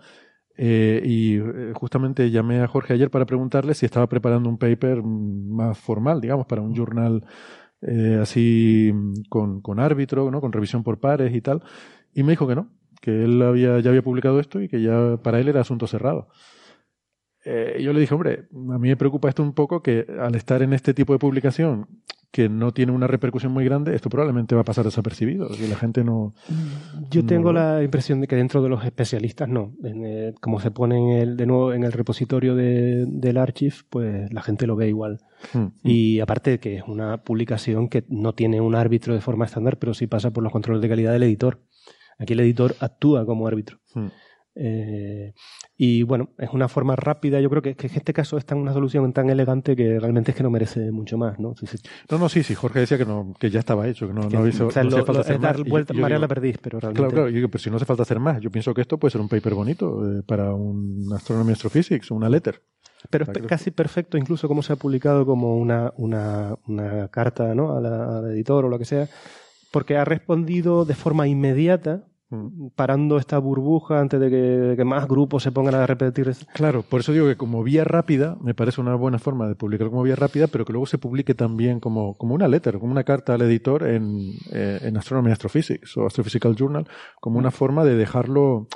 eh, y eh, justamente llamé a Jorge ayer para preguntarle si estaba preparando un paper más formal, digamos, para un journal eh, así con, con árbitro, ¿no? con revisión por pares y tal. Y me dijo que no, que él había, ya había publicado esto y que ya para él era asunto cerrado. Eh, yo le dije, hombre, a mí me preocupa esto un poco que al estar en este tipo de publicación que no tiene una repercusión muy grande, esto probablemente va a pasar desapercibido, que la gente no... Yo No tengo lo- la impresión de que dentro de los especialistas no. En, eh, como se pone en el, de nuevo en el repositorio de- del archive, pues la gente lo ve igual. Mm. Y aparte de que es una publicación que no tiene un árbitro de forma estándar, pero sí pasa por los controles de calidad del editor. Aquí el editor actúa como árbitro. Mm. Eh, y bueno, es una forma rápida. Yo creo que, que en este caso es tan una solución tan elegante que realmente es que no merece mucho más, ¿no? Sí, sí. No, no, sí, sí, Jorge decía que, no, que ya estaba hecho, que no, Que- no, hizo- o sea, no hacía lo- falta hacer más. Yo- vuelta, yo digo, la perdiz, pero realmente. Claro, claro, yo digo, pero si no hace falta hacer más, yo pienso que esto puede ser un paper bonito eh, para un Astronomy Astrophysics, una letter. Pero es casi perfecto, incluso como se ha publicado como una, una, una carta ¿no? al editor o lo que sea, porque ha respondido de forma inmediata. Parando esta burbuja antes de que, más grupos se pongan a repetir. Claro, por eso digo que como vía rápida, me parece una buena forma de publicar como vía rápida, pero que luego se publique también como, como una letter, como una carta al editor en, eh, en Astronomy Astrophysics o Astrophysical Journal, como una forma de dejarlo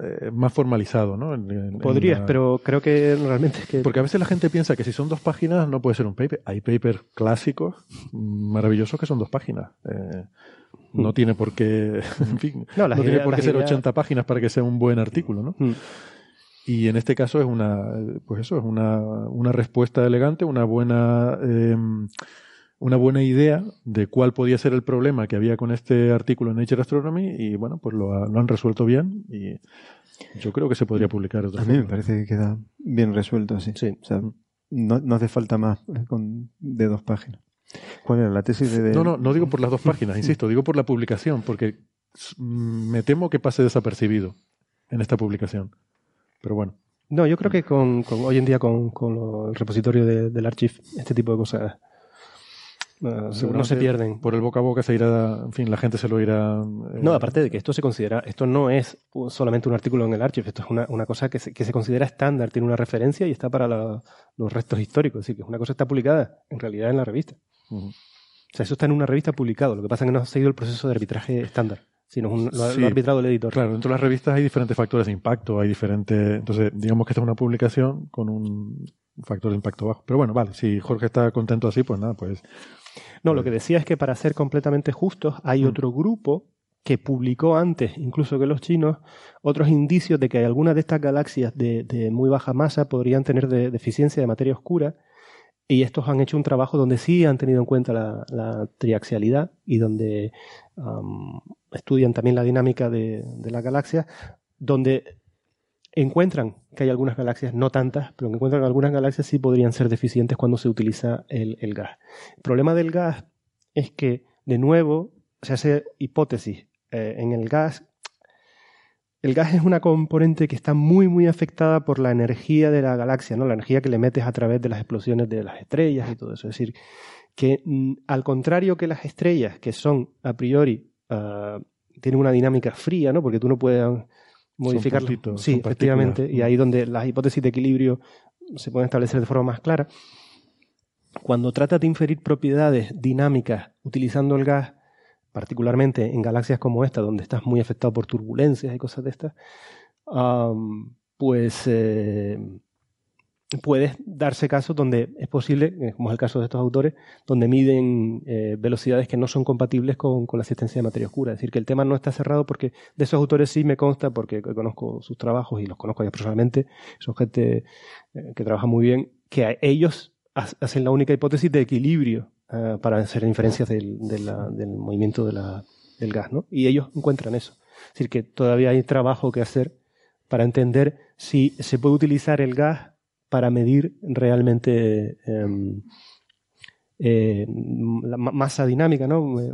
eh, más formalizado, ¿no? En- en- en Podrías, la- pero creo que realmente es que... Porque a veces la gente piensa que si son dos páginas no puede ser un paper. Hay papers clásicos mm, maravillosos que son dos páginas. Eh, no tiene por qué, en fin, No, no, tiene por qué ser ideas- 80 páginas para que sea un buen artículo, ¿no? Mm. Y en este caso es una, pues eso, es una, una respuesta elegante, una buena, eh, una buena idea de cuál podía ser el problema que había con este artículo en Nature Astronomy y bueno, pues lo, ha- lo han resuelto bien y yo creo que se podría publicar otra A mí me parece que queda bien resuelto así. Sí. O sea, no, no hace falta más eh, con, de dos páginas. ¿Cuál era la tesis de.? No, no, no digo por las dos páginas, insisto, digo por la publicación, porque s- mm, me temo que pase desapercibido en esta publicación. Pero bueno, No, yo creo que con, con- hoy en día con, con lo- el repositorio de- del archive, este tipo de cosas no se pierden. Por el boca a boca se irá, en fin, la gente se lo irá. eh, No, aparte de que esto se considera, esto no es solamente un artículo en el archive, esto es una, una cosa que se, que se considera estándar, tiene una referencia y está para la- los restos históricos, es decir, que es una cosa que está publicada en realidad en la revista. Ujú. O sea, eso está en una revista publicado, lo que pasa es que no ha seguido el proceso de arbitraje estándar, sino un- lo, Sí. lo ha arbitrado el editor. Claro, dentro de las revistas hay diferentes factores de impacto, hay diferentes. Entonces, digamos que esta es una publicación con un factor de impacto bajo. Pero bueno, vale, si Jorge está contento así, pues nada, pues No, lo que decía es que para ser completamente justos, hay Mm. otro grupo que publicó antes, incluso que los chinos, otros indicios de que algunas de estas galaxias de, de muy baja masa podrían tener de- deficiencia de materia oscura. Y estos han hecho un trabajo donde sí han tenido en cuenta la, la triaxialidad y donde estudian también la dinámica de, de las galaxias, donde encuentran que hay algunas galaxias, no tantas, pero que encuentran algunas galaxias sí podrían ser deficientes cuando se utiliza el, el gas. El problema del gas es que, de nuevo, se hace hipótesis. Eh, en el gas, el gas es una componente que está muy, muy afectada por la energía de la galaxia, ¿no? La energía que le metes a través de las explosiones de las estrellas y todo eso. Es decir, que mm, al contrario que las estrellas, que son a priori, ah, tienen una dinámica fría, ¿no? Porque tú no puedes modificar. partitos, Sí, son efectivamente. Y ahí donde las hipótesis de equilibrio se pueden establecer de forma más clara. Cuando tratas de inferir propiedades dinámicas utilizando el gas, particularmente en galaxias como esta, donde estás muy afectado por turbulencias y cosas de estas, pues eh, puedes darse casos donde es posible, eh, como es el caso de estos autores, donde miden eh, velocidades que no son compatibles con, con la existencia de materia oscura. Es decir, que el tema no está cerrado porque de esos autores sí me consta, porque conozco sus trabajos y los conozco ya personalmente, son gente eh, que trabaja muy bien, que ellos ha- hacen la única hipótesis de equilibrio eh, para hacer inferencias del, del movimiento de la- del gas, ¿no? Y ellos encuentran eso. Es decir, que todavía hay trabajo que hacer para entender si se puede utilizar el gas para medir realmente em, eh, la ma- masa dinámica ¿no? Eh,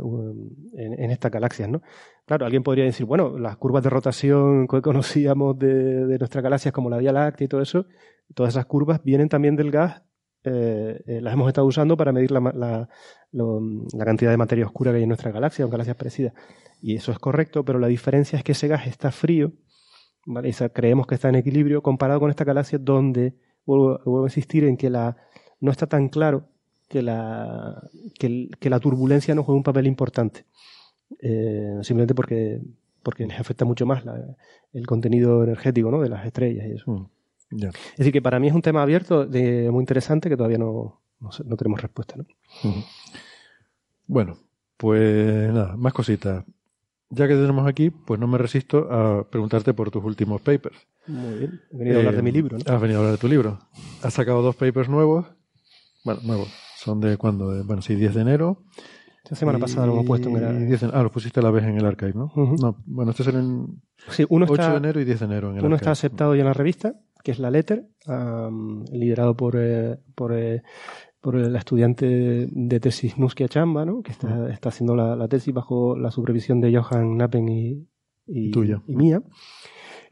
en, estas galaxias. ¿no? Claro, alguien podría decir, bueno, las curvas de rotación que conocíamos de, nuestras galaxias como la Vía Láctea y todo eso, todas esas curvas vienen también del gas, eh, las hemos estado usando para medir la, cantidad de materia oscura que hay en nuestra galaxia, en galaxias parecidas. Y eso es correcto, pero la diferencia es que ese gas está frío, ¿vale? O creemos que está en equilibrio comparado con esta galaxia donde, vuelvo, vuelvo a insistir en que la, no está tan claro que la, que, la turbulencia no juega un papel importante. Eh, simplemente porque, porque les afecta mucho más la- el contenido energético ¿no? de las estrellas y eso. Mm. Es decir, que para mí es un tema abierto, de, muy interesante, que todavía no, no, no tenemos respuesta. ¿no? Bueno, pues nada, más cositas. Ya que tenemos aquí, pues no me resisto a preguntarte por tus últimos papers. Muy bien. He venido a hablar Eh, de mi libro. ¿no? Has venido a hablar de tu libro. Has sacado dos papers nuevos. Bueno, nuevos. Son de cuándo? De- bueno, sí, 10 de enero. Esta semana pasada lo hemos puesto en Y el... 10 de- ah, lo pusiste a la vez en el archive, ¿no? Ujú. No, bueno, este es en Sí, uno 8 está, de enero y 10 de enero en el Uno archive. está aceptado ya en la revista, que es la Letter, am, liderado por, eh, por, eh, por la estudiante de tesis Nuskia Chamba, ¿no? que está, está haciendo la, la tesis bajo la supervisión de Johan Nappen y, y, Y tuya. y mía.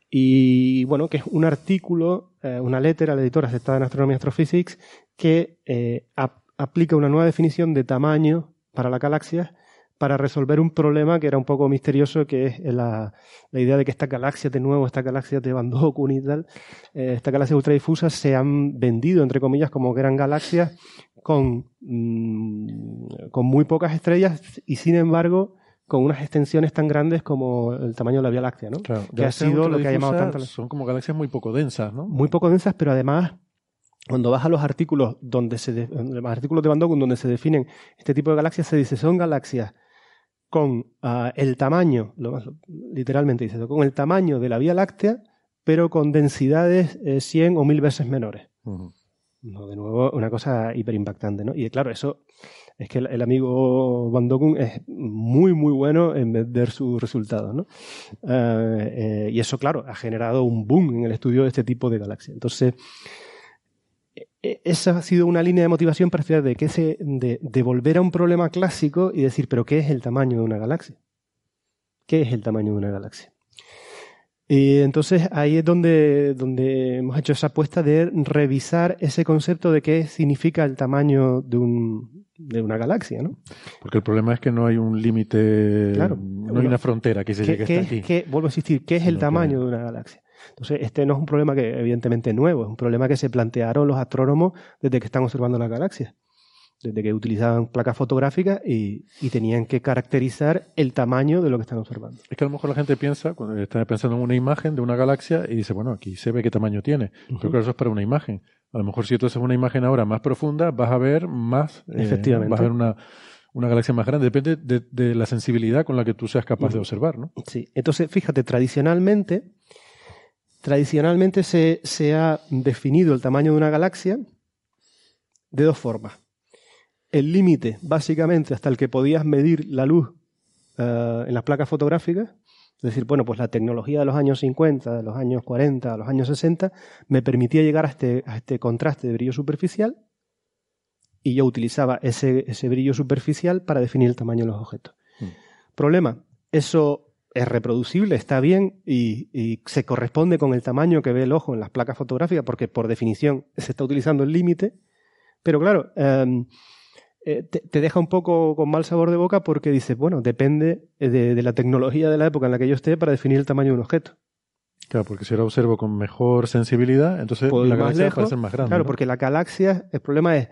Y bueno, que es un artículo, eh, una letter a la editora aceptada en Astronomy Astrophysics, que eh, ap- aplica una nueva definición de tamaño para las galaxias para resolver un problema que era un poco misterioso, que es la, la idea de que estas galaxias de nuevo, estas galaxias de Van Dokun y tal, eh, estas galaxias ultradifusas se han vendido, entre comillas, como eran galaxias con, mm, con muy pocas estrellas y sin embargo con unas extensiones tan grandes como el tamaño de la Vía Láctea, ¿no? Claro, que ha sido lo que ha llamado tanto la- Son como galaxias muy poco densas, ¿no? muy poco densas, pero además, cuando vas a los artículos donde se de- los artículos de Van Dokun donde se definen este tipo de galaxias, se dice son galaxias con ah, el tamaño, lo más- literalmente dice, con el tamaño de la Vía Láctea, pero con densidades eh, 100 o 1000 veces menores. No, de nuevo, una cosa hiperimpactante, ¿no? Y claro, eso es que el, el amigo Van Dokun es muy, muy bueno en vender sus resultados, ¿no? Eh, eh, y eso, claro, ha generado un boom en el estudio de este tipo de galaxias. Entonces, esa ha sido una línea de motivación para estudiar de, qué se, de, de volver a un problema clásico y decir, pero ¿qué es el tamaño de una galaxia? ¿Qué es el tamaño de una galaxia? Y entonces ahí es donde, donde hemos hecho esa apuesta de revisar ese concepto de qué significa el tamaño de, un, de una galaxia, ¿no? Porque el problema es que no hay un límite, Claro. no hay una frontera que se ¿Qué, llegue hasta aquí. qué- vuelvo a insistir, ¿qué es el que- tamaño de una galaxia? Entonces, este no es un problema que evidentemente es nuevo, es un problema que se plantearon los astrónomos desde que están observando las galaxias. Desde que utilizaban placas fotográficas y, y tenían que caracterizar el tamaño de lo que están observando. Es que a lo mejor la gente piensa, cuando está pensando en una imagen de una galaxia y dice, bueno, aquí se ve qué tamaño tiene. Pero claro, eso es para una imagen. A lo mejor si tú haces una imagen ahora más profunda, vas a ver más, eh, Efectivamente. vas a ver una, una galaxia más grande. Depende de, de la sensibilidad con la que tú seas capaz de observar, ¿no? Sí, entonces fíjate, tradicionalmente, tradicionalmente se, se ha definido el tamaño de una galaxia de dos formas. El límite, básicamente, hasta el que podías medir la luz eh, en las placas fotográficas, es decir, bueno, pues la tecnología de los años 50, de los años 40, de los años 60, me permitía llegar a este, a este contraste de brillo superficial y yo utilizaba ese, ese brillo superficial para definir el tamaño de los objetos. Problema, eso es reproducible, está bien y, y se corresponde con el tamaño que ve el ojo en las placas fotográficas porque por definición se está utilizando el límite, pero claro, em, eh, te, te deja un poco con mal sabor de boca porque dices, bueno, depende de, de la tecnología de la época en la que yo esté para definir el tamaño de un objeto. Claro, porque si ahora observo con mejor sensibilidad, entonces la galaxia lejos. parece más grande. Claro, ¿no? porque la galaxia, el problema es,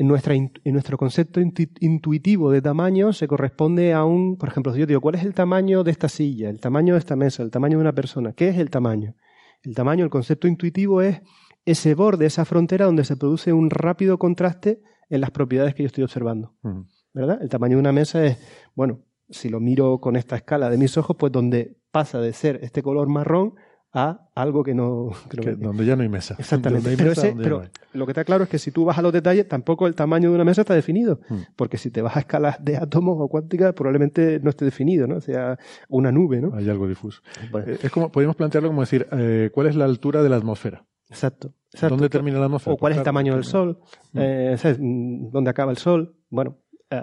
en, nuestra, en nuestro concepto intu- intuitivo de tamaño se corresponde a un, por ejemplo, si yo digo, ¿cuál es el tamaño de esta silla, el tamaño de esta mesa, el tamaño de una persona? ¿Qué es el tamaño? El tamaño, el concepto intuitivo es ese borde, esa frontera donde se produce un rápido contraste en las propiedades que yo estoy observando. ¿verdad? El tamaño de una mesa es, bueno, si lo miro con esta escala de mis ojos, pues donde pasa de ser este color marrón a algo que no... que no Que- donde ya no hay mesa. Exactamente. Hay Pero, mesa, ese- pero no lo que está claro es que si tú vas a los detalles, tampoco el tamaño de una mesa está definido. Hmm. Porque si te vas a escalas de átomos o cuánticas, probablemente no esté definido, ¿no? O sea, una nube, ¿no? Hay algo difuso. Bueno, Eh, Es como, podríamos plantearlo como decir, eh, ¿cuál es la altura de la atmósfera? exacto. exacto. ¿Dónde termina la atmósfera? o cuál es el tamaño del Sol, Mm. eh. Mm, dónde acaba el Sol. Bueno, eh,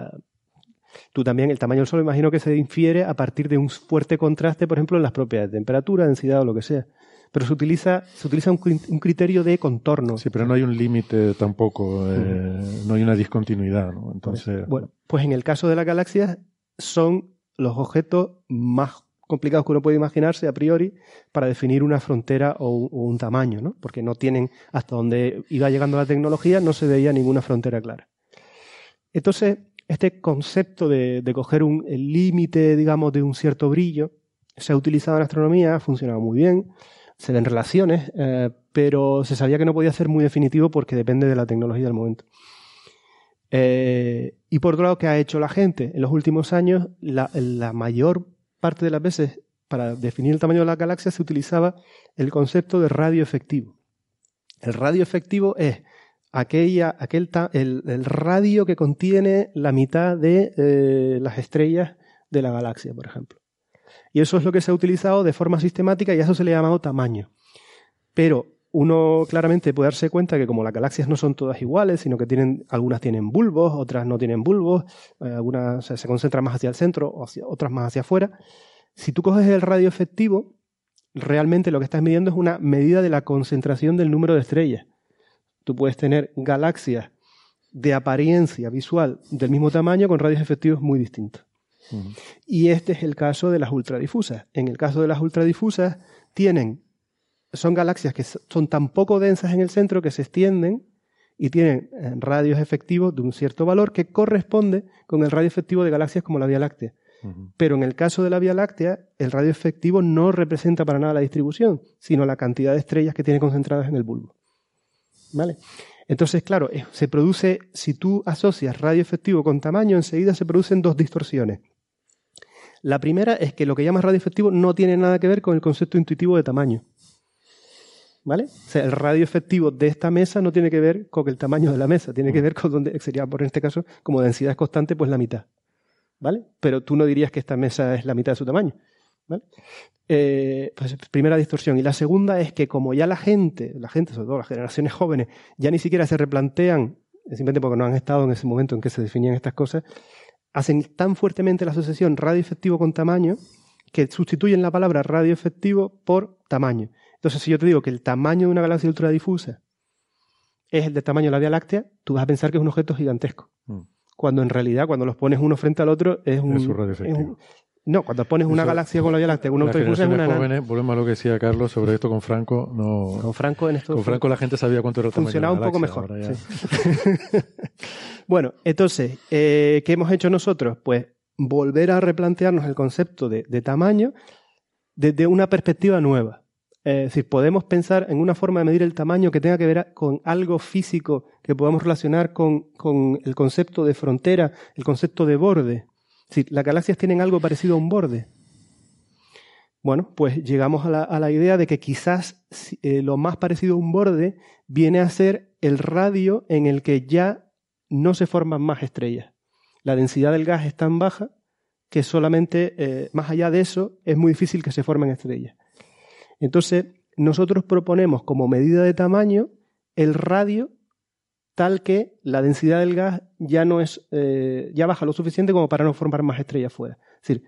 tú también, el tamaño del Sol, imagino que se infiere a partir de un fuerte contraste, por ejemplo, en las propiedades de temperatura, densidad o lo que sea. Pero se utiliza, se utiliza un, cri- un criterio de contorno. Sí, pero no hay un límite tampoco, eh, no hay una discontinuidad, ¿no? Entonces, Bueno, pues en el caso de las galaxias son los objetos más complicados que uno puede imaginarse a priori para definir una frontera o un, o un tamaño, ¿no? Porque no tienen, hasta donde iba llegando la tecnología, no se veía ninguna frontera clara. Entonces, este concepto de, coger un, límite, digamos, de un cierto brillo, se ha utilizado en astronomía, ha funcionado muy bien, se ven relaciones, eh, pero se sabía que no podía ser muy definitivo porque depende de la tecnología del momento. Eh, y por otro lado, ¿qué ha hecho la gente? En los últimos años, la, la mayor parte de las veces, para definir el tamaño de la galaxia, se utilizaba el concepto de radio efectivo. El radio efectivo es aquella, aquel el radio que contiene la mitad de eh, las estrellas de la galaxia, por ejemplo. Y eso es lo que se ha utilizado de forma sistemática y a eso se le ha llamado tamaño. Pero uno claramente puede darse cuenta que como las galaxias no son todas iguales, sino que tienen, algunas tienen bulbos, otras no tienen bulbos, eh, algunas se, se concentran más hacia el centro, o hacia- otras más hacia afuera. Si tú coges el radio efectivo, realmente lo que estás midiendo es una medida de la concentración del número de estrellas. Tú puedes tener galaxias de apariencia visual del mismo tamaño con radios efectivos muy distintos. Y este es el caso de las ultradifusas. En el caso de las ultradifusas, tienen, son galaxias que so- son tan poco densas en el centro que se extienden y tienen eh, radios efectivos de un cierto valor que corresponde con el radio efectivo de galaxias como la Vía Láctea. Pero en el caso de la Vía Láctea, el radio efectivo no representa para nada la distribución, sino la cantidad de estrellas que tiene concentradas en el bulbo. ¿Vale? Entonces, claro, se produce, si tú asocias radio efectivo con tamaño, enseguida se producen dos distorsiones. La primera es que lo que llamas radio efectivo no tiene nada que ver con el concepto intuitivo de tamaño. ¿Vale? O sea, el radio efectivo de esta mesa no tiene que ver con el tamaño de la mesa, tiene que ver con donde sería, por este caso, como densidad constante, pues la mitad. ¿Vale? Pero tú no dirías que esta mesa es la mitad de su tamaño. ¿Vale? Eh, pues primera distorsión. Y la segunda es que como ya la gente, la gente, sobre todo las generaciones jóvenes, ya ni siquiera se replantean, simplemente porque no han estado en ese momento en que se definían estas cosas, hacen tan fuertemente la asociación radio efectivo con tamaño que sustituyen la palabra radio efectivo por tamaño. Entonces, si yo te digo que el tamaño de una galaxia ultradifusa es el del tamaño de la Vía Láctea, tú vas a pensar que es un objeto gigantesco. Mm. Cuando en realidad, cuando los pones uno frente al otro, es un. Es un radio es un- no, cuando pones una Eso- galaxia con la Vía Láctea, una Las ultradifusa es una. jóvenes, volvemos a lo que decía Carlos sobre esto con Franco, no, Con Franco en esto. con Franco la gente sabía cuánto era el tamaño funcionaba de un poco mejor. sí. bueno, entonces, eh, ¿qué hemos hecho nosotros? Pues volver a replantearnos el concepto de, de tamaño desde una perspectiva nueva. eh, es decir, podemos pensar en una forma de medir el tamaño que tenga que ver con algo físico que podamos relacionar con, con el concepto de frontera, el concepto de borde. Decir, las galaxias tienen algo parecido a un borde. Bueno, pues llegamos a la, a la idea de que quizás eh, lo más parecido a un borde viene a ser el radio en el que ya no se forman más estrellas. La densidad del gas es tan baja que solamente eh, más allá de eso es muy difícil que se formen estrellas. Entonces, nosotros proponemos como medida de tamaño el radio tal que la densidad del gas ya no es eh, ya baja lo suficiente como para no formar más estrellas fuera. Es decir,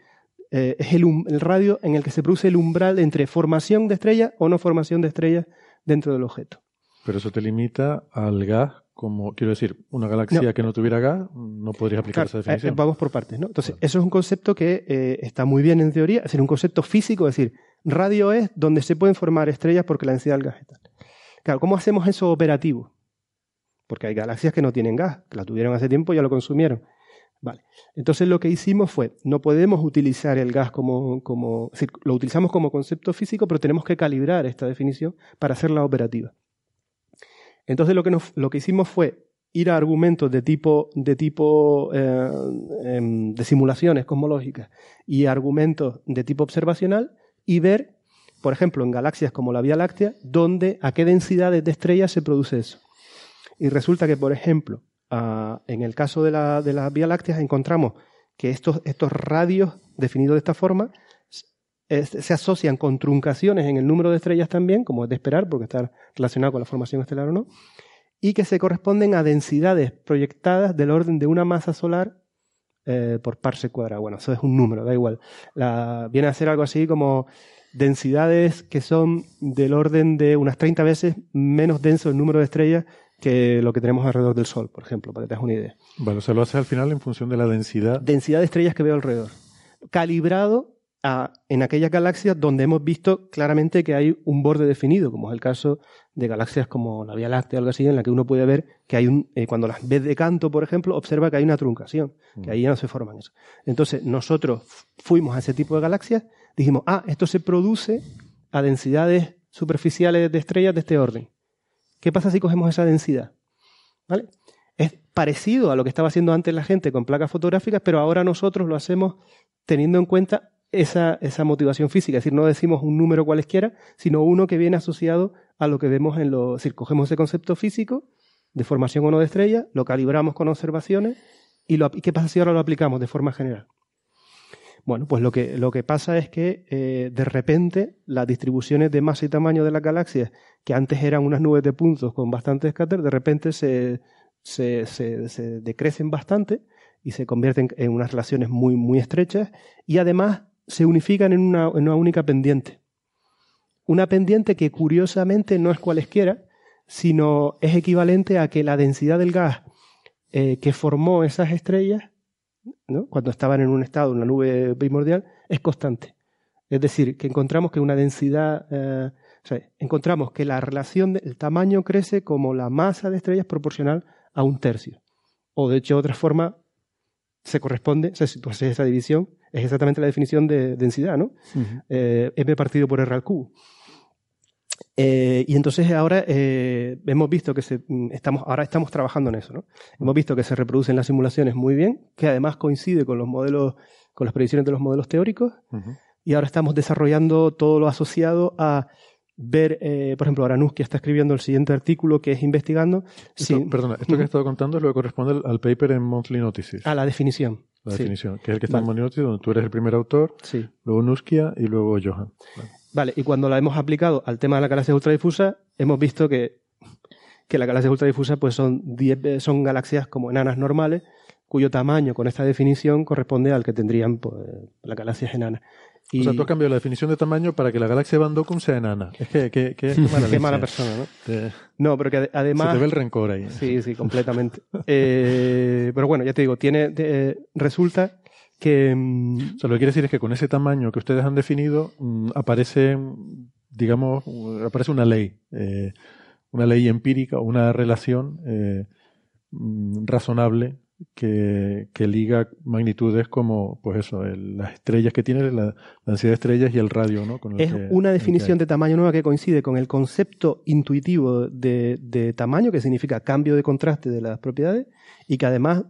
eh, es el, el, radio en el que se produce el umbral entre formación de estrellas o no formación de estrellas dentro del objeto. Pero eso te limita al gas como, quiero decir, una galaxia No. que no tuviera gas, no podría aplicar esa Claro, eh, definición. eh, vamos por partes, ¿no? Entonces, Claro. eso es un concepto que está muy bien en teoría, es decir, un concepto físico, es decir, radio es donde se pueden formar estrellas porque la densidad del gas es tal. Claro, ¿cómo hacemos eso operativo? Porque hay galaxias que no tienen gas, que la tuvieron hace tiempo y ya lo consumieron. Vale. Entonces lo que hicimos fue, no podemos utilizar el gas como, como, lo utilizamos como concepto físico, pero tenemos que calibrar esta definición para hacerla operativa. Entonces lo que, lo que hicimos fue ir a argumentos de tipo, de, tipo eh, em, de simulaciones cosmológicas y argumentos de tipo observacional y ver, por ejemplo, en galaxias como la Vía Láctea, dónde, a qué densidades de estrellas se produce eso. Y resulta que, por ejemplo, ah, en el caso de la, de las Vía Lácteas encontramos que estos, estos radios definidos de esta forma se asocian con truncaciones en el número de estrellas también, como es de esperar, porque está relacionado con la formación estelar o no, y que se corresponden a densidades proyectadas del orden de una masa solar eh, por parsec cuadrado. Bueno, eso es un número, da igual. La- viene a ser algo así como densidades que son del orden de unas 30 veces menos denso el número de estrellas que lo que tenemos alrededor del Sol, por ejemplo, para que te hagas una idea. Vale, o sea, lo haces al final en función de la densidad. Densidad de estrellas que veo alrededor. Calibrado a- en aquellas galaxias donde hemos visto claramente que hay un borde definido, como es el caso de galaxias como la Vía Láctea o algo así, en la que uno puede ver que hay un, eh, cuando las ves de canto, por ejemplo, observa que hay una truncación, que ahí ya no se forman eso. Entonces, nosotros fuimos a ese tipo de galaxias, dijimos, ah, esto se produce a densidades superficiales de estrellas de este orden. ¿Qué pasa si cogemos esa densidad? ¿Vale? Es parecido a lo que estaba haciendo antes la gente con placas fotográficas, pero ahora nosotros lo hacemos teniendo en cuenta esa, esa motivación física. Es decir, no decimos un número cualesquiera, sino uno que viene asociado a lo que vemos en los... Es decir, cogemos ese concepto físico de formación o no de estrella, lo calibramos con observaciones y, lo, ¿y qué pasa si ahora lo aplicamos de forma general? Bueno, pues lo que, lo que pasa es que eh, de repente las distribuciones de masa y tamaño de las galaxias, que antes eran unas nubes de puntos con bastante escáter, de repente se, se, se, decrecen bastante y se convierten en unas relaciones muy, muy estrechas y además se unifican en una, en una única pendiente. Una pendiente que curiosamente no es cualesquiera, sino es equivalente a que la densidad del gas eh, que formó esas estrellas, ¿no? cuando estaban en un estado, una nube primordial, es constante. Es decir, que encontramos que una densidad, eh, o sea, encontramos que la relación del tamaño crece como la masa de estrellas proporcional a un tercio. O de hecho, de otra forma, se corresponde, o sea, si tú haces esa división, es exactamente la definición de densidad, ¿no? Eh, m partido por r al cubo. Eh, y entonces ahora eh, hemos visto que se, mm, estamos, ahora estamos trabajando en eso, ¿no? Hemos visto que se reproducen las simulaciones muy bien, que además coincide con los modelos, con las predicciones de los modelos teóricos, y ahora estamos desarrollando todo lo asociado a ver, eh, por ejemplo, ahora Nuskia está escribiendo el siguiente artículo que es investigando Esto- si- Perdona, esto que he estado contando es lo que corresponde al, al paper en Monthly Notices. a la definición. la Sí, definición, que es el que está en. Monthly Notices, donde tú eres el primer autor, sí. luego Nuskia y luego Johan. Vale. Vale, y cuando la hemos aplicado al tema de la galaxia ultradifusa, hemos visto que, que las galaxias ultradifusas pues son, 10 ve- son galaxias como enanas normales, cuyo tamaño con esta definición corresponde al que tendrían pues, las galaxias enanas. Y O sea, tú has cambiado la definición de tamaño para que la galaxia Van Dockum sea enana. Es que, que, que- qué mala, qué mala persona, ¿no? Te- No, pero que ade- se además... te ve el rencor ahí. Sí, sí, completamente. Eh, pero bueno, ya te digo, tiene, resulta que... mm, O sea, lo que quiere decir es que con ese tamaño que ustedes han definido, mm, aparece, digamos, aparece una ley, eh, una ley empírica, una relación eh, mm, razonable que, que liga magnitudes como, pues eso, el- las estrellas que tiene, la, la densidad de estrellas y el radio, ¿no? Con el Es que- una definición de tamaño nueva que coincide con el concepto intuitivo de, de tamaño, que significa cambio de contraste de las propiedades, y que además,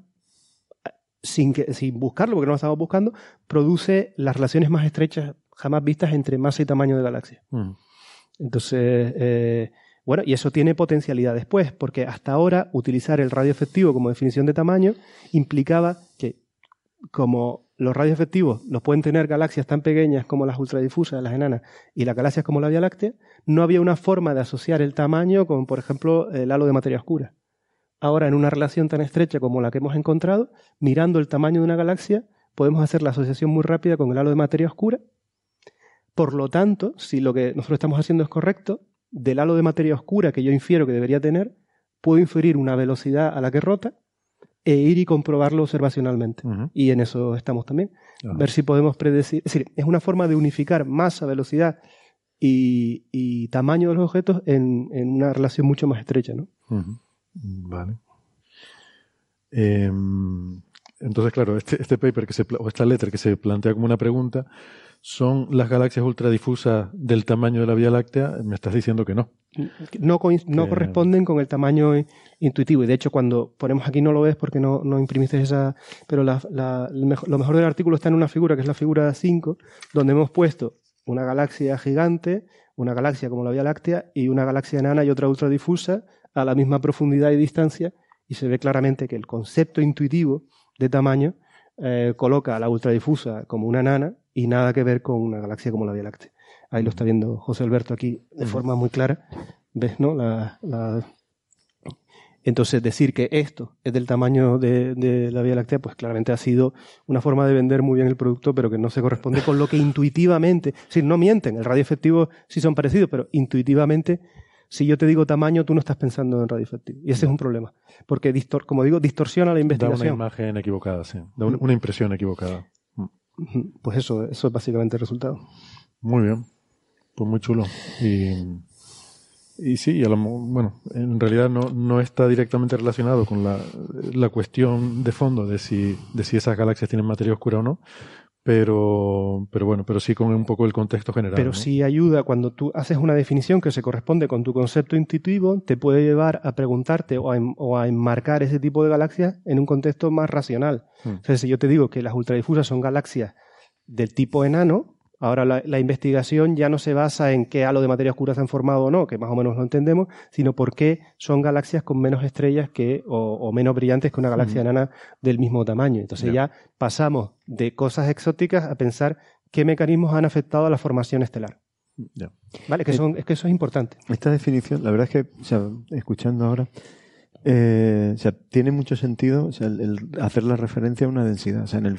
sin, que, sin buscarlo, porque no lo estamos buscando, produce las relaciones más estrechas jamás vistas entre masa y tamaño de galaxias. Ujú. Entonces, eh, bueno, y eso tiene potencialidad después, porque hasta ahora utilizar el radio efectivo como definición de tamaño implicaba que, como los radios efectivos los pueden tener galaxias tan pequeñas como las ultradifusas, las enanas, y las galaxias como la Vía Láctea, no había una forma de asociar el tamaño con, por ejemplo, el halo de materia oscura. Ahora, en una relación tan estrecha como la que hemos encontrado, mirando el tamaño de una galaxia, podemos hacer la asociación muy rápida con el halo de materia oscura. Por lo tanto, si lo que nosotros estamos haciendo es correcto, del halo de materia oscura que yo infiero que debería tener, puedo inferir una velocidad a la que rota e ir y comprobarlo observacionalmente. Y en eso estamos también. Ver si podemos predecir. Es decir, es una forma de unificar masa, velocidad y, y tamaño de los objetos en, en una relación mucho más estrecha. ¿no? Vale. Em, entonces, claro, este, este paper que se, o esta letra que se plantea como una pregunta, ¿son las galaxias ultradifusas del tamaño de la Vía Láctea? Me estás diciendo que no. No, no Que- corresponden con el tamaño intuitivo. Y de hecho, cuando ponemos aquí no lo ves porque no, no imprimiste esa. Pero la- lo mejor del artículo está en una figura que es la figura 5, donde hemos puesto una galaxia gigante, una galaxia como la Vía Láctea y una galaxia enana y otra ultradifusa a la misma profundidad y distancia. Y se ve claramente que el concepto intuitivo de tamaño eh, coloca a la ultradifusa como una enana y nada que ver con una galaxia como la Vía Láctea. Ahí lo está viendo José Alberto aquí de forma muy clara. ¿Ves, no? La, la- Entonces, decir que esto es del tamaño de, de la Vía Láctea, pues claramente ha sido una forma de vender muy bien el producto, pero que no se corresponde con lo que intuitivamente, decir, no mienten, el radio efectivo sí son parecidos, pero intuitivamente, si yo te digo tamaño, tú no estás pensando en radio efectivo. Y ese es un problema, porque, distor- como digo, distorsiona la Da una investigación. imagen equivocada, sí. Da un- una impresión equivocada. Pues eso, eso es básicamente el resultado. Muy bien. Pues muy chulo. Y, y sí, a lo bueno, en realidad no, no está directamente relacionado con la, la cuestión de fondo de si, de si esas galaxias tienen materia oscura o no, pero, pero bueno, pero sí con un poco el contexto general. Pero ¿no? sí ayuda cuando tú haces una definición que se corresponde con tu concepto intuitivo, te puede llevar a preguntarte o a, en- o a enmarcar ese tipo de galaxias en un contexto más racional. Mm. Entonces, si yo te digo que las ultradifusas son galaxias del tipo enano, ahora la, la investigación ya no se basa en qué halo de materia oscura se han formado o no, que más o menos lo entendemos, sino por qué son galaxias con menos estrellas que, o, o menos brillantes que una galaxia Mm. enana del mismo tamaño. Entonces Ya. ya pasamos de cosas exóticas a pensar qué mecanismos han afectado a la formación estelar. Vale, que Eh, es que eso es importante. Esta definición, la verdad es que, o sea, escuchando ahora, eh, o sea, tiene mucho sentido el, hacer la referencia a una densidad. O sea, en el,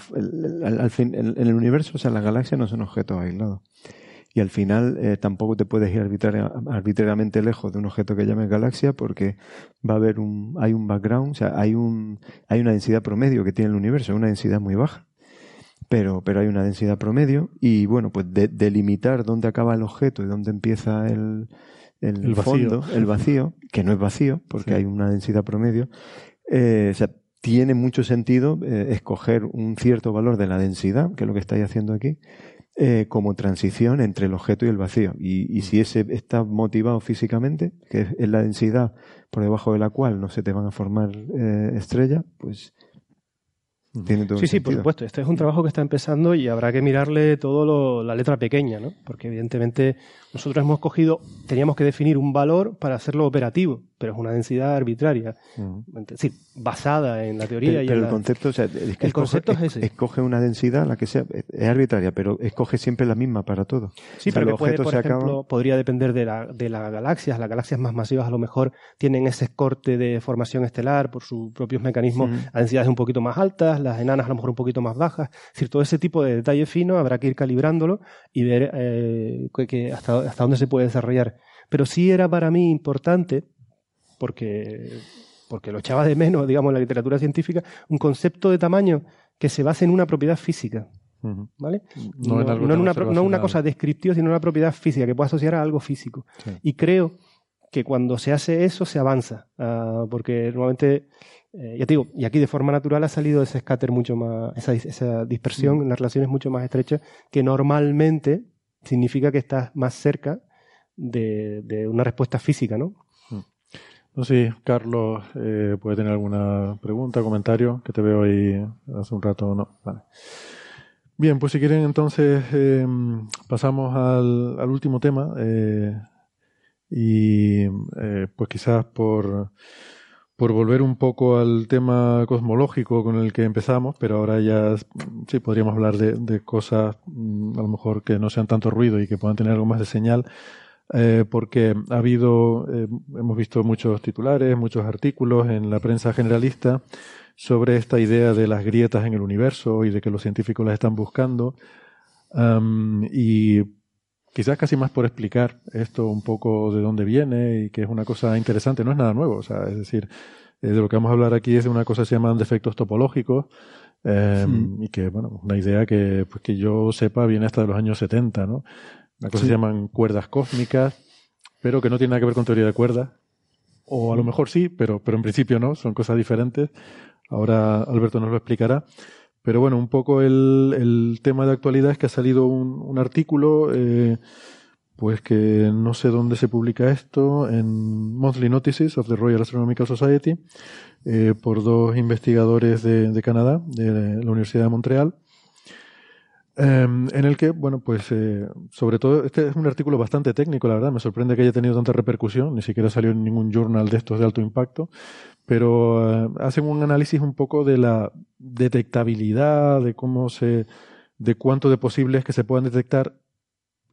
al, en, el universo, o sea, las galaxias no son objetos aislados. Y al final eh, tampoco te puedes ir arbitraria- arbitrariamente lejos de un objeto que llames galaxia porque va a haber un, hay un background, o sea, hay un, hay una densidad promedio que tiene el universo, una densidad muy baja. Pero, pero hay una densidad promedio y bueno, pues de- delimitar dónde acaba el objeto y dónde empieza el, el, El vacío. fondo, el vacío, que no es vacío porque Sí. hay una densidad promedio, eh, o sea, tiene mucho sentido eh, escoger un cierto valor de la densidad, que es lo que estáis haciendo aquí, eh, como transición entre el objeto y el vacío. Y, y si ese está motivado físicamente, que es, es la densidad por debajo de la cual no se te van a formar eh, estrellas, pues tiene todo Sí, sí, por supuesto. Este es un trabajo que está empezando y habrá que mirarle todo lo- la letra pequeña, ¿no? Porque evidentemente nosotros hemos cogido, teníamos que definir un valor para hacerlo operativo, pero es una densidad arbitraria, es decir, basada en la teoría Pero, y pero en el la- concepto, o sea, es que El escoge- concepto es es- ese. Escoge una densidad, la que sea, es arbitraria, pero escoge siempre la misma para todo. Sí, O sea, pero los que puede, por ejemplo, acaban- podría depender de, la, de las galaxias. Las galaxias más masivas a lo mejor tienen ese corte de formación estelar por sus propios mecanismos a densidades un poquito más altas, las enanas a lo mejor un poquito más bajas. Es decir, todo ese tipo de detalle fino habrá que ir calibrándolo y ver eh, que- que hasta, hasta dónde se puede desarrollar. Pero sí era para mí importante, porque, porque lo echaba de menos, digamos, en la literatura científica, un concepto de tamaño que se base en una propiedad física. ¿Vale? No algo en tan una, no una cosa descriptiva, sino una propiedad física que pueda asociar a algo físico. Sí. Y creo que cuando se hace eso se avanza, ah, porque normalmente Eh, ya te digo, y aquí de forma natural ha salido ese scatter mucho más, esa, esa dispersión Mm. en las relaciones mucho más estrechas, que normalmente significa que estás más cerca de, de una respuesta física, ¿no? No sé si Carlos eh, puede tener alguna pregunta, comentario, que te veo ahí hace un rato o no. Vale. Bien, pues si quieren entonces eh, pasamos al, al último tema eh, y eh, pues quizás por, por volver un poco al tema cosmológico con el que empezamos, pero ahora ya sí podríamos hablar de, de cosas mm, a lo mejor que no sean tanto ruido y que puedan tener algo más de señal eh, porque ha habido, eh, hemos visto muchos titulares, muchos artículos en la prensa generalista sobre esta idea de las grietas en el universo y de que los científicos las están buscando. Y quizás casi más por explicar esto un poco de dónde viene y que es una cosa interesante, no es nada nuevo, o sea, es decir, eh, de lo que vamos a hablar aquí es de una cosa que se llaman defectos topológicos, eh, Sí. y que, bueno, una idea que, pues, que yo sepa viene hasta de los años 70, ¿no? Una cosa que Sí. se llaman cuerdas cósmicas, pero que no tiene nada que ver con teoría de cuerdas. O a lo mejor sí, pero, pero en principio no, son cosas diferentes. Ahora Alberto nos lo explicará. Pero bueno, un poco el, el tema de actualidad es que ha salido un, un artículo, eh, pues que no sé dónde se publica esto, en Monthly Notices of the Royal Astronomical Society, eh, por dos investigadores de, de Canadá, de la Universidad de Montreal, Em, en el que, bueno, pues eh, sobre todo, este es un artículo bastante técnico, la verdad, me sorprende que haya tenido tanta repercusión, ni siquiera salió en ningún journal de estos de alto impacto, pero eh, hacen un análisis un poco de la detectabilidad, de cómo se, de cuánto de posible es que se puedan detectar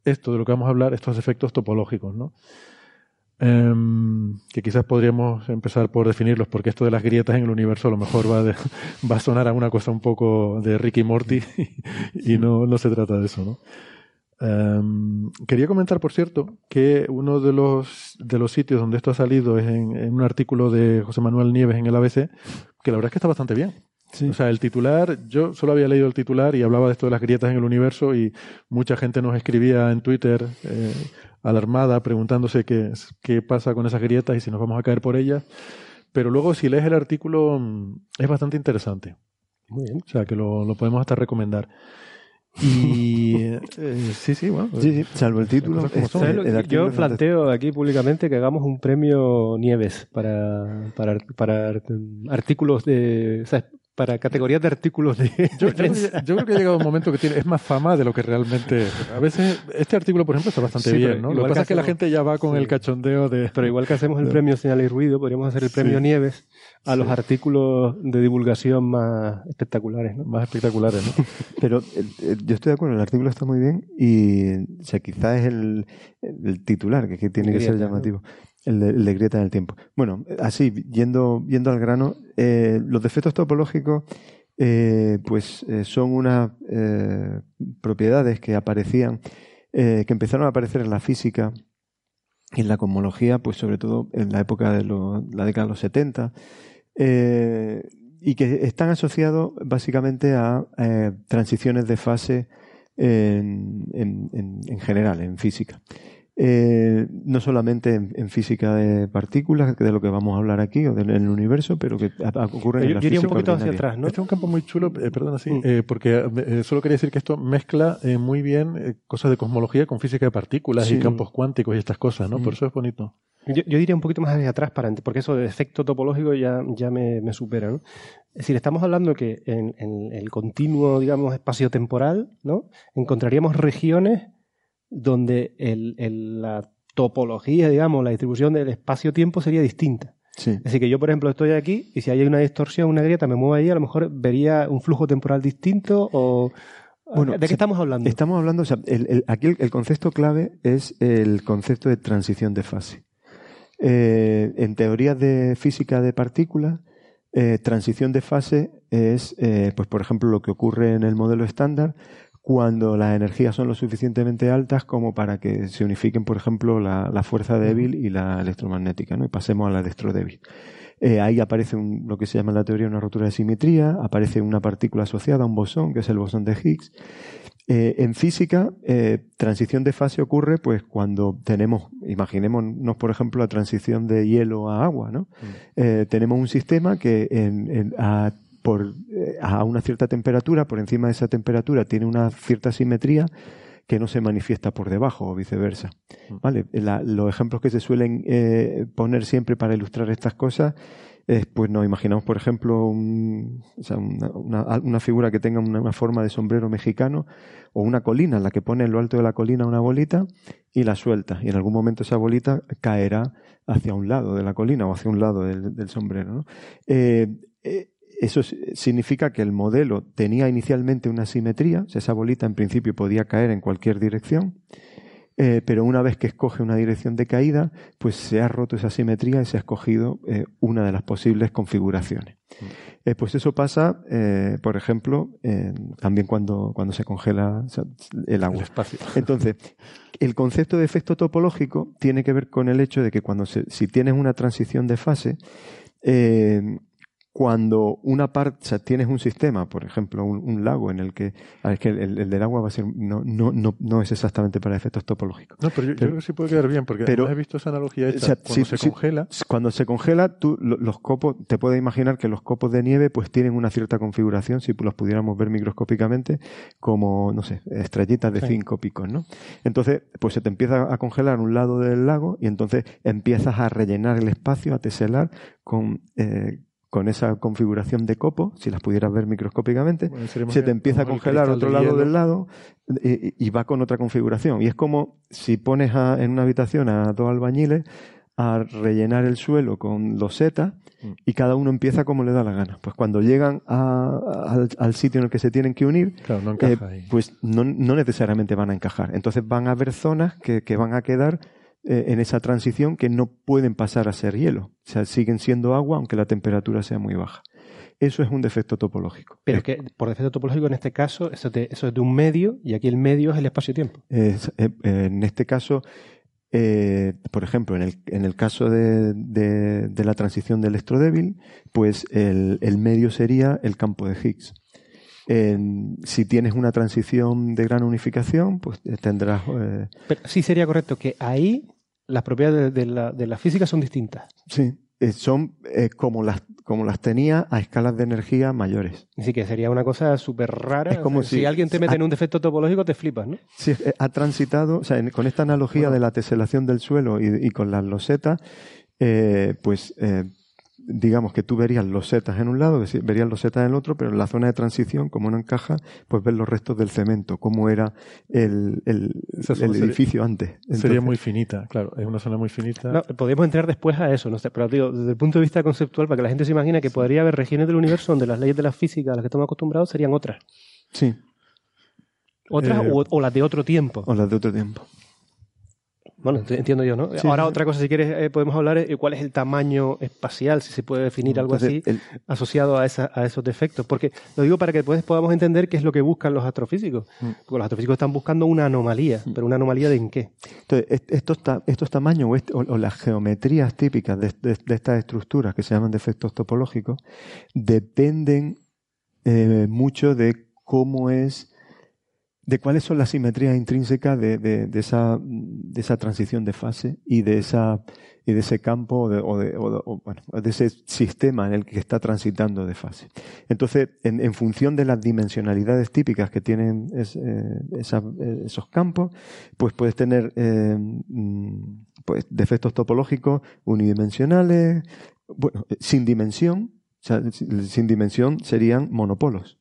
esto de lo que vamos a hablar, estos efectos topológicos, ¿no? Em, que quizás podríamos empezar por definirlos, porque esto de las grietas en el universo a lo mejor va, va a sonar a una cosa un poco de Ricky Morty y no, no se trata de eso, ¿no? Em, quería comentar, por cierto, que uno de los, de los sitios donde esto ha salido es en, en un artículo de José Manuel Nieves en el ABC, que la verdad es que está bastante bien. O sea, el titular, yo solo había leído el titular y hablaba de esto de las grietas en el universo y mucha gente nos escribía en Twitter eh, alarmada preguntándose qué, qué pasa con esas grietas y si nos vamos a caer por ellas. Pero luego si lees el artículo mm, es bastante interesante. Muy bien. O sea, que lo, lo podemos hasta recomendar. Y eh, sí, sí, bueno. Sí, sí, salvo el título. cosas como este, son. ¿Sabes lo el yo planteo aquí públicamente que hagamos un premio Nieves para, para, para mm, artículos de. o sea, para categorías de artículos de. Yo, creo que ha llegado un momento que tiene, es más fama de lo que realmente. A veces, este artículo, por ejemplo, está bastante Sí, bien, ¿no? Lo que pasa que es que la gente ya va con sí. el cachondeo de. Pero igual que hacemos el premio Señal y Ruido, podríamos hacer el premio Sí. Nieves a los artículos de divulgación más espectaculares, ¿no? más espectaculares, ¿no? Pero eh, eh, yo estoy de acuerdo, el artículo está muy bien y o sea, quizás es el, el titular que, tiene que ser ¿no? El, de, grieta en el tiempo. Bueno, así, yendo, yendo al grano, eh, los defectos topológicos eh, pues eh, son unas propiedades que aparecían, que empezaron a aparecer en la física y en la cosmología, pues sobre todo en la época de lo- la década de los 70, eh, y que están asociados básicamente a transiciones de fase en general, en física. Eh, no solamente en, en física de partículas, que de lo que vamos a hablar aquí, o del en el universo, pero que a- a- ocurre en Yo, la yo iría un poquito hacia atrás, ¿no? Este es un campo muy chulo, eh, perdona, sí, Mm. eh, porque eh, solo quería decir que esto mezcla eh, muy bien eh, cosas de cosmología con física de partículas Sí. y campos cuánticos y estas cosas, ¿no? Mm. Por eso es bonito. Yo, yo diría un poquito más hacia atrás, para, porque eso de efecto topológico ya, ya me, me supera. ¿no? Es decir, estamos hablando que en, en el continuo, digamos, espacio-temporal, ¿no? encontraríamos regiones donde el, el- la topología, digamos, la distribución del espacio-tiempo sería distinta. Sí. Decir, que yo, por ejemplo, estoy aquí y si hay una distorsión, una grieta, me muevo ahí, a lo mejor vería un flujo temporal distinto o... Bueno, ¿De qué estamos hablando? Estamos hablando, o sea, el- el- aquí el, el concepto clave es el concepto de transición de fase. Eh, en teorías de física de partículas, eh, transición de fase es, eh, pues por ejemplo, lo que ocurre en el modelo estándar cuando las energías son lo suficientemente altas como para que se unifiquen, por ejemplo, la, la fuerza débil y la electromagnética, ¿no? y pasemos a la electrodébil. Eh, ahí aparece un- lo que se llama en la teoría una rotura de simetría, aparece una partícula asociada a un bosón, que es el bosón de Higgs, Eh, en física, eh, transición de fase ocurre pues cuando tenemos, imaginémonos por ejemplo la transición de hielo a agua, ¿no? Eh, tenemos un sistema que en- en- a, por, eh, a una cierta temperatura, por encima de esa temperatura, tiene una cierta simetría que no se manifiesta por debajo o viceversa. ¿Vale? La- los ejemplos que se suelen eh, poner siempre para ilustrar estas cosas es, pues nos imaginamos, por ejemplo, un- o sea, una, una- una figura que tenga una, una forma de sombrero mexicano o una colina en la que pone en lo alto de la colina una bolita y la suelta. Y en algún momento esa bolita caerá hacia un lado de la colina o hacia un lado del, del sombrero. ¿no? Eh, eh, eso significa que el modelo tenía inicialmente una simetría, o sea, esa bolita en principio podía caer en cualquier dirección, eh, pero una vez que escoge una dirección de caída, pues se ha roto esa simetría y se ha escogido eh, una de las posibles configuraciones. Eh, pues eso pasa, por ejemplo, también cuando, cuando se congela o sea, el agua. El espacio. Entonces, el concepto de efecto topológico tiene que ver con el hecho de que cuando se- si tienes una transición de fase, eh, cuando una parte, o sea, tienes un sistema, por ejemplo, un, un lago en el que, ah, es que el, el del agua va a ser, no, no, no, no es exactamente para efectos topológicos. No, pero yo, creo que sí puede quedar bien, porque pero- he visto esa analogía hecha o sea, cuando se congela. Cuando se congela, tú, lo- los copos, te puedes imaginar que los copos de nieve pues tienen una cierta configuración, si los pudiéramos ver microscópicamente, como, no sé, estrellitas de Sí. cinco picos, ¿no? Entonces, pues se te empieza a congelar un lado del lago y entonces empiezas a rellenar el espacio, a teselar con, eh, con esa configuración de copo, si las pudieras ver microscópicamente, Bueno, se te empieza a congelar otro lado del lado eh, y, va con otra configuración. Y es como si pones a- en una habitación a dos albañiles a rellenar el suelo con losetas Mm. y cada uno empieza como le da la gana. Pues cuando llegan a- al, al sitio en el que se tienen que unir, Claro, no eh, pues no, no necesariamente van a encajar. Entonces van a haber zonas que, que van a quedar eh, en esa transición que no pueden pasar a ser hielo. O sea, siguen siendo agua aunque la temperatura sea muy baja. Eso es un defecto topológico. Pero es que por defecto topológico en este caso, eso, es de- eso es de un medio y aquí el medio es el espacio-tiempo. Es- eh, eh, en este caso, eh, por ejemplo, en el, en el caso de, de- de la transición de electrodébil, pues el, el medio sería el campo de Higgs. En- si tienes una transición de gran unificación, pues eh, tendrás... eh, Pero sí sería correcto que ahí las propiedades de, de la, de la física son distintas. sí, eh, son eh, como, las, como las tenía a escalas de energía mayores. Así que sería una cosa súper rara. Es como O sea, si, si- alguien te mete en un defecto topológico, te flipas, ¿no? Sí, ha transitado, o sea, en- con esta analogía de la teselación del suelo y, y con las losetas, pues digamos que tú verías losetas en un lado, verías losetas en el otro, pero en la zona de transición, como no encaja, pues ves los restos del cemento, cómo era el, el- sería- edificio antes. Sería muy finita, claro. Es una zona muy finita. No, podemos entrar después a eso, no sé, pero digo, desde el punto de vista conceptual, para que la gente se imagine que podría haber regiones del universo donde las leyes de la física a las que estamos acostumbrados serían otras. Sí, Otras Eh, o, o las de otro tiempo. o las de otro tiempo. Bueno, ent- entiendo yo, ¿no? Sí, Ahora sí, otra cosa, si quieres, eh, podemos hablar de cuál es el tamaño espacial, si se puede definir algo Entonces, así, el- asociado a, esa- a esos defectos. Porque lo digo para que después podamos entender qué es lo que buscan los astrofísicos. Mm. Porque los astrofísicos están buscando una anomalía, pero una anomalía de en qué. Entonces, est- estos, ta- estos tamaños o, est- o- o las geometrías típicas de, de- de estas estructuras que se llaman defectos topológicos dependen eh, mucho de cómo es, de cuáles son las simetrías intrínsecas de, esa, transición de fase y de, esa, y de ese campo o de, ese sistema en el que está transitando de fase. Entonces, en, función de las dimensionalidades típicas que tienen eh, eh, esos campos, pues puedes tener eh, mm, pues, defectos topológicos unidimensionales, bueno, sin dimensión, sin dimensión serían monopolos.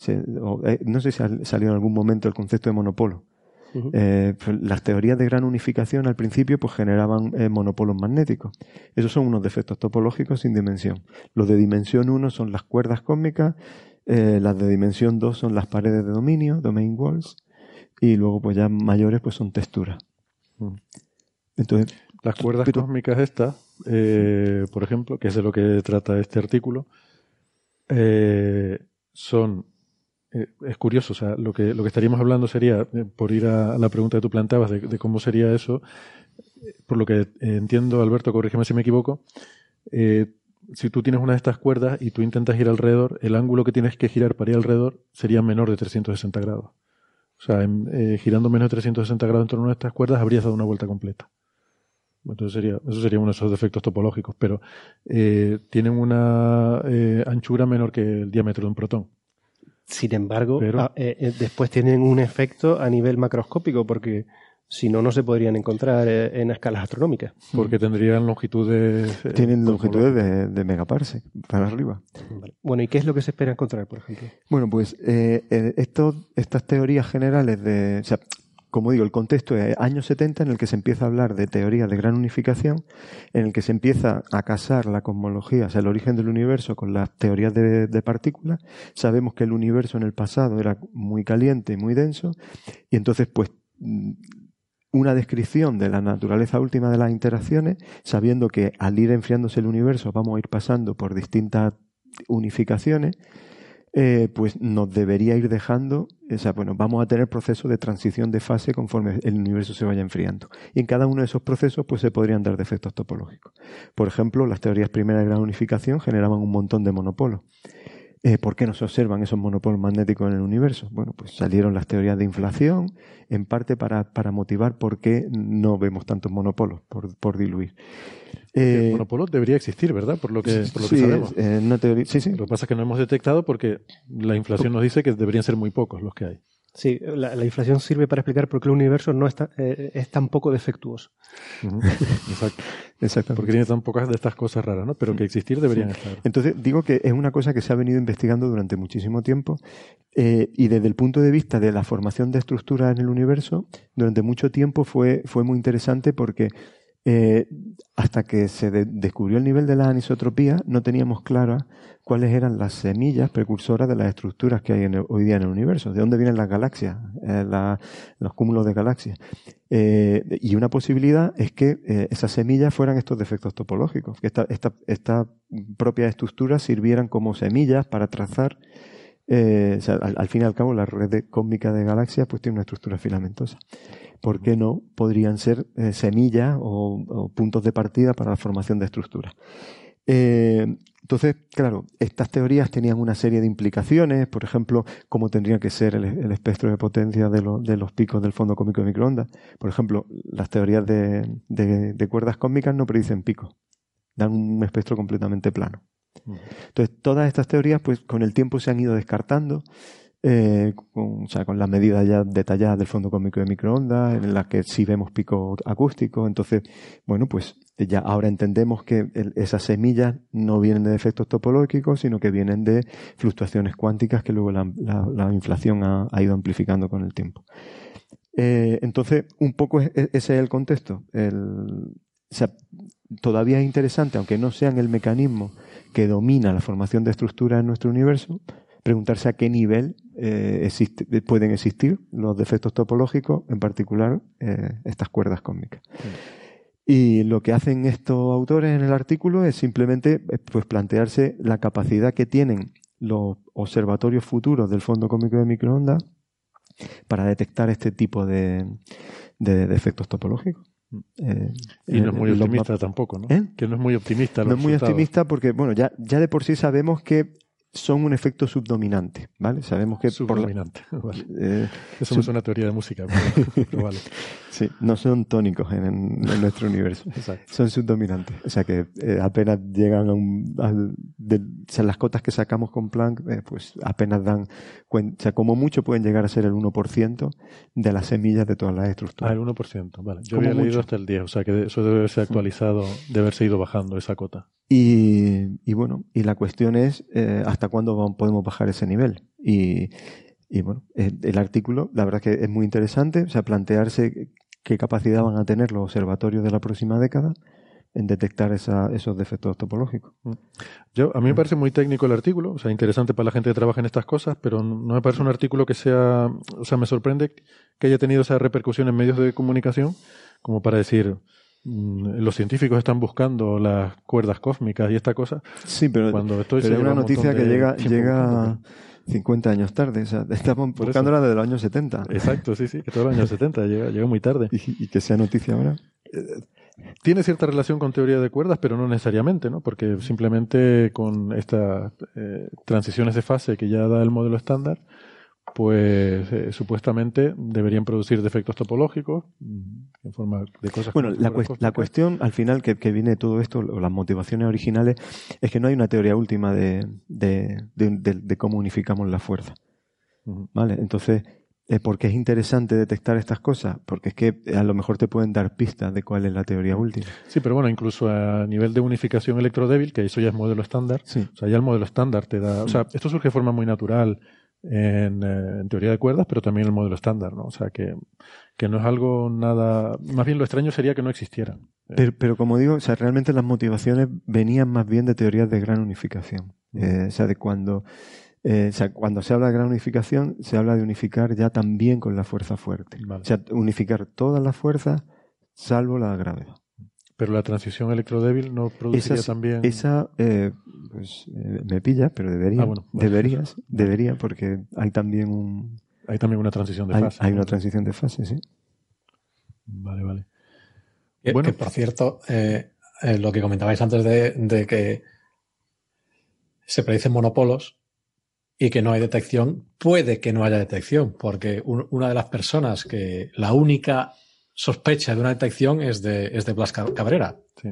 Se- o, eh, no sé si ha salido en algún momento el concepto de monopolo. Eh, pues, las teorías de gran unificación al principio pues generaban eh, monopolos magnéticos. Esos son unos defectos topológicos sin dimensión. Los de dimensión 1 son las cuerdas cósmicas, eh, las de dimensión 2 son las paredes de dominio, domain walls, y luego pues ya mayores pues son texturas. Mm. Entonces, Las cuerdas Pero- cósmicas estas, por ejemplo, que es de lo que trata este artículo, son... eh, es curioso, o sea, lo que, lo que estaríamos hablando sería, eh, por ir a, la pregunta que tú planteabas de, de cómo sería eso, eh, por lo que entiendo, Alberto, corrígeme si me equivoco, si tú tienes una de estas cuerdas y tú intentas ir alrededor, el ángulo que tienes que girar para ir alrededor sería menor de 360 grados. O sea, girando menos de 360 grados en torno a estas cuerdas habrías dado una vuelta completa. Entonces sería, eso sería uno de esos defectos topológicos, pero tienen una anchura menor que el diámetro de un protón. Sin embargo, Pero- ah, eh, eh, después tienen un efecto a nivel macroscópico, porque si no, no se podrían encontrar eh, en escalas astronómicas. Porque tendrían longitudes. eh, Tienen longitudes de, de megaparsec para arriba. Vale. Bueno, ¿y qué es lo que se espera encontrar, por ejemplo? Bueno, pues eh, eh, estos- estas teorías generales de, o sea, como digo, el contexto es años 70 en el que se empieza a hablar de teorías de gran unificación, en el que se empieza a casar la cosmología, o sea, el origen del universo con las teorías de, de partículas. Sabemos que el universo en el pasado era muy caliente y muy denso, y entonces, pues, mm, una descripción de la naturaleza última de las interacciones, sabiendo que al ir enfriándose el universo vamos a ir pasando por distintas unificaciones, eh, pues nos debería ir dejando, o sea, bueno, vamos a tener procesos de transición de fase conforme el universo se vaya enfriando. Y en cada uno de esos procesos, pues se podrían dar defectos topológicos. Por ejemplo, las teorías primeras de gran unificación generaban un montón de monopolos. Eh, ¿Por qué no se observan esos monopolos magnéticos en el universo? Bueno, pues salieron las teorías de inflación, en parte para, para motivar por qué no vemos tantos monopolos, por, por diluir. El Eh, monopolo debería existir, ¿verdad? Por lo que, por lo que sí, sabemos. eh, teoría, sí, sí. Lo que pasa es que no hemos detectado porque la inflación nos dice que deberían ser muy pocos los que hay. Sí, la, la inflación sirve para explicar por qué el universo no está, eh, es tan poco defectuoso. Exacto. Exactamente. Porque tiene tan pocas de estas cosas raras, ¿no? Pero que existir deberían estar. Entonces, digo que es una cosa que se ha venido investigando durante muchísimo tiempo eh, y desde el punto de vista de la formación de estructuras en el universo, durante mucho tiempo fue, fue muy interesante porque eh, hasta que se de- descubrió el nivel de la anisotropía, no teníamos clara cuáles eran las semillas precursoras de las estructuras que hay en hoy día en el universo, de dónde vienen las galaxias, eh, los cúmulos de galaxias. Eh, y una posibilidad es que esas semillas fueran estos defectos topológicos, que esta, esta, esta propias estructuras sirvieran como semillas para trazar. al, al fin y al cabo, la red cósmica de galaxias pues tiene una estructura filamentosa. ¿Por qué no podrían ser eh, semillas o, o puntos de partida para la formación de estructuras? Eh, entonces, claro, estas teorías tenían una serie de implicaciones, por ejemplo, cómo tendría que ser el, el espectro de potencia de, lo- de los picos del fondo cósmico de microondas. Por ejemplo, las teorías de, de- de cuerdas cósmicas no predicen picos, dan un espectro completamente plano. Entonces, todas estas teorías, pues con el tiempo se han ido descartando, eh, con, o sea, con las medidas ya detalladas del fondo cósmico de microondas, en las que sí vemos pico acústico. Entonces, bueno, pues ya ahora entendemos que esas semillas no vienen de efectos topológicos, sino que vienen de fluctuaciones cuánticas que luego la, la- la inflación ha, ido amplificando con el tiempo. Eh, entonces, un poco es- es- ese es el contexto. O sea, todavía es interesante, aunque no sean el mecanismo que domina la formación de estructuras en nuestro universo, preguntarse a qué nivel eh, existe- pueden existir los defectos topológicos, en particular eh, estas cuerdas cósmicas. Y lo que hacen estos autores en el artículo es simplemente eh, pues, plantearse la capacidad que tienen los observatorios futuros del fondo cósmico de microondas para detectar este tipo de, de defectos topológicos. Eh, Y no es eh, muy optimista tampoco, ¿no? ¿Eh? Que no es muy optimista. no es muy optimista porque, bueno, ya, ya de por sí sabemos que son un efecto subdominante, ¿vale? Sabemos que por la- Subdominante. Vale. eh, Eso sub- me suena a teoría de música, pero, pero vale. sí, no son tónicos en, en nuestro universo. Exacto. Son subdominantes. O sea que eh, apenas llegan a un. de- o sea, las cotas que sacamos con Planck, eh, pues apenas dan. cuen- O sea, como mucho pueden llegar a ser el 1% de las semillas de todas las Ah, estructuras. el 1%, vale. Yo había leído mucho. hasta el 10, o sea que eso debe haberse actualizado, de haberse ido bajando esa cota. Y, y bueno, y la cuestión es eh, hasta cuándo vam- podemos bajar ese nivel. Y, y bueno, el artículo, la verdad que es muy interesante, o sea, plantearse qué capacidad van a tener los observatorios de la próxima década en detectar esa- esos defectos topológicos. Yo, a mí me parece muy técnico el artículo, o sea, interesante para la gente que trabaja en estas cosas, pero no me parece un artículo que sea, o sea, me sorprende que haya tenido esa repercusión en medios de comunicación, como para decir, mm, los científicos están buscando las cuerdas cósmicas y esta cosa, Sí, pero, cuando esto se pero es una un noticia que llega, llega buscando. 50 años tarde. O sea, estamos buscándola desde los años 70. Exacto, sí, sí, que todo el año 70 llega, llega muy tarde. Y, y que sea noticia ahora. Tiene cierta relación con teoría de cuerdas, pero no necesariamente, ¿no? Porque simplemente con estas eh, transiciones de fase que ya da el modelo estándar, pues eh, supuestamente deberían producir defectos topológicos mm, en forma de cosas. Bueno, la, la, cuestión al final que, que, viene de todo esto, o las motivaciones originales, es que no hay una teoría última de, de, de, cómo unificamos la fuerza. ¿Vale? Entonces, eh, ¿por qué es interesante detectar estas cosas? Porque es que a lo mejor te pueden dar pistas de cuál es la teoría última. Sí, pero bueno, incluso a nivel de unificación electrodébil, que eso ya es modelo estándar, sí. o sea, ya el modelo estándar te da. O sea, esto surge de forma muy natural en, eh, en, teoría de cuerdas, pero también el modelo estándar, ¿no? O sea, que, que, no es algo nada... Más bien lo extraño sería que no existiera. Pero, pero como digo, o sea, realmente las motivaciones venían más bien de teorías de gran unificación. Eh, o sea, de cuando... Eh, o sea, cuando se habla de gran unificación, se habla de unificar ya también con la fuerza fuerte. Vale. O sea, unificar todas las fuerzas salvo la gravedad. Pero la transición electrodébil no produciría Esa, también. Esa, eh, pues eh, me pilla, pero debería. Ah, bueno, bueno. Deberías, debería, porque hay también un. Hay también una transición de hay, fase. Hay ¿no? una transición de fase, sí. Vale, vale. Que, Bueno. que, por cierto, eh, eh, lo que comentabais antes de, de que se predicen monopolos y que no hay detección, puede que no haya detección, porque un- una de las personas que la única sospecha de una detección es de, es de Blas Ca- Cabrera, Sí.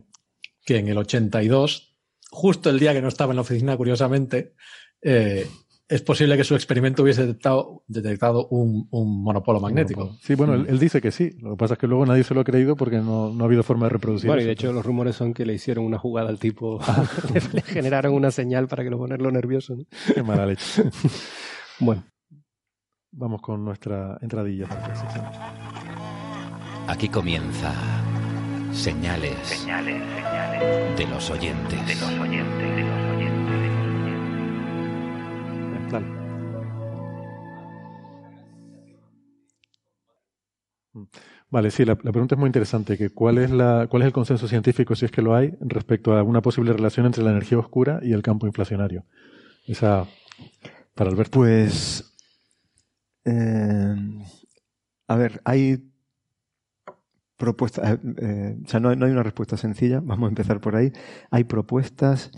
que en el 82, justo el día que no estaba en la oficina, curiosamente, eh, es posible que su experimento hubiese detectado, detectado un, un monopolo magnético. Sí, bueno, él, él dice que sí. Lo que pasa es que luego nadie se lo ha creído porque no, no ha habido forma de reproducir Bueno, y de hecho los rumores son que le hicieron una jugada al tipo, le generaron una señal para que lo ponerlo nervioso. ¿no? Qué mala leche. Bueno, Vamos con nuestra entradilla. Aquí comienza Señales, Señales, señales de los oyentes. de los oyentes, de los oyentes, de los oyentes. Dale. Vale, sí, la, la pregunta es muy interesante. Que ¿cuál, es la, ¿Cuál es el consenso científico, si es que lo hay, respecto a una posible relación entre la energía oscura y el campo inflacionario? Esa, para Alberto. Pues. eh, a ver, hay propuestas. eh, eh, o sea, no, no hay una respuesta sencilla. Vamos a empezar por ahí. Hay propuestas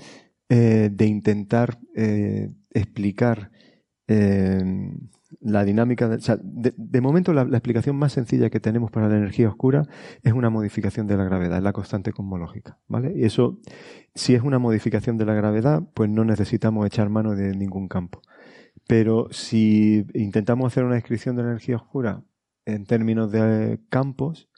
eh, de intentar explicar la dinámica. De, o sea, de momento, la, la explicación más sencilla que tenemos para la energía oscura es una modificación de la gravedad, es la constante cosmológica. ¿vale? Y eso, si es una modificación de la gravedad, pues no necesitamos echar mano de ningún campo. Pero si intentamos hacer una descripción de la energía oscura en términos de campos,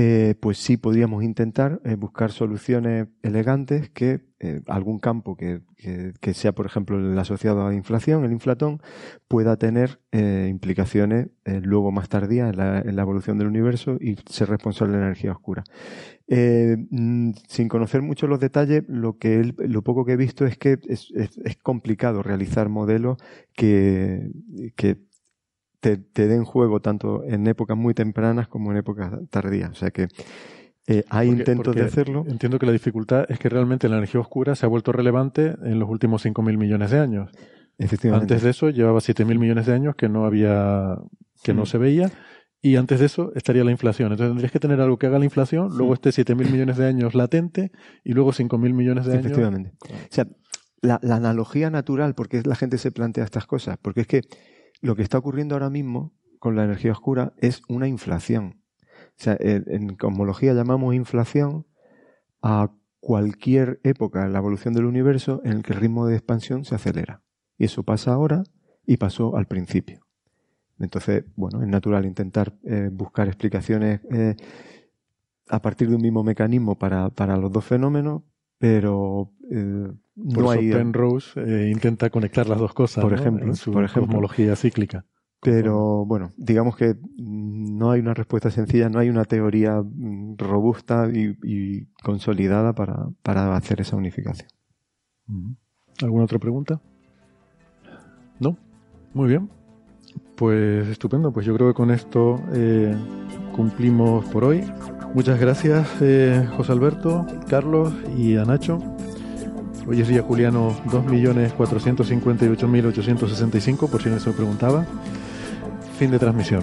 eh, pues sí podríamos intentar eh, buscar soluciones elegantes que eh, algún campo que, que- sea, por ejemplo, el asociado a inflación, el inflatón, pueda tener implicaciones luego más tardías en la, en la evolución del universo y ser responsable de la energía oscura. Mm, sin conocer mucho los detalles, lo que él- lo poco que he visto es que es, es- es complicado realizar modelos que, que te, te den juego tanto en épocas muy tempranas como en épocas tardías. O sea que eh, hay Porque- intentos porque de hacerlo. Entiendo que la dificultad es que realmente la energía oscura se ha vuelto relevante en los últimos 5.000 millones de años. Efectivamente. Antes de eso llevaba 7.000 millones de años que no había, que no se veía. Y antes de eso estaría la inflación. Entonces tendrías que tener algo que haga la inflación, luego este 7.000 millones de años latente y luego 5.000 millones de años. Efectivamente. O sea, la, la analogía natural, porque la gente se plantea estas cosas, porque es que lo que está ocurriendo ahora mismo con la energía oscura es una inflación. O sea, en, cosmología llamamos inflación a cualquier época en la evolución del universo en el que el ritmo de expansión se acelera. Y eso pasa ahora y pasó al principio. Entonces, bueno, es natural intentar eh, buscar explicaciones eh, a partir de un mismo mecanismo para, para los dos fenómenos, pero eh, Por no eso hay. Penrose eh, intenta conectar las dos cosas Por ¿no? ejemplo, en su por ejemplo. cosmología cíclica. Pero bueno, digamos que no hay una respuesta sencilla, no hay una teoría mm, robusta y, y consolidada para, para hacer esa unificación. ¿Alguna otra pregunta? ¿No? Muy bien. Pues estupendo. Pues yo creo que con esto eh, cumplimos por hoy. Muchas gracias, eh, José Alberto, Carlos y a Nacho. Hoy es día Juliano 2.458.865, por si no se lo preguntaba. Fin de transmisión.